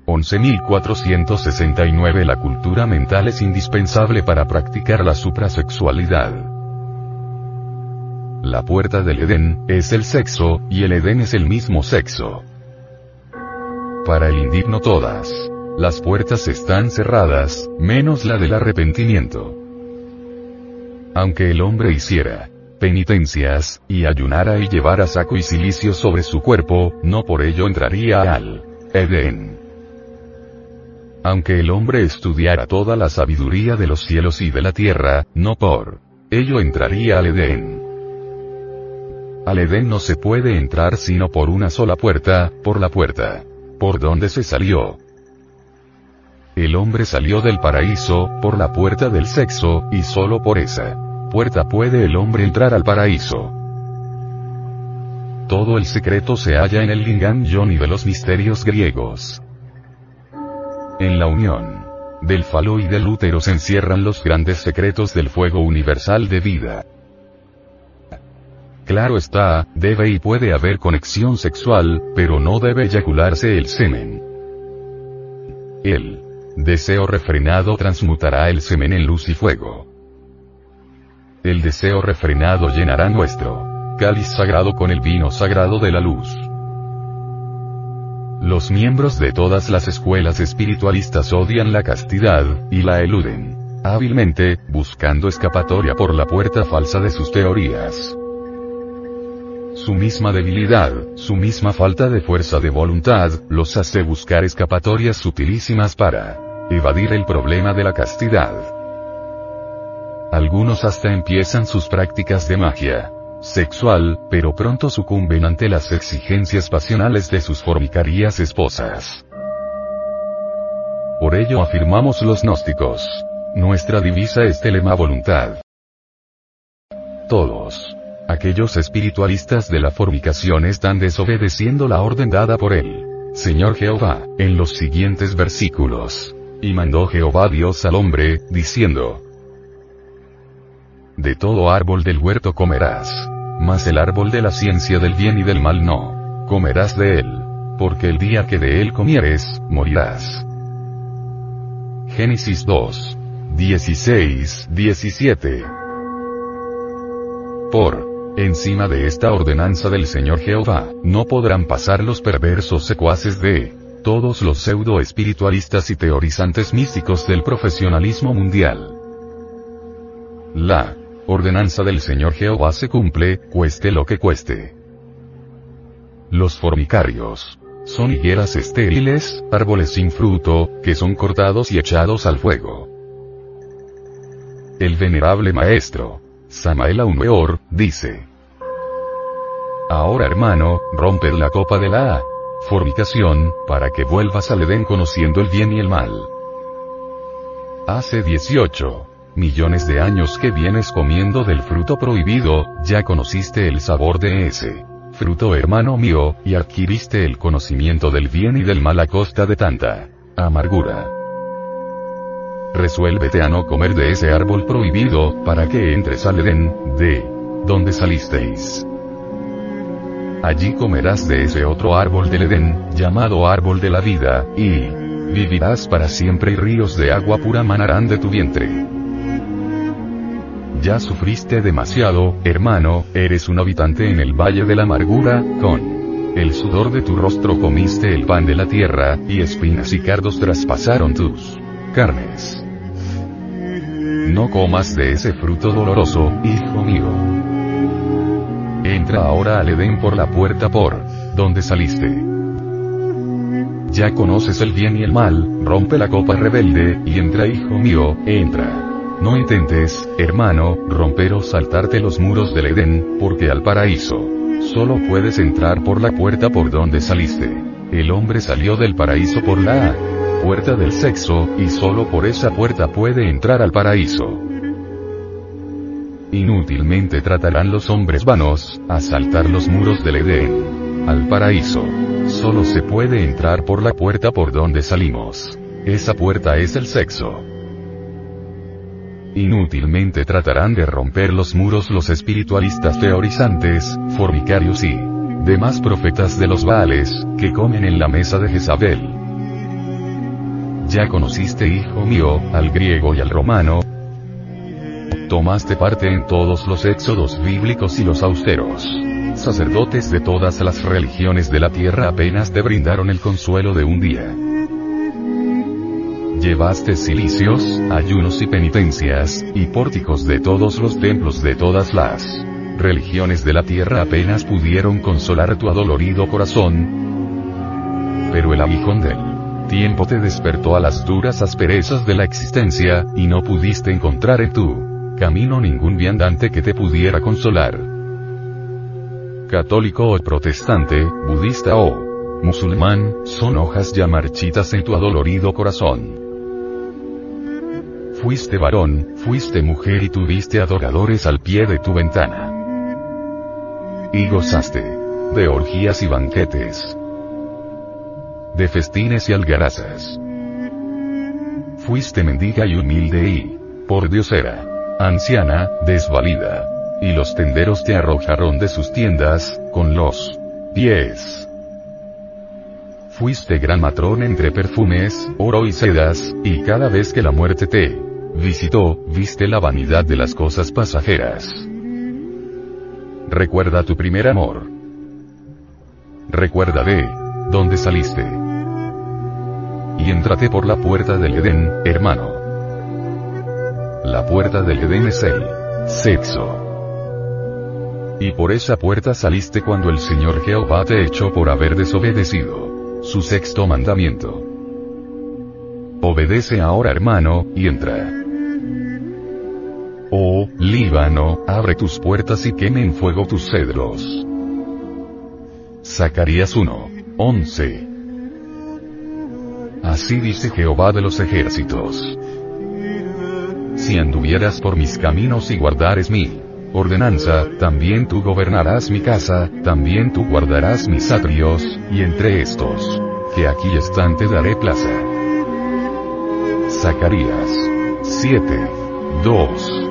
11.469 La cultura mental es indispensable para practicar la suprasexualidad. La puerta del Edén, es el sexo, y el Edén es el mismo sexo. Para el indigno todas. Las puertas están cerradas, menos la del arrepentimiento. Aunque el hombre hiciera penitencias, y ayunara y llevara saco y silicio sobre su cuerpo, no por ello entraría al Edén. Aunque el hombre estudiara toda la sabiduría de los cielos y de la tierra, no por ello entraría al Edén. Al Edén no se puede entrar sino por una sola puerta, por la puerta. ¿Por donde se salió? El hombre salió del paraíso, por la puerta del sexo, y solo por esa puerta puede el hombre entrar al paraíso. Todo el secreto se halla en el Lingam Yoni de los misterios griegos. En la unión del falo y del útero se encierran los grandes secretos del fuego universal de vida. Claro está, debe y puede haber conexión sexual, pero no debe eyacularse el semen. El deseo refrenado transmutará el semen en luz y fuego. El deseo refrenado llenará nuestro cáliz sagrado con el vino sagrado de la luz. Los miembros de todas las escuelas espiritualistas odian la castidad, y la eluden hábilmente, buscando escapatoria por la puerta falsa de sus teorías. Su misma debilidad, su misma falta de fuerza de voluntad, los hace buscar escapatorias sutilísimas para evadir el problema de la castidad. Algunos hasta empiezan sus prácticas de magia sexual, pero pronto sucumben ante las exigencias pasionales de sus formicarías esposas. Por ello afirmamos los gnósticos. Nuestra divisa es telema voluntad. Todos Aquellos espiritualistas de la fornicación están desobedeciendo la orden dada por él. Señor Jehová, en los siguientes versículos. Y mandó Jehová Dios al hombre, diciendo, De todo árbol del huerto comerás, mas el árbol de la ciencia del bien y del mal no, comerás de él, porque el día que de él comieres, morirás. Génesis 2. 16, 17. Por Encima de esta ordenanza del Señor Jehová, no podrán pasar los perversos secuaces de todos los pseudo espiritualistas y teorizantes místicos del profesionalismo mundial. La ordenanza del Señor Jehová se cumple, cueste lo que cueste. Los formicarios son higueras estériles, árboles sin fruto, que son cortados y echados al fuego. El venerable maestro, Samael Aumeor, dice. Ahora hermano, romped la copa de la fornicación, para que vuelvas al Edén conociendo el bien y el mal. Hace 18 millones de años que vienes comiendo del fruto prohibido, ya conociste el sabor de ese fruto hermano mío, y adquiriste el conocimiento del bien y del mal a costa de tanta amargura. Resuélvete a no comer de ese árbol prohibido, para que entres al Edén, de donde salisteis. Allí comerás de ese otro árbol del Edén, llamado árbol de la vida, y vivirás para siempre y ríos de agua pura manarán de tu vientre. Ya sufriste demasiado, hermano, eres un habitante en el valle de la amargura, con el sudor de tu rostro comiste el pan de la tierra, y espinas y cardos traspasaron tus carnes. No comas de ese fruto doloroso, hijo mío. Entra ahora al Edén por la puerta por donde saliste. Ya conoces el bien y el mal, rompe la copa rebelde, y entra, hijo mío, entra. No intentes, hermano, romper o saltarte los muros del Edén, porque al paraíso solo puedes entrar por la puerta por donde saliste. El hombre salió del paraíso por la puerta del sexo, y solo por esa puerta puede entrar al paraíso. Inútilmente tratarán los hombres vanos, a saltar los muros del Edén. Al paraíso. Solo se puede entrar por la puerta por donde salimos. Esa puerta es el sexo. Inútilmente tratarán de romper los muros los espiritualistas teorizantes, fornicarios y demás profetas de los Baales, que comen en la mesa de Jezabel. Ya conociste, hijo mío, al griego y al romano. Tomaste parte en todos los éxodos bíblicos y los austeros. Sacerdotes de todas las religiones de la tierra apenas te brindaron el consuelo de un día. Llevaste cilicios, ayunos y penitencias, y pórticos de todos los templos de todas las religiones de la tierra apenas pudieron consolar tu adolorido corazón. Pero el aguijón del tiempo te despertó a las duras asperezas de la existencia, y no pudiste encontrar en tu camino ningún viandante que te pudiera consolar. Católico o protestante, budista o musulmán, son hojas ya marchitas en tu adolorido corazón. Fuiste varón, fuiste mujer y tuviste adoradores al pie de tu ventana. Y gozaste. De orgías y banquetes. De festines y algarazas. Fuiste mendiga y humilde y, por Dios era, anciana, desvalida. Y los tenderos te arrojaron de sus tiendas, con los pies. Fuiste gran matrón entre perfumes, oro y sedas, y cada vez que la muerte te visitó, viste la vanidad de las cosas pasajeras. Recuerda tu primer amor. Recuerda de dónde saliste. Y entrate por la puerta del Edén, hermano. La puerta del Edén es el sexo. Y por esa puerta saliste cuando el Señor Jehová te echó por haber desobedecido su sexto mandamiento. Obedece ahora hermano, y entra. Oh, Líbano, abre tus puertas y queme en fuego tus cedros. Zacarías 1. 11. Así dice Jehová de los ejércitos. Si anduvieras por mis caminos y guardares mi ordenanza, también tú gobernarás mi casa, también tú guardarás mis atrios, y entre estos, que aquí están te daré plaza. Zacarías 7. 2.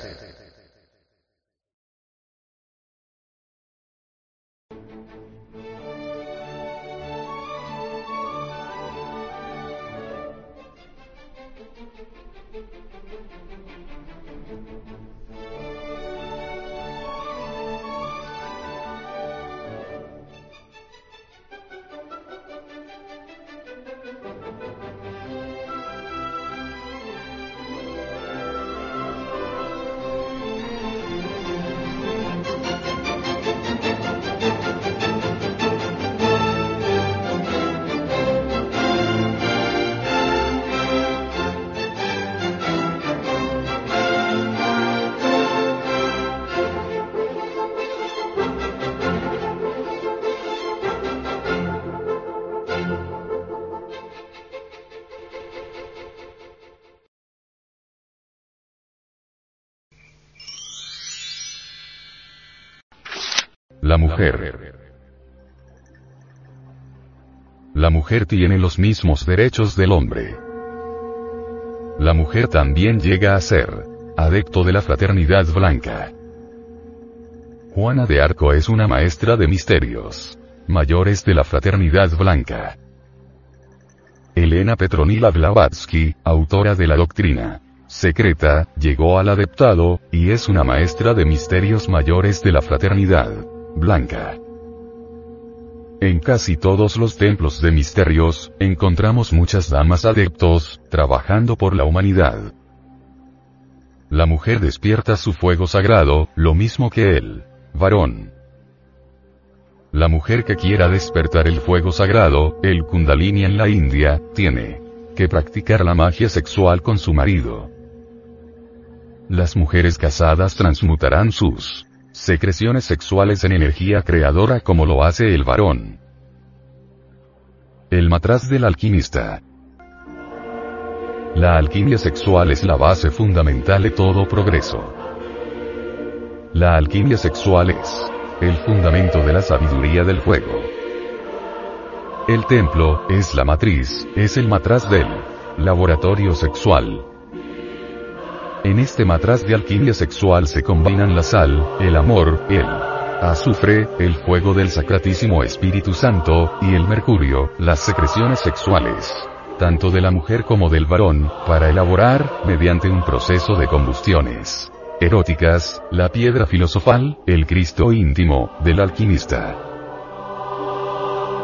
Mujer tiene los mismos derechos del hombre. La mujer también llega a ser adepto de la fraternidad blanca. Juana de Arco es una maestra de misterios mayores de la fraternidad blanca. Elena Petronila Blavatsky, autora de la doctrina secreta, llegó al adeptado, y es una maestra de misterios mayores de la fraternidad blanca. En casi todos los templos de misterios, encontramos muchas damas adeptos, trabajando por la humanidad. La mujer despierta su fuego sagrado, lo mismo que el varón. La mujer que quiera despertar el fuego sagrado, el kundalini en la India, tiene que practicar la magia sexual con su marido. Las mujeres casadas transmutarán sus secreciones sexuales en energía creadora como lo hace el varón. El matraz del alquimista. La alquimia sexual es la base fundamental de todo progreso. La alquimia sexual es el fundamento de la sabiduría del fuego. El templo es la matriz, es el matraz del laboratorio sexual. En este matraz de alquimia sexual se combinan la sal, el amor, el azufre, el fuego del Sacratísimo Espíritu Santo, y el mercurio, las secreciones sexuales, tanto de la mujer como del varón, para elaborar, mediante un proceso de combustiones eróticas, la piedra filosofal, el Cristo íntimo, del alquimista.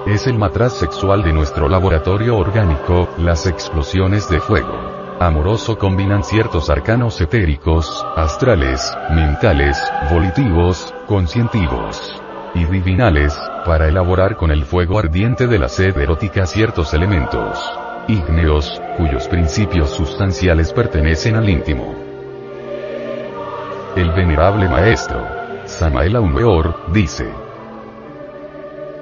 Es el matraz sexual de nuestro laboratorio orgánico, las explosiones de fuego amoroso combinan ciertos arcanos etéricos, astrales, mentales, volitivos, conscientivos y divinales, para elaborar con el fuego ardiente de la sed erótica ciertos elementos ígneos, cuyos principios sustanciales pertenecen al íntimo. El venerable maestro, Samael Aumeor, dice,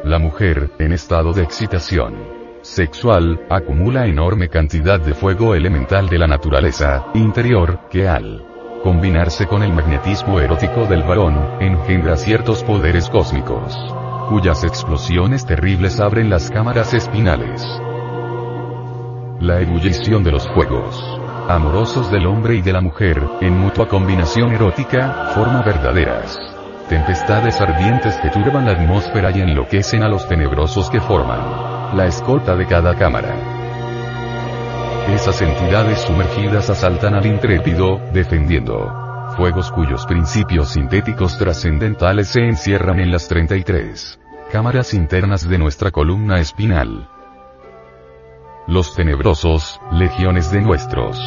La mujer, en estado de excitación, sexual, acumula enorme cantidad de fuego elemental de la naturaleza interior, que al combinarse con el magnetismo erótico del varón, engendra ciertos poderes cósmicos, cuyas explosiones terribles abren las cámaras espinales. La ebullición de los fuegos amorosos del hombre y de la mujer, en mutua combinación erótica, forma verdaderas tempestades ardientes que turban la atmósfera y enloquecen a los tenebrosos que forman la escolta de cada cámara. Esas entidades sumergidas asaltan al intrépido, defendiendo fuegos cuyos principios sintéticos trascendentales se encierran en las 33 cámaras internas de nuestra columna espinal. Los tenebrosos, legiones de nuestros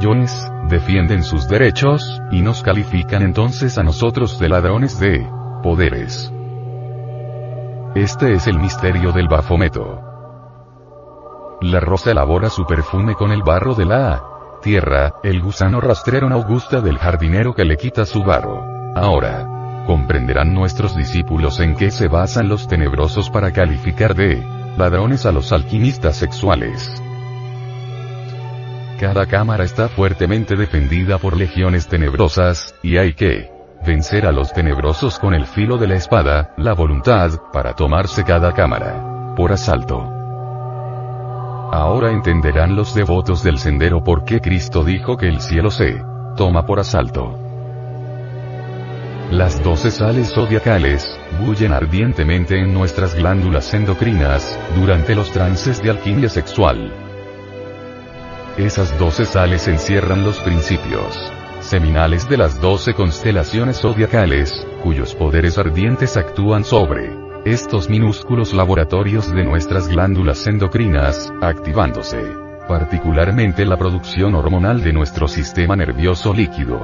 yones, defienden sus derechos, y nos califican entonces a nosotros de ladrones de poderes. Este es el misterio del Bafometo. La rosa elabora su perfume con el barro de la tierra, el gusano rastrero augusta del jardinero que le quita su barro. Ahora, comprenderán nuestros discípulos en qué se basan los tenebrosos para calificar de ladrones a los alquimistas sexuales. Cada cámara está fuertemente defendida por legiones tenebrosas, y hay que vencer a los tenebrosos con el filo de la espada, la voluntad, para tomarse cada cámara por asalto. Ahora entenderán los devotos del sendero por qué Cristo dijo que el cielo se toma por asalto. Las doce sales zodiacales, bullen ardientemente en nuestras glándulas endocrinas, durante los trances de alquimia sexual. Esas doce sales encierran los principios seminales de las doce constelaciones zodiacales, cuyos poderes ardientes actúan sobre estos minúsculos laboratorios de nuestras glándulas endocrinas, activándose particularmente la producción hormonal de nuestro sistema nervioso líquido.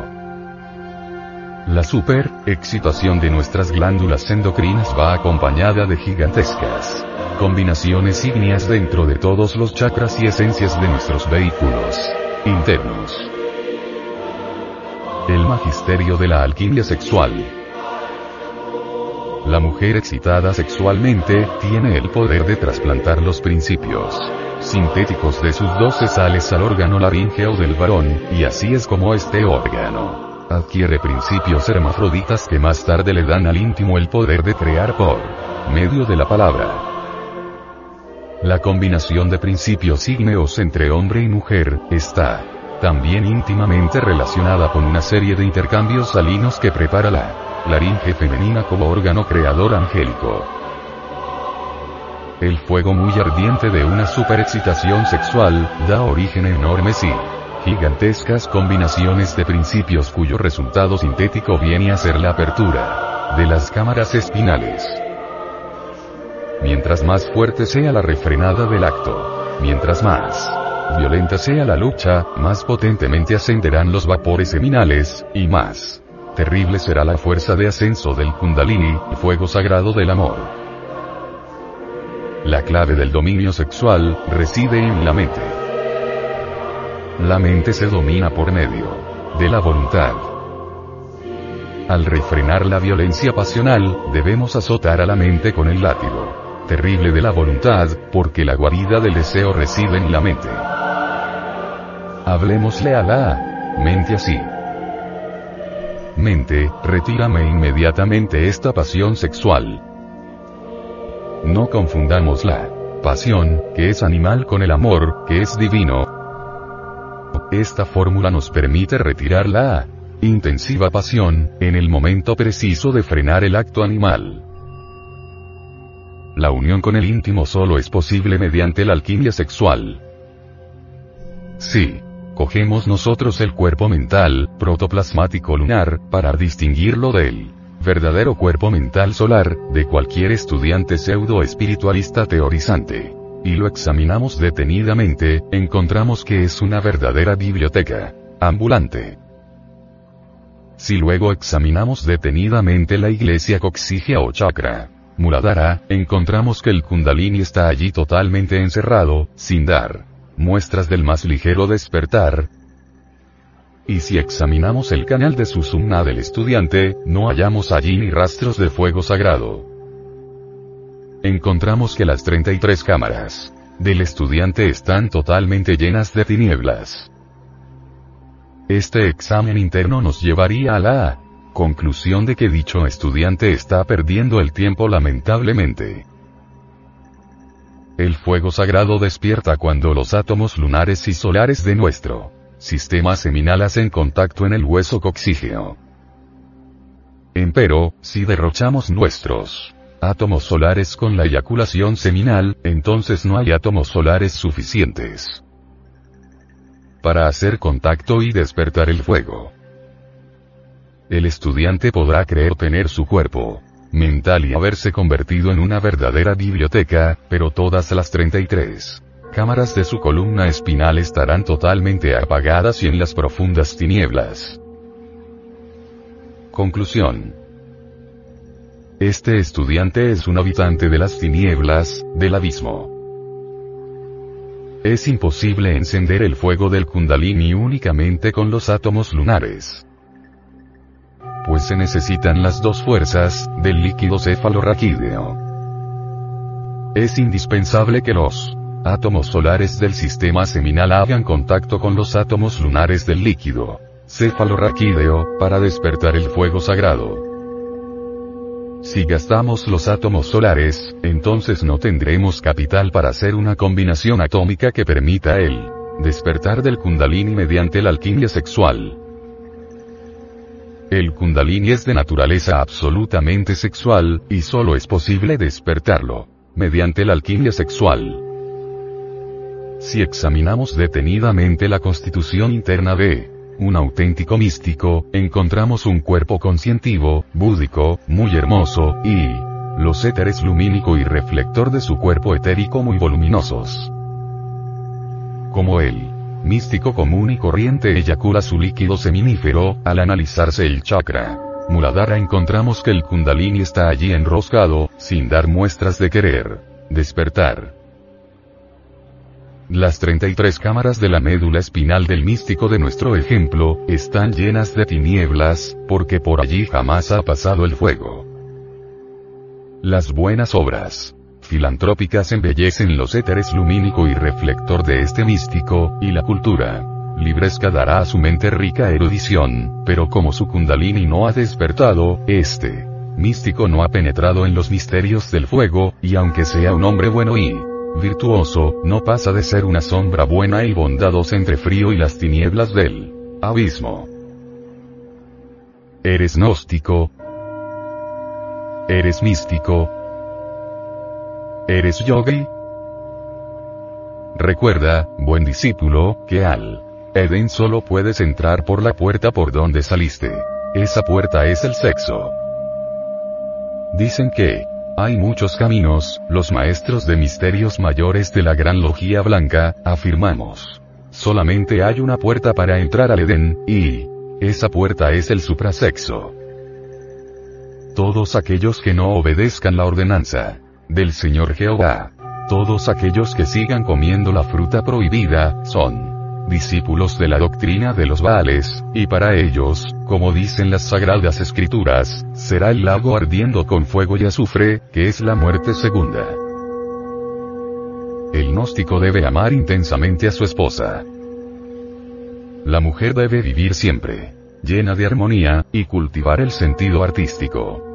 La super excitación de nuestras glándulas endocrinas va acompañada de gigantescas combinaciones ígneas dentro de todos los chakras y esencias de nuestros vehículos internos. El magisterio de la alquimia sexual la mujer excitada sexualmente, tiene el poder de trasplantar los principios sintéticos de sus doce sales al órgano laríngeo del varón, y así es como este órgano adquiere principios hermafroditas que más tarde le dan al íntimo el poder de crear por medio de la palabra. La combinación de principios ígneos entre hombre y mujer, está también íntimamente relacionada con una serie de intercambios salinos que prepara la laringe femenina como órgano creador angélico. El fuego muy ardiente de una superexcitación sexual, da origen a enormes y gigantescas combinaciones de principios cuyo resultado sintético viene a ser la apertura de las cámaras espinales. Mientras más fuerte sea la refrenada del acto, mientras más violenta sea la lucha, más potentemente ascenderán los vapores seminales, y más terrible será la fuerza de ascenso del kundalini, fuego sagrado del amor. La clave del dominio sexual, reside en la mente. La mente se domina por medio de la voluntad. Al refrenar la violencia pasional, debemos azotar a la mente con el látigo terrible de la voluntad, porque la guarida del deseo reside en la mente. Hablemosle a la mente así. Mente, retírame inmediatamente esta pasión sexual. No confundamos la pasión, que es animal, con el amor, que es divino. Esta fórmula nos permite retirar la intensiva pasión, en el momento preciso de frenar el acto animal. La unión con el íntimo solo es posible mediante la alquimia sexual. Sí. Cogemos nosotros el cuerpo mental, protoplasmático lunar, para distinguirlo del verdadero cuerpo mental solar, de cualquier estudiante pseudo espiritualista teorizante. Y lo examinamos detenidamente, encontramos que es una verdadera biblioteca ambulante. Si luego examinamos detenidamente la iglesia coxigia o chakra, Muladhara, encontramos que el kundalini está allí totalmente encerrado, sin dar muestras del más ligero despertar. Y si examinamos el canal de Susumna del estudiante, no hallamos allí ni rastros de fuego sagrado. Encontramos que las 33 cámaras del estudiante están totalmente llenas de tinieblas. Este examen interno nos llevaría a la conclusión de que dicho estudiante está perdiendo el tiempo lamentablemente. El fuego sagrado despierta cuando los átomos lunares y solares de nuestro sistema seminal hacen contacto en el hueso coxígeo. Empero, si derrochamos nuestros átomos solares con la eyaculación seminal, entonces no hay átomos solares suficientes para hacer contacto y despertar el fuego. El estudiante podrá creer tener su cuerpo mental y haberse convertido en una verdadera biblioteca, pero todas las 33 cámaras de su columna espinal estarán totalmente apagadas y en las profundas tinieblas. Conclusión. Este estudiante es un habitante de las tinieblas, del abismo. Es imposible encender el fuego del kundalini únicamente con los átomos lunares pues se necesitan las dos fuerzas, del líquido cefalorraquídeo. Es indispensable que los átomos solares del sistema seminal hagan contacto con los átomos lunares del líquido cefalorraquídeo, para despertar el fuego sagrado. Si gastamos los átomos solares, entonces no tendremos capital para hacer una combinación atómica que permita el despertar del kundalini mediante la alquimia sexual. El kundalini es de naturaleza absolutamente sexual, y solo es posible despertarlo mediante la alquimia sexual. Si examinamos detenidamente la constitución interna de un auténtico místico, encontramos un cuerpo conscientivo, búdico, muy hermoso, y los éteres lumínico y reflector de su cuerpo etérico muy voluminosos. Como él místico común y corriente eyacula su líquido seminífero, al analizarse el chakra. Muladhara encontramos que el kundalini está allí enroscado, sin dar muestras de querer despertar. Las 33 cámaras de la médula espinal del místico de nuestro ejemplo, están llenas de tinieblas, porque por allí jamás ha pasado el fuego. Las buenas obras filantrópicas embellecen los éteres lumínico y reflector de este místico, y la cultura libresca dará a su mente rica erudición, pero como su kundalini no ha despertado, este místico no ha penetrado en los misterios del fuego, y aunque sea un hombre bueno y virtuoso, no pasa de ser una sombra buena y bondadosa entre frío y las tinieblas del abismo. ¿Eres gnóstico? ¿Eres místico? ¿Eres yogi? Recuerda, buen discípulo, que al Edén solo puedes entrar por la puerta por donde saliste. Esa puerta es el sexo. Dicen que hay muchos caminos, los maestros de misterios mayores de la Gran Logía Blanca, afirmamos. Solamente hay una puerta para entrar al Edén, y esa puerta es el suprasexo. Todos aquellos que no obedezcan la ordenanza del Señor Jehová, todos aquellos que sigan comiendo la fruta prohibida, son discípulos de la doctrina de los Baales, y para ellos, como dicen las sagradas escrituras, será el lago ardiendo con fuego y azufre, que es la muerte segunda. El gnóstico debe amar intensamente a su esposa. La mujer debe vivir siempre, llena de armonía, y cultivar el sentido artístico.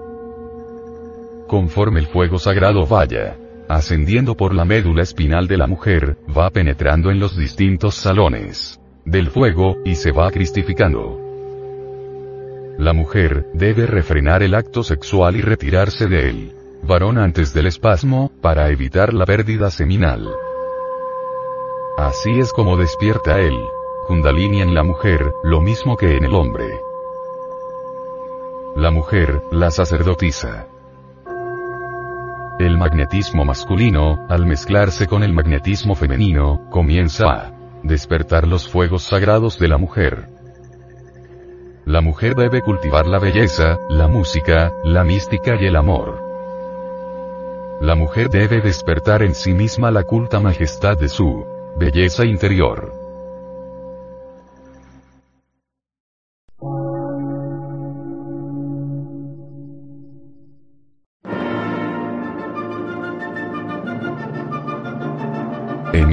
Conforme el fuego sagrado vaya ascendiendo por la médula espinal de la mujer, va penetrando en los distintos salones del fuego, y se va cristificando. La mujer, debe refrenar el acto sexual y retirarse de él. Varón antes del espasmo, para evitar la pérdida seminal. Así es como despierta él. Kundalini en la mujer, lo mismo que en el hombre. La mujer, la sacerdotisa. El magnetismo masculino, al mezclarse con el magnetismo femenino, comienza a despertar los fuegos sagrados de la mujer. La mujer debe cultivar la belleza, la música, la mística y el amor. La mujer debe despertar en sí misma la culta majestad de su belleza interior.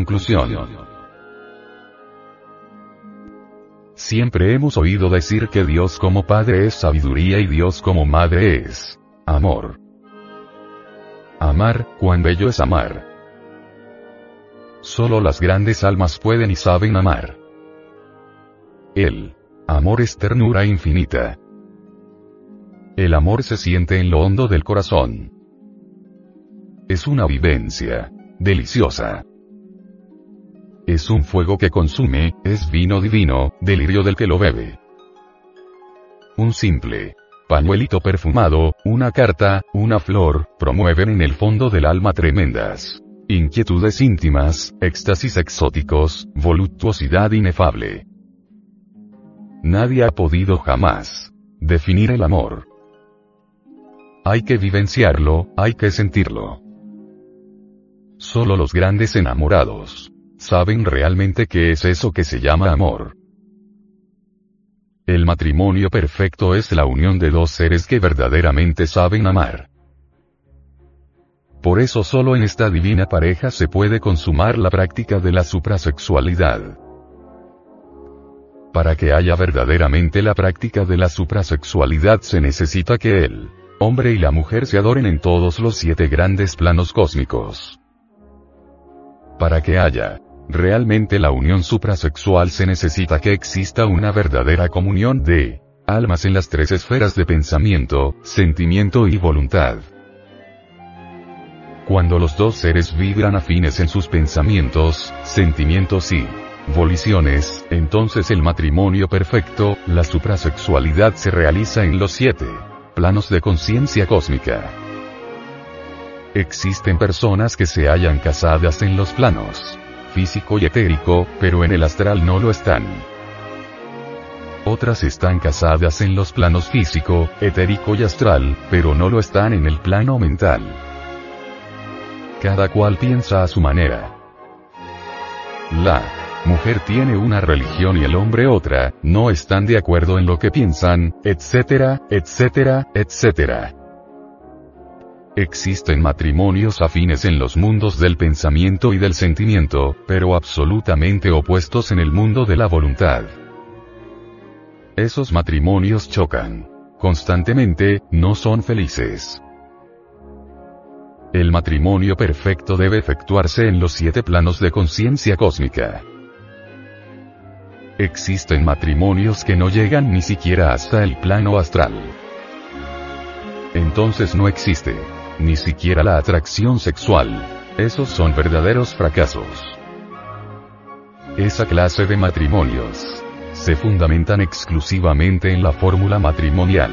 Conclusión. Siempre hemos oído decir que Dios como Padre es sabiduría y Dios como Madre es amor. Amar, cuán bello es amar. Solo las grandes almas pueden y saben amar. El amor es ternura infinita. El amor se siente en lo hondo del corazón. Es una vivencia deliciosa. Es un fuego que consume, es vino divino, delirio del que lo bebe. Un simple pañuelito perfumado, una carta, una flor, promueven en el fondo del alma tremendas inquietudes íntimas, éxtasis exóticos, voluptuosidad inefable. Nadie ha podido jamás definir el amor. Hay que vivenciarlo, hay que sentirlo. Solo los grandes enamorados saben realmente qué es eso que se llama amor. El matrimonio perfecto es la unión de dos seres que verdaderamente saben amar. Por eso solo en esta divina pareja se puede consumar la práctica de la suprasexualidad. Para que haya verdaderamente la práctica de la suprasexualidad se necesita que el hombre y la mujer se adoren en todos los siete grandes planos cósmicos. Para que haya realmente la unión suprasexual se necesita que exista una verdadera comunión de almas en las tres esferas de pensamiento, sentimiento y voluntad. Cuando los dos seres vibran afines en sus pensamientos, sentimientos y voliciones, entonces el matrimonio perfecto, la suprasexualidad se realiza en los siete planos de conciencia cósmica. Existen personas que se hallan casadas en los planos físico y etérico, pero en el astral no lo están. Otras están casadas en los planos físico, etérico y astral, pero no lo están en el plano mental. Cada cual piensa a su manera. La mujer tiene una religión y el hombre otra, no están de acuerdo en lo que piensan, etcétera, etcétera, etcétera. Existen matrimonios afines en los mundos del pensamiento y del sentimiento, pero absolutamente opuestos en el mundo de la voluntad. Esos matrimonios chocan. Constantemente, no son felices. El matrimonio perfecto debe efectuarse en los siete planos de conciencia cósmica. Existen matrimonios que no llegan ni siquiera hasta el plano astral. Entonces no existe ni siquiera la atracción sexual. Esos son verdaderos fracasos. Esa clase de matrimonios se fundamentan exclusivamente en la fórmula matrimonial.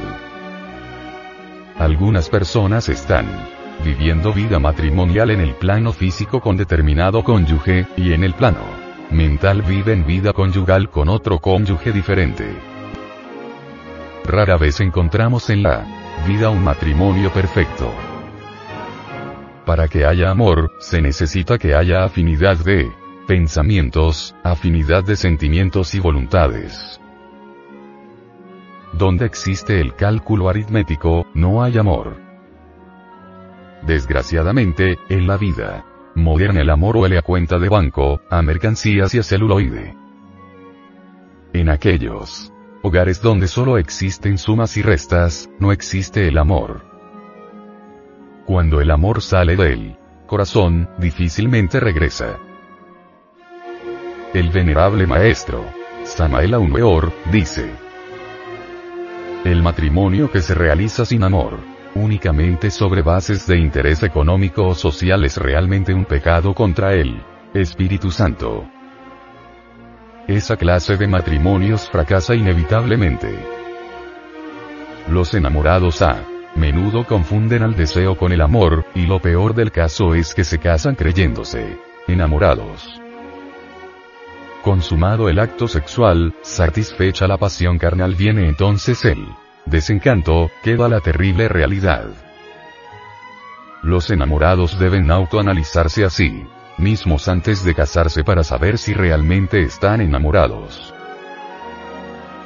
Algunas personas están viviendo vida matrimonial en el plano físico con determinado cónyuge, y en el plano mental viven vida conyugal con otro cónyuge diferente. Rara vez encontramos en la vida un matrimonio perfecto. Para que haya amor, se necesita que haya afinidad de pensamientos, afinidad de sentimientos y voluntades. Donde existe el cálculo aritmético, no hay amor. Desgraciadamente, en la vida moderna el amor huele a cuenta de banco, a mercancías y a celuloide. En aquellos hogares donde solo existen sumas y restas, no existe el amor. Cuando el amor sale del corazón, difícilmente regresa. El venerable maestro, Samael Aumeor, dice, el matrimonio que se realiza sin amor, únicamente sobre bases de interés económico o social es realmente un pecado contra el Espíritu Santo. Esa clase de matrimonios fracasa inevitablemente. Los enamorados a menudo confunden al deseo con el amor, y lo peor del caso es que se casan creyéndose enamorados. Consumado el acto sexual, satisfecha la pasión carnal viene entonces el desencanto, queda la terrible realidad. Los enamorados deben autoanalizarse a sí mismos antes de casarse para saber si realmente están enamorados.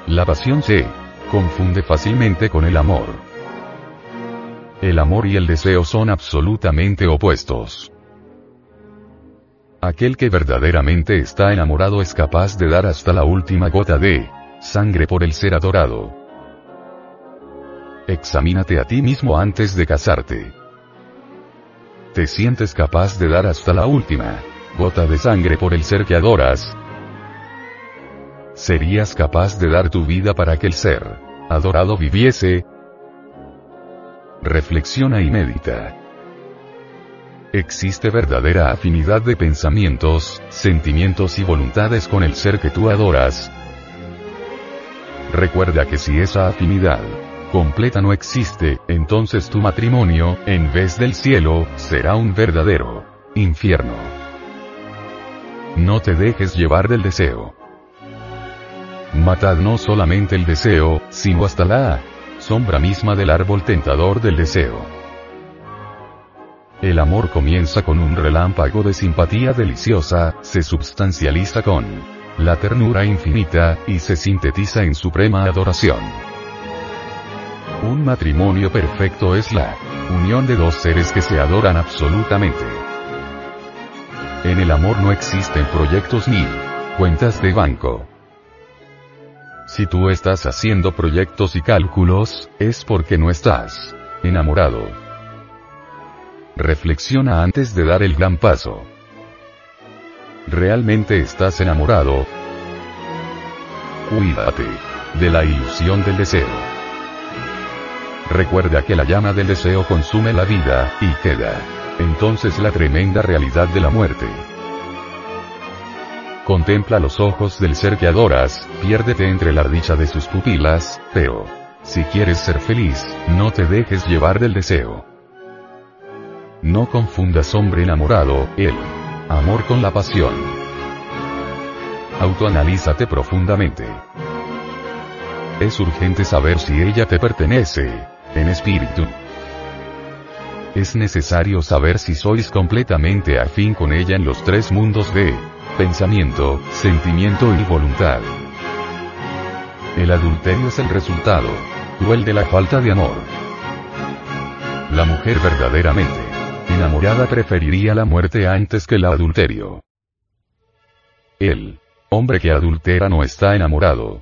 La pasión se confunde fácilmente con el amor. El amor y el deseo son absolutamente opuestos. Aquel que verdaderamente está enamorado es capaz de dar hasta la última gota de sangre por el ser adorado. Examínate a ti mismo antes de casarte. ¿Te sientes capaz de dar hasta la última gota de sangre por el ser que adoras? ¿Serías capaz de dar tu vida para que el ser adorado viviese? Reflexiona y medita. existe verdadera afinidad de pensamientos, sentimientos y voluntades con el ser que tú adoras. Recuerda que si esa afinidad completa no existe, entonces tu matrimonio, en vez del cielo, será un verdadero infierno. No te dejes llevar del deseo. Matad no solamente el deseo, sino hasta la sombra misma del árbol tentador del deseo. El amor comienza con un relámpago de simpatía deliciosa, se substancializa con la ternura infinita, y se sintetiza en suprema adoración. Un matrimonio perfecto es la unión de dos seres que se adoran absolutamente. En el amor no existen proyectos ni cuentas de banco. Si tú estás haciendo proyectos y cálculos, es porque no estás enamorado. Reflexiona antes de dar el gran paso. ¿Realmente estás enamorado? Cuídate de la ilusión del deseo. Recuerda que la llama del deseo consume la vida, y queda entonces la tremenda realidad de la muerte. Contempla los ojos del ser que adoras, piérdete entre la dicha de sus pupilas, pero, si quieres ser feliz, no te dejes llevar del deseo. No confundas hombre enamorado, el amor con la pasión. Autoanalízate profundamente. Es urgente saber si ella te pertenece, en espíritu. Es necesario saber si sois completamente afín con ella en los tres mundos de pensamiento, sentimiento y voluntad. El adulterio es el resultado cruel de la falta de amor. La mujer verdaderamente enamorada preferiría la muerte antes que el adulterio. El hombre que adultera no está enamorado.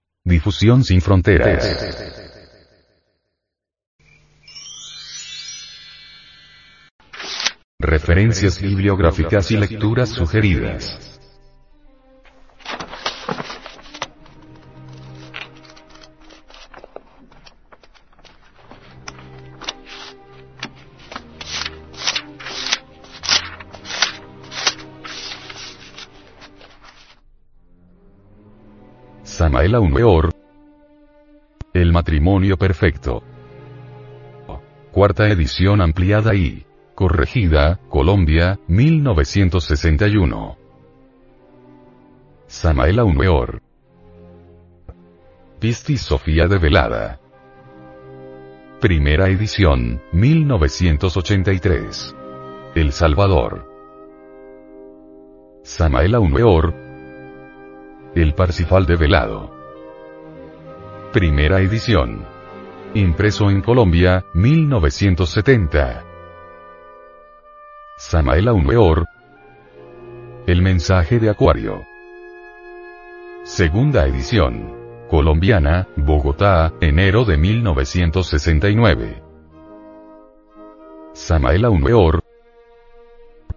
Difusión sin fronteras. Referencias bibliográficas y lecturas sugeridas. Samael Weor El matrimonio perfecto. Cuarta edición ampliada y Corregida, Colombia, 1961. Samael Aumeor. Pisti Sofía de Velada. Primera edición, 1983. El Salvador. Samael Aumeor. El Parsifal de Velado. Primera edición. Impreso en Colombia, 1970. Samael Aumeor. El mensaje de Acuario. Segunda edición. Colombiana, Bogotá, enero de 1969. Samael Aumeor.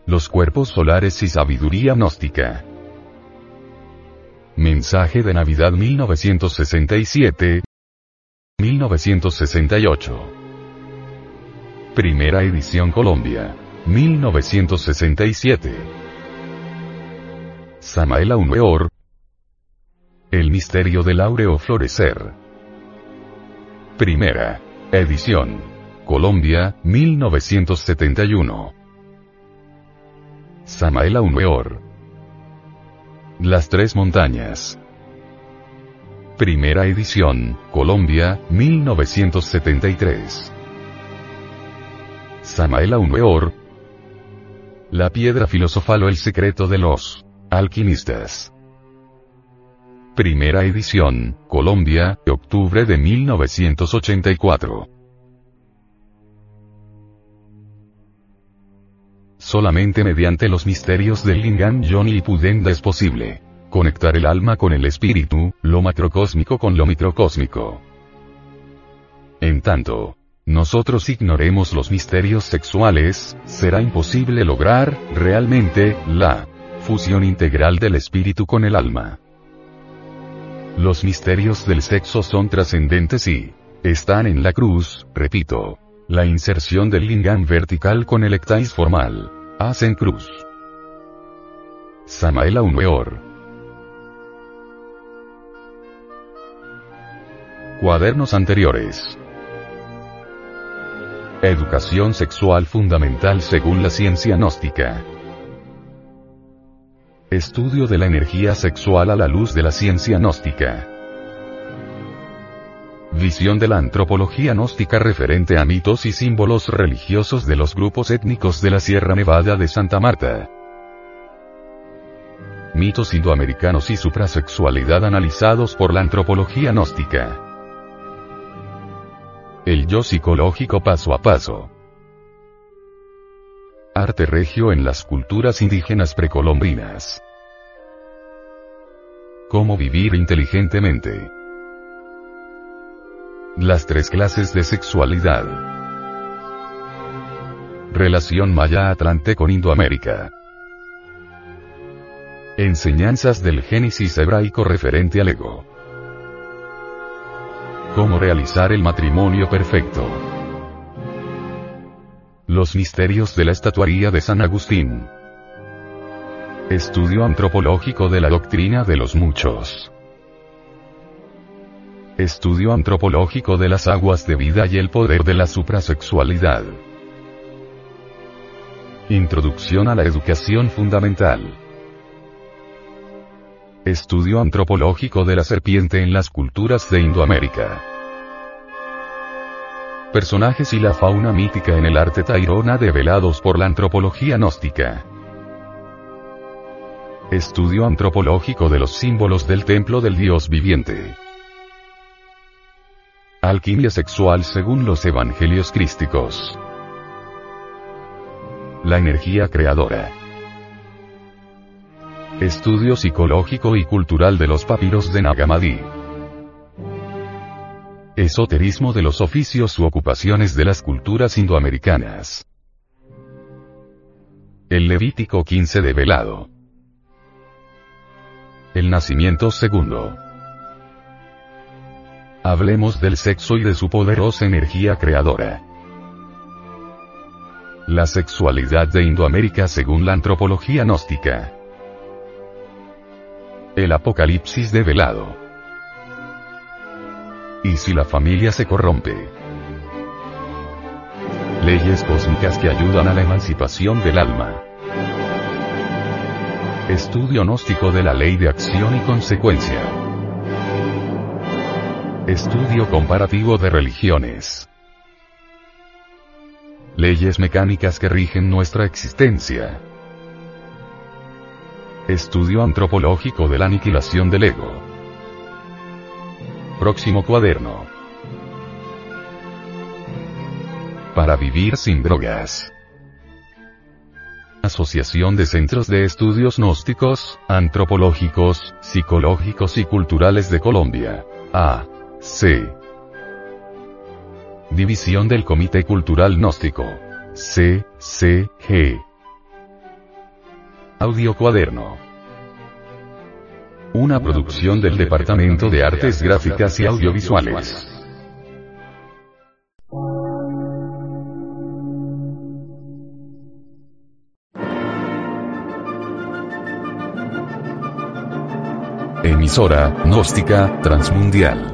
Los cuerpos solares y sabiduría gnóstica. Mensaje de Navidad 1967. 1968. Primera edición Colombia. 1967. Samael Aumeor. El misterio del áureo florecer. Primera edición. Colombia, 1971. Samael Aumeor. Las Tres Montañas. Primera edición, Colombia, 1973. Samael Aumeor. La piedra filosofal o el secreto de los alquimistas. Primera edición, Colombia, octubre de 1984. Solamente mediante los misterios del Lingam Johnny y Pudenda es posible conectar el alma con el espíritu, lo macrocósmico con lo microcósmico. En tanto, nosotros ignoremos los misterios sexuales, será imposible lograr, realmente, la fusión integral del espíritu con el alma. Los misterios del sexo son trascendentes y están en la cruz, repito. La inserción del lingam vertical con el ectais formal. Hacen cruz. Samael Aumeor. Cuadernos anteriores. Educación sexual fundamental según la ciencia gnóstica. Estudio de la energía sexual a la luz de la ciencia gnóstica. Visión de la antropología gnóstica referente a mitos y símbolos religiosos de los grupos étnicos de la Sierra Nevada de Santa Marta. Mitos indoamericanos y suprasexualidad analizados por la antropología gnóstica. El yo psicológico paso a paso. Arte regio en las culturas indígenas precolombinas. Cómo vivir inteligentemente. Las tres clases de sexualidad. Relación Maya-Atlante con Indoamérica. Enseñanzas del Génesis hebraico referente al ego. Cómo realizar el matrimonio perfecto. Los misterios de la estatuaría de San Agustín. Estudio antropológico de la doctrina de los muchos. Estudio antropológico de las aguas de vida y el poder de la suprasexualidad. Introducción a la educación fundamental. Estudio antropológico de la serpiente en las culturas de Indoamérica. Personajes y la fauna mítica en el arte tairona develados por la antropología gnóstica. Estudio antropológico de los símbolos del templo del dios viviente. Alquimia sexual según los evangelios crísticos. La energía creadora. Estudio psicológico y cultural de los papiros de Nagamadi. Esoterismo de los oficios u ocupaciones de las culturas indoamericanas. El Levítico 15 de Velado. El nacimiento segundo. Hablemos del sexo y de su poderosa energía creadora. La sexualidad de Indoamérica según la antropología gnóstica. El apocalipsis develado. ¿Y si la familia se corrompe? Leyes cósmicas que ayudan a la emancipación del alma. Estudio gnóstico de la ley de acción y consecuencia. Estudio comparativo de religiones. Leyes mecánicas que rigen nuestra existencia. Estudio antropológico de la aniquilación del ego. Próximo cuaderno. Para vivir sin drogas. Asociación de Centros de Estudios Gnósticos, Antropológicos, Psicológicos y Culturales de Colombia. A. C. División del Comité Cultural Gnóstico. C. C. G. Audio Cuaderno. Una producción del Departamento de Artes Gráficas y Audiovisuales. Emisora, gnóstica, transmundial.